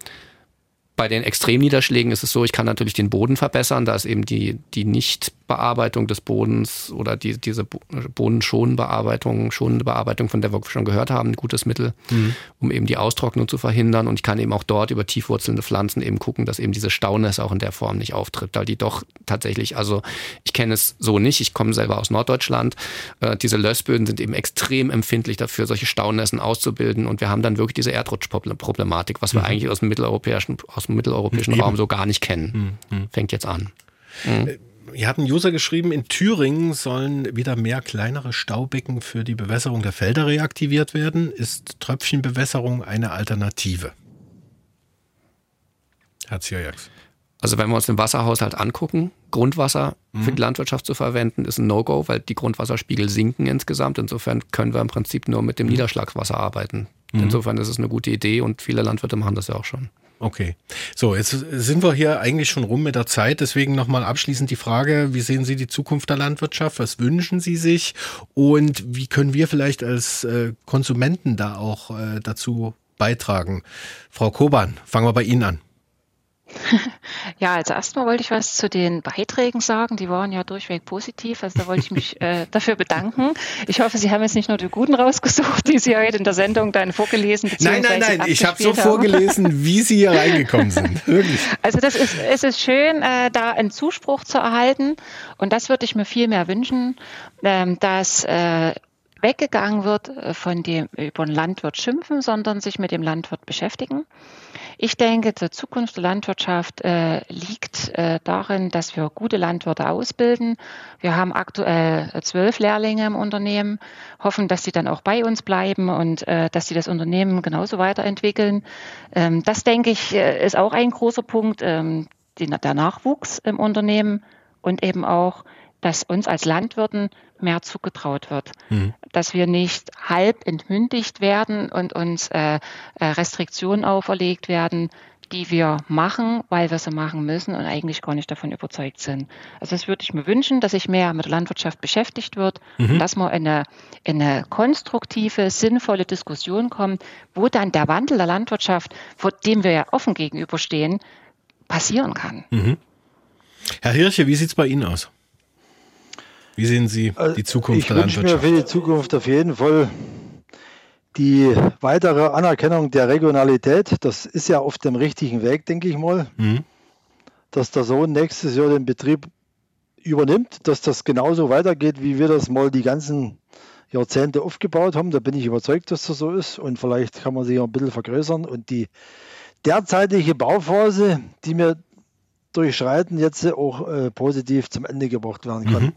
bei den Extremniederschlägen ist es so, ich kann natürlich den Boden verbessern. Da ist eben die, die Nichtbearbeitung des Bodens oder die, diese bodenschonende Bearbeitung, schonende Bearbeitung, von der wir schon gehört haben, ein gutes Mittel, mhm. um eben die Austrocknung zu verhindern. Und ich kann eben auch dort über tiefwurzelnde Pflanzen eben gucken, dass eben diese Staunässe auch in der Form nicht auftritt, weil die doch tatsächlich, also ich kenne es so nicht, ich komme selber aus Norddeutschland, äh, diese Lössböden sind eben extrem empfindlich dafür, solche Staunässen auszubilden. Und wir haben dann wirklich diese Erdrutschproblematik, was wir mhm. eigentlich aus dem mitteleuropäischen, aus dem mitteleuropäischen Eben. Raum so gar nicht kennen. Mhm. Fängt jetzt an. Mhm. Hier hat ein User geschrieben, in Thüringen sollen wieder mehr kleinere Staubecken für die Bewässerung der Felder reaktiviert werden. Ist Tröpfchenbewässerung eine Alternative? Herr Zierjaks. Also wenn wir uns den Wasserhaushalt angucken, Grundwasser mhm. für die Landwirtschaft zu verwenden, ist ein No-Go, weil die Grundwasserspiegel sinken insgesamt. Insofern können wir im Prinzip nur mit dem mhm. Niederschlagswasser arbeiten. Mhm. Insofern ist es eine gute Idee und viele Landwirte machen das ja auch schon. Okay. So, jetzt sind wir hier eigentlich schon rum mit der Zeit. Deswegen nochmal abschließend die Frage, wie sehen Sie die Zukunft der Landwirtschaft? Was wünschen Sie sich? Und wie können wir vielleicht als äh, Konsumenten da auch äh, dazu beitragen? Frau Koban, fangen wir bei Ihnen an. Ja, also erstmal wollte ich was zu den Beiträgen sagen. Die waren ja durchweg positiv. Also da wollte ich mich äh, dafür bedanken. Ich hoffe, Sie haben jetzt nicht nur die guten rausgesucht, die Sie heute in der Sendung dann vorgelesen Nein, nein, nein. Ich habe so vorgelesen, wie Sie hier reingekommen sind. Wirklich. Also das ist, es ist schön, äh, da einen Zuspruch zu erhalten. Und das würde ich mir viel mehr wünschen, ähm, dass äh, weggegangen wird äh, von dem über den Landwirt schimpfen, sondern sich mit dem Landwirt beschäftigen. Ich denke, die Zukunft der Landwirtschaft äh, liegt äh, darin, dass wir gute Landwirte ausbilden. Wir haben aktuell zwölf Lehrlinge im Unternehmen, hoffen, dass sie dann auch bei uns bleiben und äh, dass sie das Unternehmen genauso weiterentwickeln. Ähm, das denke ich äh, ist auch ein großer Punkt, ähm, die, der Nachwuchs im Unternehmen und eben auch dass uns als Landwirten mehr zugetraut wird. Mhm. Dass wir nicht halb entmündigt werden und uns äh, äh, Restriktionen auferlegt werden, die wir machen, weil wir sie machen müssen und eigentlich gar nicht davon überzeugt sind. Also das würde ich mir wünschen, dass sich mehr mit der Landwirtschaft beschäftigt wird mhm. und dass man in eine, in eine konstruktive, sinnvolle Diskussion kommt, wo dann der Wandel der Landwirtschaft, vor dem wir ja offen gegenüberstehen, passieren kann. Mhm. Herr Hirche, wie sieht es bei Ihnen aus? Wie sehen Sie äh, die Zukunft der Landwirtschaft? Ich wünsche mir für die Zukunft auf jeden Fall die weitere Anerkennung der Regionalität. Das ist ja auf dem richtigen Weg, denke ich mal. Mhm. Dass der Sohn nächstes Jahr den Betrieb übernimmt, dass das genauso weitergeht, wie wir das mal die ganzen Jahrzehnte aufgebaut haben. Da bin ich überzeugt, dass das so ist. Und vielleicht kann man sich ein bisschen vergrößern. Und die derzeitige Bauphase, die wir durchschreiten, jetzt auch äh, positiv zum Ende gebracht werden kann. Mhm.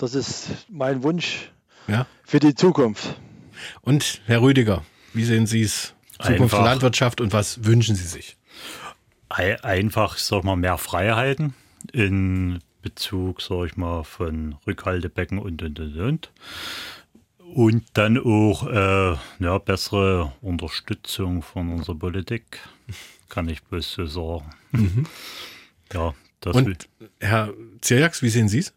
Das ist mein Wunsch ja. für die Zukunft. Und Herr Rüdiger, wie sehen Sie es? Zukunft der Landwirtschaft und was wünschen Sie sich? Einfach, sag mal, mehr Freiheiten in Bezug, sag ich mal, von Rückhaltebecken und und und und. Und dann auch äh, ja, bessere Unterstützung von unserer Politik, kann ich bloß so sagen. Mhm. Ja, das Und Herr Zirjaks, wie sehen Sie es?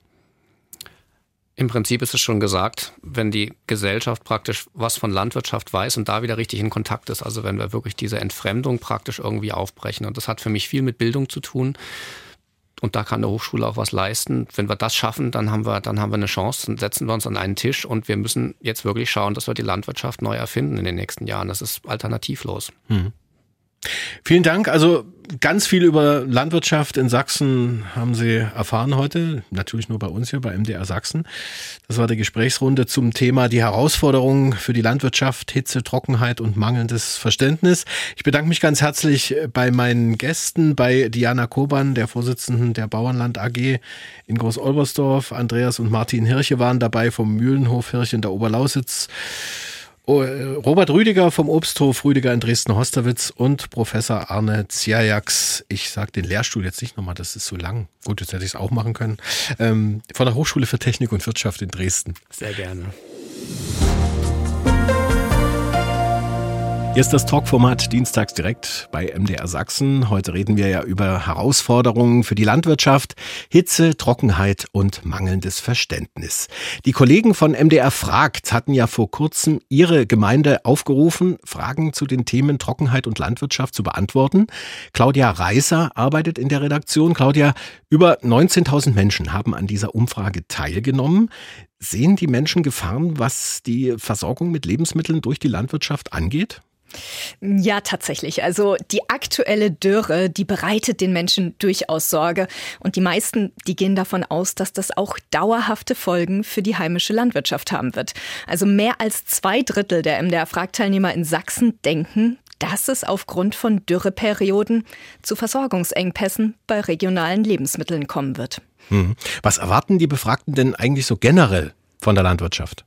Im Prinzip ist es schon gesagt, wenn die Gesellschaft praktisch was von Landwirtschaft weiß und da wieder richtig in Kontakt ist, also wenn wir wirklich diese Entfremdung praktisch irgendwie aufbrechen. Und das hat für mich viel mit Bildung zu tun. Und da kann eine Hochschule auch was leisten. Wenn wir das schaffen, dann haben wir, dann haben wir eine Chance, dann setzen wir uns an einen Tisch und wir müssen jetzt wirklich schauen, dass wir die Landwirtschaft neu erfinden in den nächsten Jahren. Das ist alternativlos. Mhm. Vielen Dank. Also ganz viel über Landwirtschaft in Sachsen haben Sie erfahren heute. Natürlich nur bei uns hier bei MDR Sachsen. Das war die Gesprächsrunde zum Thema die Herausforderungen für die Landwirtschaft, Hitze, Trockenheit und mangelndes Verständnis. Ich bedanke mich ganz herzlich bei meinen Gästen, bei Diana Koban, der Vorsitzenden der Bauernland AG in Groß-Olbersdorf. Andreas und Martin Hirche waren dabei vom Mühlenhof Hirche in der Oberlausitz. Oh, äh, Robert Rüdiger vom Obsthof Rüdiger in Dresden-Hosterwitz und Professor Arne Ziajaks. Ich sage den Lehrstuhl jetzt nicht nochmal, das ist so lang. Gut, jetzt hätte ich es auch machen können. Ähm, von der Hochschule für Technik und Wirtschaft in Dresden. Sehr gerne. Hier ist das Talkformat Dienstags direkt bei MDR Sachsen. Heute reden wir ja über Herausforderungen für die Landwirtschaft, Hitze, Trockenheit und mangelndes Verständnis. Die Kollegen von MDR Fragt hatten ja vor kurzem ihre Gemeinde aufgerufen, Fragen zu den Themen Trockenheit und Landwirtschaft zu beantworten. Claudia Reißer arbeitet in der Redaktion. Claudia, über 19.000 Menschen haben an dieser Umfrage teilgenommen. Sehen die Menschen Gefahren, was die Versorgung mit Lebensmitteln durch die Landwirtschaft angeht? Ja, tatsächlich. Also die aktuelle Dürre, die bereitet den Menschen durchaus Sorge. Und die meisten, die gehen davon aus, dass das auch dauerhafte Folgen für die heimische Landwirtschaft haben wird. Also mehr als zwei Drittel der MDR-Fragteilnehmer in Sachsen denken, dass es aufgrund von Dürreperioden zu Versorgungsengpässen bei regionalen Lebensmitteln kommen wird. Hm. Was erwarten die Befragten denn eigentlich so generell von der Landwirtschaft?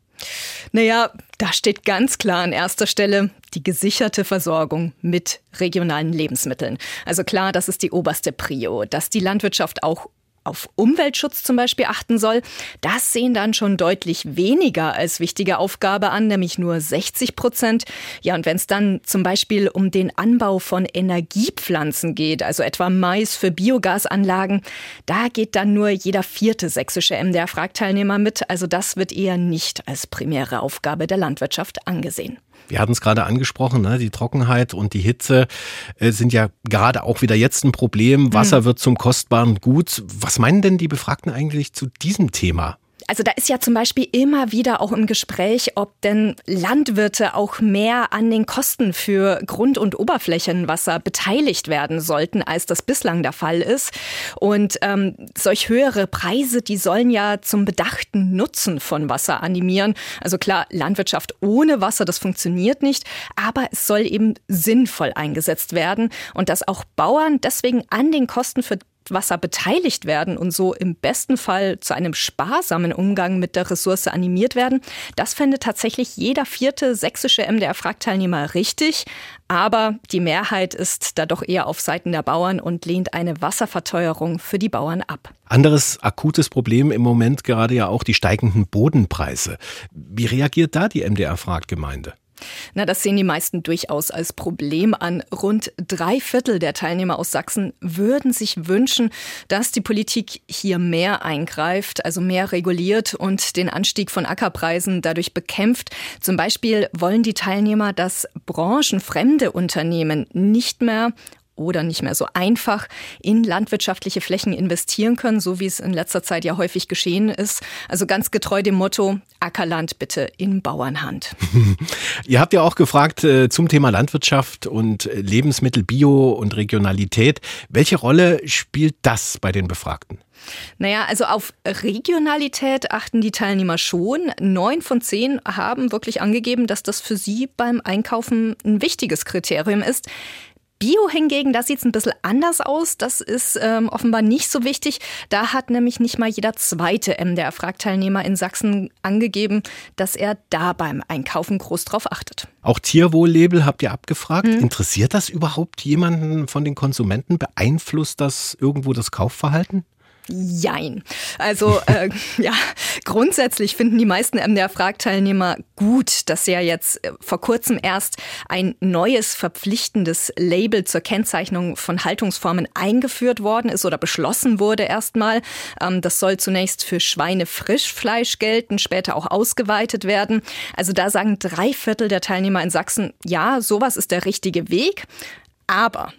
Naja, da steht ganz klar an erster Stelle die gesicherte Versorgung mit regionalen Lebensmitteln. Also klar, das ist die oberste Prio, dass die Landwirtschaft auch auf Umweltschutz zum Beispiel achten soll, das sehen dann schon deutlich weniger als wichtige Aufgabe an, nämlich nur 60 Prozent. Ja, und wenn es dann zum Beispiel um den Anbau von Energiepflanzen geht, also etwa Mais für Biogasanlagen, da geht dann nur jeder vierte sächsische MDR-Fragteilnehmer mit. Also das wird eher nicht als primäre Aufgabe der Landwirtschaft angesehen. Wir hatten es gerade angesprochen, ne? die Trockenheit und die Hitze äh, sind ja gerade auch wieder jetzt ein Problem. Wasser mhm. wird zum kostbaren Gut. Was meinen denn die Befragten eigentlich zu diesem Thema? Also da ist ja zum Beispiel immer wieder auch im Gespräch, ob denn Landwirte auch mehr an den Kosten für Grund- und Oberflächenwasser beteiligt werden sollten, als das bislang der Fall ist. Und ähm, solch höhere Preise, die sollen ja zum bedachten Nutzen von Wasser animieren. Also klar, Landwirtschaft ohne Wasser, das funktioniert nicht, aber es soll eben sinnvoll eingesetzt werden und dass auch Bauern deswegen an den Kosten für Wasser beteiligt werden und so im besten Fall zu einem sparsamen Umgang mit der Ressource animiert werden, das fände tatsächlich jeder vierte sächsische MDR-Fragteilnehmer richtig. Aber die Mehrheit ist da doch eher auf Seiten der Bauern und lehnt eine Wasserverteuerung für die Bauern ab. Anderes akutes Problem im Moment gerade ja auch die steigenden Bodenpreise. Wie reagiert da die MDR-Fraggemeinde? Na, das sehen die meisten durchaus als Problem an. Rund drei Viertel der Teilnehmer aus Sachsen würden sich wünschen, dass die Politik hier mehr eingreift, also mehr reguliert und den Anstieg von Ackerpreisen dadurch bekämpft. Zum Beispiel wollen die Teilnehmer, dass branchenfremde Unternehmen nicht mehr oder nicht mehr so einfach in landwirtschaftliche Flächen investieren können, so wie es in letzter Zeit ja häufig geschehen ist. Also ganz getreu dem Motto, Ackerland bitte in Bauernhand. Ihr habt ja auch gefragt äh, zum Thema Landwirtschaft und äh, Lebensmittel, Bio und Regionalität. Welche Rolle spielt das bei den Befragten? Naja, also auf Regionalität achten die Teilnehmer schon. Neun von zehn haben wirklich angegeben, dass das für sie beim Einkaufen ein wichtiges Kriterium ist. Bio hingegen, da sieht es ein bisschen anders aus. Das ist ähm, offenbar nicht so wichtig. Da hat nämlich nicht mal jeder zweite MDR-Fragteilnehmer in Sachsen angegeben, dass er da beim Einkaufen groß drauf achtet. Auch Tierwohllabel habt ihr abgefragt. Hm. Interessiert das überhaupt jemanden von den Konsumenten? Beeinflusst das irgendwo das Kaufverhalten? Jein. Also äh, ja, grundsätzlich finden die meisten MDR-Fragteilnehmer gut, dass ja jetzt äh, vor kurzem erst ein neues verpflichtendes Label zur Kennzeichnung von Haltungsformen eingeführt worden ist oder beschlossen wurde erstmal. Ähm, das soll zunächst für Schweinefrischfleisch gelten, später auch ausgeweitet werden. Also da sagen drei Viertel der Teilnehmer in Sachsen, ja, sowas ist der richtige Weg. Aber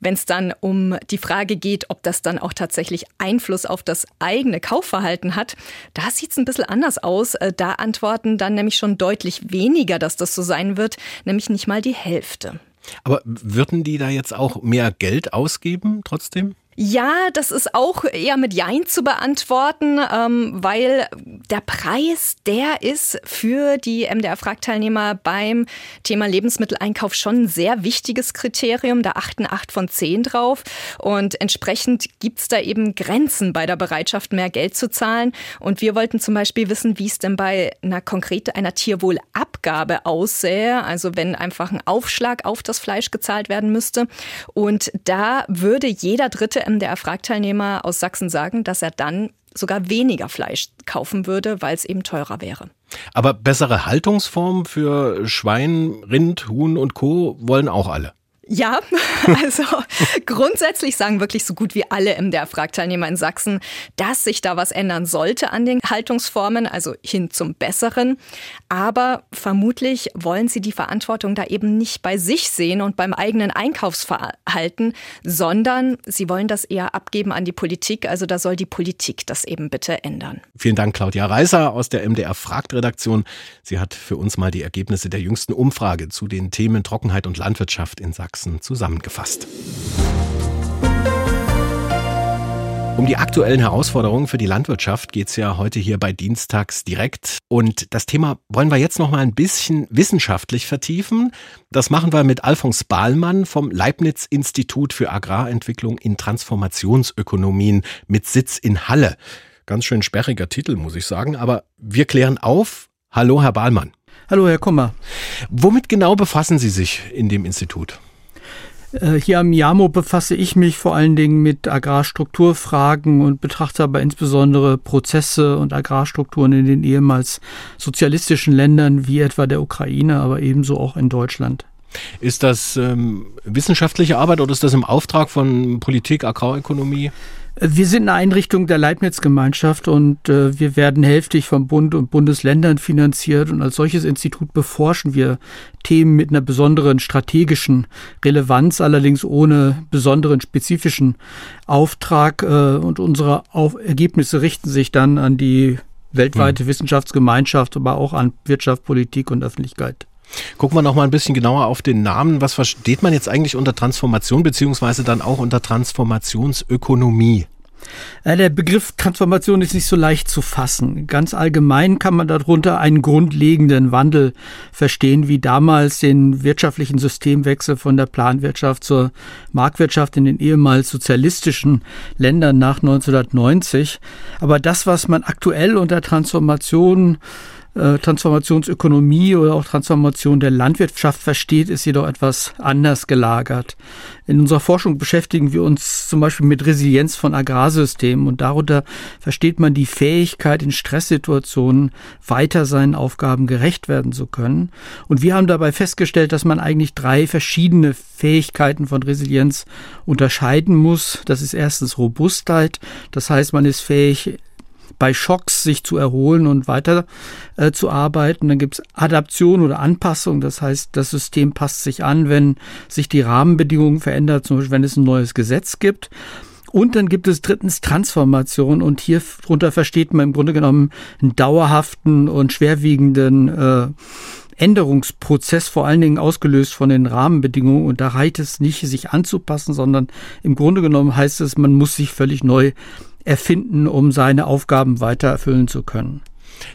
wenn es dann um die Frage geht, ob das dann auch tatsächlich Einfluss auf das eigene Kaufverhalten hat, da sieht es ein bisschen anders aus. Äh, da antworten dann nämlich schon deutlich weniger, dass das so sein wird, nämlich nicht mal die Hälfte. Aber würden die da jetzt auch mehr Geld ausgeben trotzdem? Ja, das ist auch eher mit Jein zu beantworten, ähm, weil der Preis, der ist für die MDR-Fragteilnehmer beim Thema Lebensmitteleinkauf schon ein sehr wichtiges Kriterium. Da achten acht von zehn drauf. Und entsprechend gibt's da eben Grenzen bei der Bereitschaft, mehr Geld zu zahlen. Und wir wollten zum Beispiel wissen, wie es denn bei einer konkreten einer Tierwohlabgabe aussähe. Also wenn einfach ein Aufschlag auf das Fleisch gezahlt werden müsste. Und da würde jeder dritte MDR-Fragteilnehmer aus Sachsen sagen, dass er dann sogar weniger Fleisch kaufen würde, weil es eben teurer wäre. Aber bessere Haltungsformen für Schwein, Rind, Huhn und Co. wollen auch alle. Ja, also grundsätzlich sagen wirklich so gut wie alle MDR-Fragteilnehmer in Sachsen, dass sich da was ändern sollte an den Haltungsformen, also hin zum Besseren. Aber vermutlich wollen sie die Verantwortung da eben nicht bei sich sehen und beim eigenen Einkaufsverhalten, sondern sie wollen das eher abgeben an die Politik. Also da soll die Politik das eben bitte ändern. Vielen Dank, Claudia Reiser aus der MDR Fragt-Redaktion. Sie hat für uns mal die Ergebnisse der jüngsten Umfrage zu den Themen Trockenheit und Landwirtschaft in Sachsen Sachsen zusammengefasst. Um die aktuellen Herausforderungen für die Landwirtschaft geht es ja heute hier bei Dienstags direkt. Und das Thema wollen wir jetzt noch mal ein bisschen wissenschaftlich vertiefen. Das machen wir mit Alfons Bahlmann vom Leibniz-Institut für Agrarentwicklung in Transformationsökonomien mit Sitz in Halle. Ganz schön sperriger Titel, muss ich sagen. Aber wir klären auf. Hallo, Herr Bahlmann. Hallo, Herr Kummer. Womit genau befassen Sie sich in dem Institut? Äh, hier am JAMO befasse ich mich vor allen Dingen mit Agrarstrukturfragen und betrachte aber insbesondere Prozesse und Agrarstrukturen in den ehemals sozialistischen Ländern wie etwa der Ukraine, aber ebenso auch in Deutschland. Ist das ähm, wissenschaftliche Arbeit oder ist das im Auftrag von Politik, Agrarökonomie? Wir sind eine Einrichtung der Leibniz-Gemeinschaft und äh, wir werden hälftig vom Bund und Bundesländern finanziert und als solches Institut beforschen wir Themen mit einer besonderen strategischen Relevanz, allerdings ohne besonderen spezifischen Auftrag äh, und unsere Auf Ergebnisse richten sich dann an die weltweite hm. Wissenschaftsgemeinschaft, aber auch an Wirtschaft, Politik und Öffentlichkeit. Gucken wir noch mal ein bisschen genauer auf den Namen. Was versteht man jetzt eigentlich unter Transformation beziehungsweise dann auch unter Transformationsökonomie? Der Begriff Transformation ist nicht so leicht zu fassen. Ganz allgemein kann man darunter einen grundlegenden Wandel verstehen, wie damals den wirtschaftlichen Systemwechsel von der Planwirtschaft zur Marktwirtschaft in den ehemals sozialistischen Ländern nach 1990. Aber das, was man aktuell unter Transformation äh, Transformationsökonomie oder auch Transformation der Landwirtschaft versteht, ist jedoch etwas anders gelagert. In unserer Forschung beschäftigen wir uns zum Beispiel mit Resilienz von Agrarsystemen und darunter versteht man die Fähigkeit, in Stresssituationen weiter seinen Aufgaben gerecht werden zu können. Und wir haben dabei festgestellt, dass man eigentlich drei verschiedene Fähigkeiten von Resilienz unterscheiden muss. Das ist erstens Robustheit, das heißt, man ist fähig, bei Schocks sich zu erholen und weiter äh, zu arbeiten. Dann gibt es Adaption oder Anpassung, das heißt, das System passt sich an, wenn sich die Rahmenbedingungen verändern, zum Beispiel wenn es ein neues Gesetz gibt. Und dann gibt es drittens Transformation und hier drunter versteht man im Grunde genommen einen dauerhaften und schwerwiegenden äh, Änderungsprozess, vor allen Dingen ausgelöst von den Rahmenbedingungen. Und da reicht es nicht, sich anzupassen, sondern im Grunde genommen heißt es, man muss sich völlig neu erfinden, um seine Aufgaben weiter erfüllen zu können.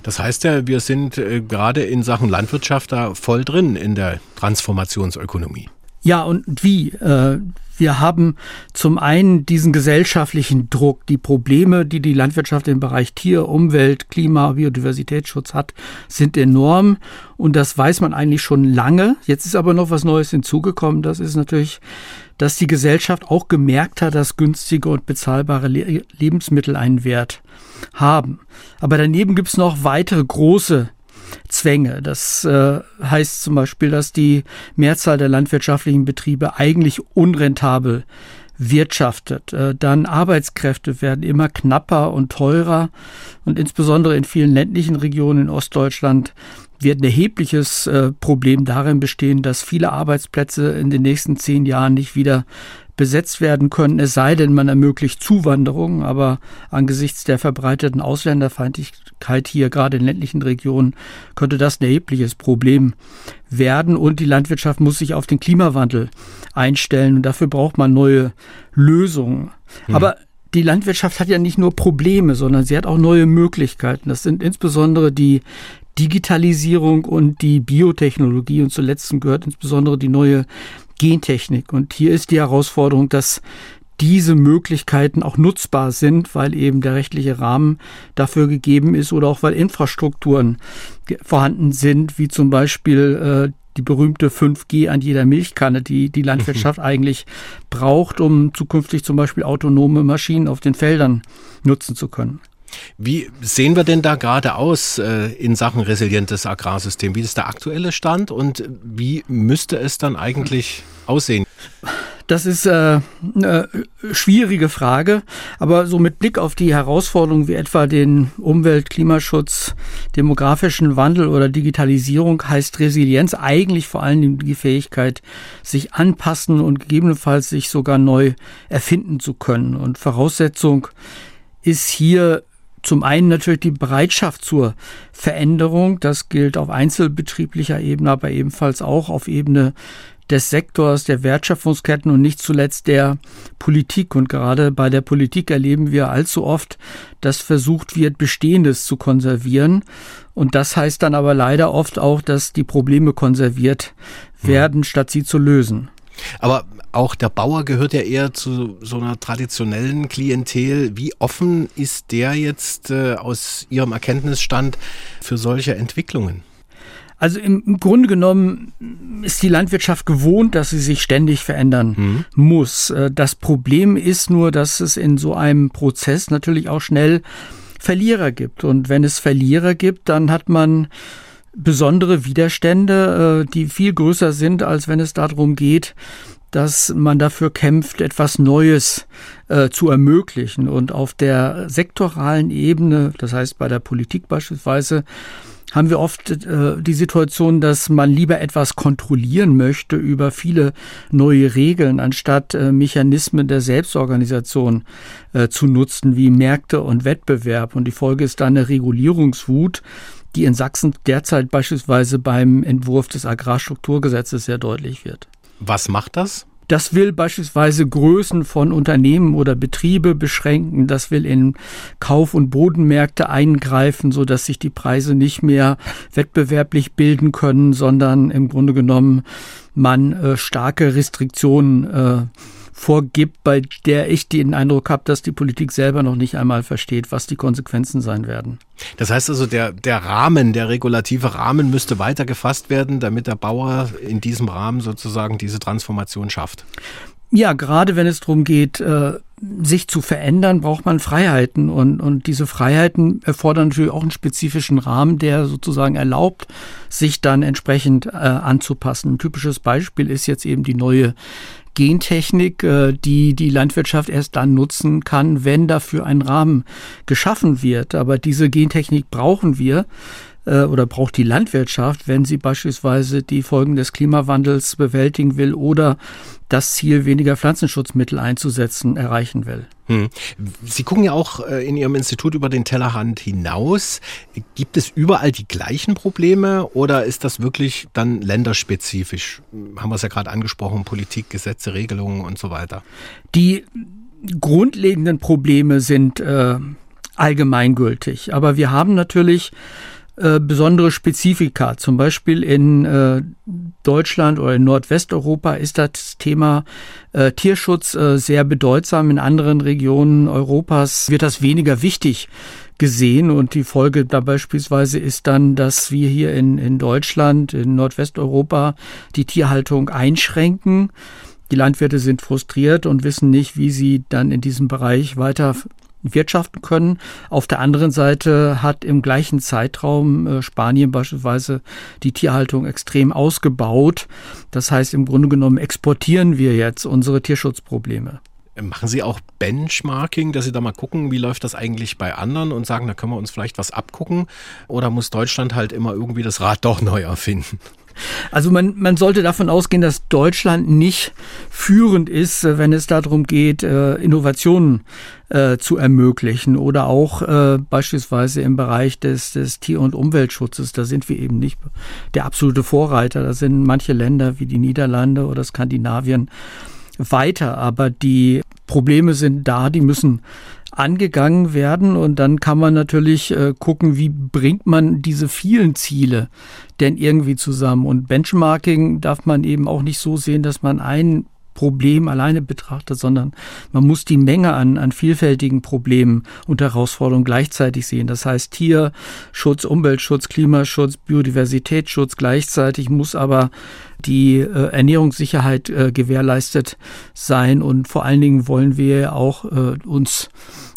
Das heißt ja, wir sind äh, gerade in Sachen Landwirtschaft da voll drin in der Transformationsökonomie. Ja, und wie? Äh, wir haben zum einen diesen gesellschaftlichen Druck, die Probleme, die die Landwirtschaft im Bereich Tier, Umwelt, Klima, Biodiversitätsschutz hat, sind enorm und das weiß man eigentlich schon lange. Jetzt ist aber noch was Neues hinzugekommen. Das ist natürlich, dass die Gesellschaft auch gemerkt hat, dass günstige und bezahlbare Lebensmittel einen Wert haben. Aber daneben gibt es noch weitere große Zwänge. Das äh, heißt zum Beispiel, dass die Mehrzahl der landwirtschaftlichen Betriebe eigentlich unrentabel wirtschaftet. Äh, dann Arbeitskräfte werden immer knapper und teurer und insbesondere in vielen ländlichen Regionen in Ostdeutschland wird ein erhebliches äh, Problem darin bestehen, dass viele Arbeitsplätze in den nächsten zehn Jahren nicht wieder besetzt werden können, es sei denn, man ermöglicht Zuwanderung. Aber angesichts der verbreiteten Ausländerfeindlichkeit hier, gerade in ländlichen Regionen, könnte das ein erhebliches Problem werden. Und die Landwirtschaft muss sich auf den Klimawandel einstellen. Und dafür braucht man neue Lösungen. Hm. Aber die Landwirtschaft hat ja nicht nur Probleme, sondern sie hat auch neue Möglichkeiten. Das sind insbesondere die Digitalisierung und die Biotechnologie und zuletzt gehört insbesondere die neue Gentechnik. Und hier ist die Herausforderung, dass diese Möglichkeiten auch nutzbar sind, weil eben der rechtliche Rahmen dafür gegeben ist oder auch weil Infrastrukturen vorhanden sind, wie zum Beispiel äh, die berühmte 5G an jeder Milchkanne, die die Landwirtschaft mhm. eigentlich braucht, um zukünftig zum Beispiel autonome Maschinen auf den Feldern nutzen zu können. Wie sehen wir denn da gerade aus äh, in Sachen resilientes Agrarsystem? Wie ist der aktuelle Stand und wie müsste es dann eigentlich aussehen? Das ist äh, eine schwierige Frage, aber so mit Blick auf die Herausforderungen wie etwa den Umwelt, Klimaschutz, demografischen Wandel oder Digitalisierung heißt Resilienz eigentlich vor allem die Fähigkeit, sich anpassen und gegebenenfalls sich sogar neu erfinden zu können. Und Voraussetzung ist hier zum einen natürlich die Bereitschaft zur Veränderung. Das gilt auf einzelbetrieblicher Ebene, aber ebenfalls auch auf Ebene des Sektors, der Wertschöpfungsketten und nicht zuletzt der Politik. Und gerade bei der Politik erleben wir allzu oft, dass versucht wird, Bestehendes zu konservieren. Und das heißt dann aber leider oft auch, dass die Probleme konserviert werden, mhm. statt sie zu lösen. Aber auch der Bauer gehört ja eher zu so einer traditionellen Klientel. Wie offen ist der jetzt äh, aus Ihrem Erkenntnisstand für solche Entwicklungen? Also im Grunde genommen ist die Landwirtschaft gewohnt, dass sie sich ständig verändern mhm. muss. Äh, das Problem ist nur, dass es in so einem Prozess natürlich auch schnell Verlierer gibt. Und wenn es Verlierer gibt, dann hat man besondere Widerstände, äh, die viel größer sind, als wenn es darum geht, dass man dafür kämpft, etwas Neues äh, zu ermöglichen. Und auf der sektoralen Ebene, das heißt bei der Politik beispielsweise, haben wir oft äh, die Situation, dass man lieber etwas kontrollieren möchte über viele neue Regeln, anstatt äh, Mechanismen der Selbstorganisation äh, zu nutzen, wie Märkte und Wettbewerb. Und die Folge ist dann eine Regulierungswut, die in Sachsen derzeit beispielsweise beim Entwurf des Agrarstrukturgesetzes sehr deutlich wird. Was macht das? Das will beispielsweise Größen von Unternehmen oder Betriebe beschränken. Das will in Kauf- und Bodenmärkte eingreifen, so dass sich die Preise nicht mehr wettbewerblich bilden können, sondern im Grunde genommen man äh, starke Restriktionen äh, vorgibt, bei der ich den Eindruck habe, dass die Politik selber noch nicht einmal versteht, was die Konsequenzen sein werden. Das heißt also, der, der Rahmen, der regulative Rahmen müsste weiter gefasst werden, damit der Bauer in diesem Rahmen sozusagen diese Transformation schafft. Ja, gerade wenn es darum geht, äh, sich zu verändern, braucht man Freiheiten. Und, und diese Freiheiten erfordern natürlich auch einen spezifischen Rahmen, der sozusagen erlaubt, sich dann entsprechend äh, anzupassen. Ein typisches Beispiel ist jetzt eben die neue Gentechnik, äh, die die Landwirtschaft erst dann nutzen kann, wenn dafür ein Rahmen geschaffen wird. Aber diese Gentechnik brauchen wir äh, oder braucht die Landwirtschaft, wenn sie beispielsweise die Folgen des Klimawandels bewältigen will oder das Ziel, weniger Pflanzenschutzmittel einzusetzen, erreichen will. Hm. Sie gucken ja auch äh, in Ihrem Institut über den Tellerrand hinaus. Gibt es überall die gleichen Probleme oder ist das wirklich dann länderspezifisch? Haben wir es ja gerade angesprochen, Politik, Gesetze, Regelungen und so weiter. Die grundlegenden Probleme sind äh, allgemeingültig, aber wir haben natürlich äh, besondere Spezifika. Zum Beispiel in äh, Deutschland oder in Nordwesteuropa ist das Thema äh, Tierschutz äh, sehr bedeutsam. In anderen Regionen Europas wird das weniger wichtig gesehen und die Folge da beispielsweise ist dann, dass wir hier in, in Deutschland, in Nordwesteuropa die Tierhaltung einschränken. Die Landwirte sind frustriert und wissen nicht, wie sie dann in diesem Bereich weiter wirtschaften können. Auf der anderen Seite hat im gleichen Zeitraum äh, Spanien beispielsweise die Tierhaltung extrem ausgebaut. Das heißt, im Grunde genommen exportieren wir jetzt unsere Tierschutzprobleme. Machen Sie auch Benchmarking, dass Sie da mal gucken, wie läuft das eigentlich bei anderen und sagen, da können wir uns vielleicht was abgucken? Oder muss Deutschland halt immer irgendwie das Rad doch neu erfinden? Also man, man sollte davon ausgehen, dass Deutschland nicht führend ist, äh, wenn es darum geht, äh, Innovationen äh, zu ermöglichen oder auch beispielsweise im Bereich des, des Tier- und Umweltschutzes. Da sind wir eben nicht der absolute Vorreiter. Da sind manche Länder wie die Niederlande oder Skandinavien weiter, aber die Probleme sind da, die müssen angegangen werden. Und dann kann man natürlich äh, gucken, wie bringt man diese vielen Ziele denn irgendwie zusammen. Und Benchmarking darf man eben auch nicht so sehen, dass man ein Problem alleine betrachtet, sondern man muss die Menge an, an vielfältigen Problemen und Herausforderungen gleichzeitig sehen. Das heißt Tierschutz, Umweltschutz, Klimaschutz, Biodiversitätsschutz gleichzeitig muss aber die äh, Ernährungssicherheit äh, gewährleistet sein und vor allen Dingen wollen wir auch äh, uns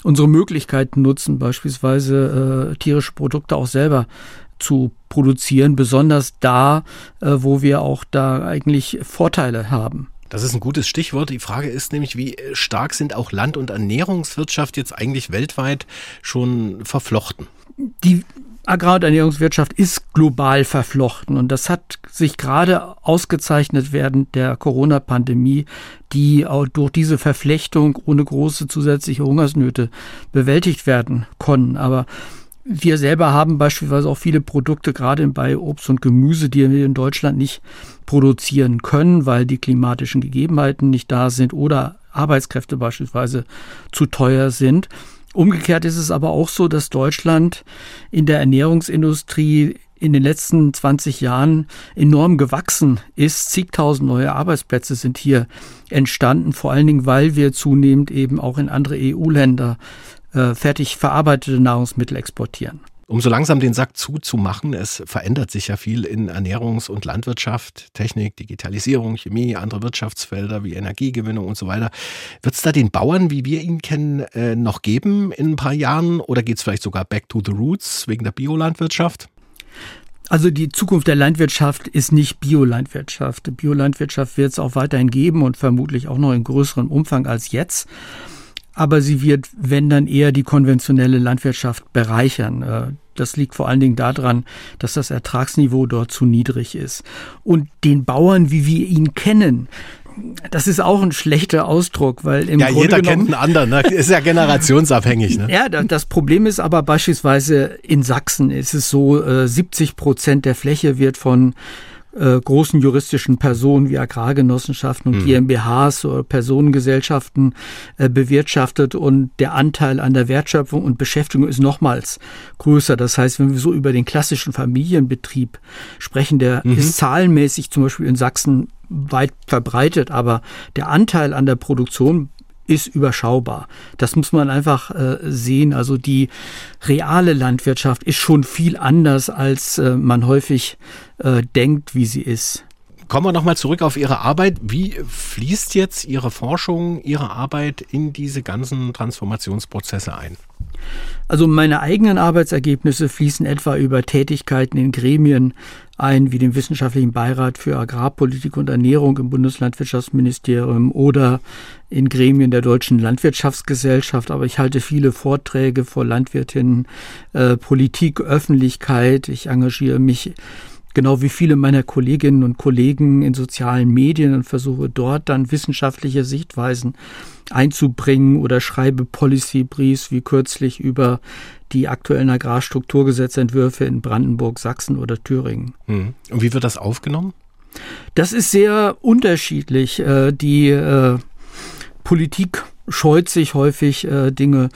unsere Möglichkeiten nutzen, beispielsweise äh, tierische Produkte auch selber zu produzieren, besonders da, äh, wo wir auch da eigentlich Vorteile haben. Das ist ein gutes Stichwort. Die Frage ist nämlich, wie stark sind auch Land- und Ernährungswirtschaft jetzt eigentlich weltweit schon verflochten? Die Agrar- und Ernährungswirtschaft ist global verflochten und das hat sich gerade ausgezeichnet während der Corona-Pandemie, die auch durch diese Verflechtung ohne große zusätzliche Hungersnöte bewältigt werden konnten. Aber wir selber haben beispielsweise auch viele Produkte, gerade bei Obst und Gemüse, die wir in Deutschland nicht produzieren können, weil die klimatischen Gegebenheiten nicht da sind oder Arbeitskräfte beispielsweise zu teuer sind. Umgekehrt ist es aber auch so, dass Deutschland in der Ernährungsindustrie in den letzten 20 Jahren enorm gewachsen ist. Zigtausend neue Arbeitsplätze sind hier entstanden, vor allen Dingen, weil wir zunehmend eben auch in andere EU-Länder äh, fertig verarbeitete Nahrungsmittel exportieren. Um so langsam den Sack zuzumachen, es verändert sich ja viel in Ernährungs- und Landwirtschaft, Technik, Digitalisierung, Chemie, andere Wirtschaftsfelder wie Energiegewinnung und so weiter. Wird es da den Bauern, wie wir ihn kennen, äh, noch geben in ein paar Jahren oder geht es vielleicht sogar back to the roots wegen der Biolandwirtschaft? Also die Zukunft der Landwirtschaft ist nicht Biolandwirtschaft. Biolandwirtschaft wird es auch weiterhin geben und vermutlich auch noch in größerem Umfang als jetzt aber sie wird, wenn dann eher die konventionelle Landwirtschaft bereichern. Äh, das liegt vor allen Dingen daran, dass das Ertragsniveau dort zu niedrig ist. Und den Bauern, wie wir ihn kennen, das ist auch ein schlechter Ausdruck, weil im ja, Grunde jeder genommen, kennt einen anderen, ne? ist ja generationsabhängig. Ne? Ja, das Problem ist aber beispielsweise in Sachsen ist es so, 70 äh, Prozent der Fläche wird von äh, großen juristischen Personen wie Agrargenossenschaften und mhm. GmbHs oder Personengesellschaften äh, bewirtschaftet und der Anteil an der Wertschöpfung und Beschäftigung ist nochmals größer. Das heißt, wenn wir so über den klassischen Familienbetrieb sprechen, der mhm. ist zahlenmäßig zum Beispiel in Sachsen weit verbreitet, aber der Anteil an der Produktion ist überschaubar. Das muss man einfach äh, sehen. Also die reale Landwirtschaft ist schon viel anders, als äh, man häufig äh, denkt, wie sie ist. Kommen wir nochmal zurück auf Ihre Arbeit. Wie fließt jetzt Ihre Forschung, Ihre Arbeit in diese ganzen Transformationsprozesse ein? Also meine eigenen Arbeitsergebnisse fließen etwa über Tätigkeiten in Gremien ein, wie dem Wissenschaftlichen Beirat für Agrarpolitik und Ernährung im Bundeslandwirtschaftsministerium oder in Gremien der Deutschen Landwirtschaftsgesellschaft. Aber ich halte viele Vorträge vor Landwirtinnen, äh, Politik, Öffentlichkeit. Ich engagiere mich genau wie viele meiner Kolleginnen und Kollegen in sozialen Medien und versuche dort dann wissenschaftliche Sichtweisen einzubringen oder schreibe Policy Briefs wie kürzlich über die aktuellen Agrarstrukturgesetzentwürfe in Brandenburg, Sachsen oder Thüringen. Hm. Und wie wird das aufgenommen? Das ist sehr unterschiedlich. Äh, die äh, Politik scheut sich häufig, äh, Dinge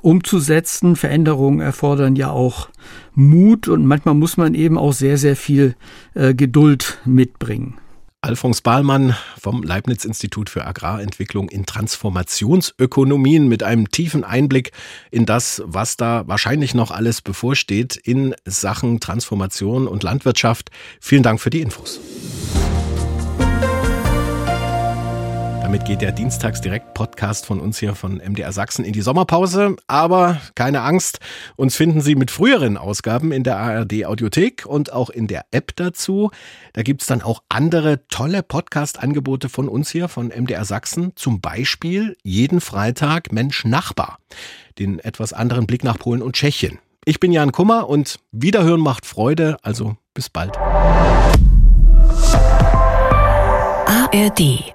umzusetzen. Veränderungen erfordern ja auch Mut und manchmal muss man eben auch sehr, sehr viel Geduld mitbringen. Alfons Bahlmann vom Leibniz-Institut für Agrarentwicklung in Transformationsökonomien mit einem tiefen Einblick in das, was da wahrscheinlich noch alles bevorsteht in Sachen Transformation und Landwirtschaft. Vielen Dank für die Infos. Damit geht der Dienstagsdirekt-Podcast von uns hier von MDR Sachsen in die Sommerpause. Aber keine Angst, uns finden Sie mit früheren Ausgaben in der ARD Audiothek und auch in der App dazu. Da gibt es dann auch andere tolle Podcast-Angebote von uns hier von MDR Sachsen. Zum Beispiel jeden Freitag Mensch Nachbar. Den etwas anderen Blick nach Polen und Tschechien. Ich bin Jan Kummer und Wiederhören macht Freude, also bis bald. ARD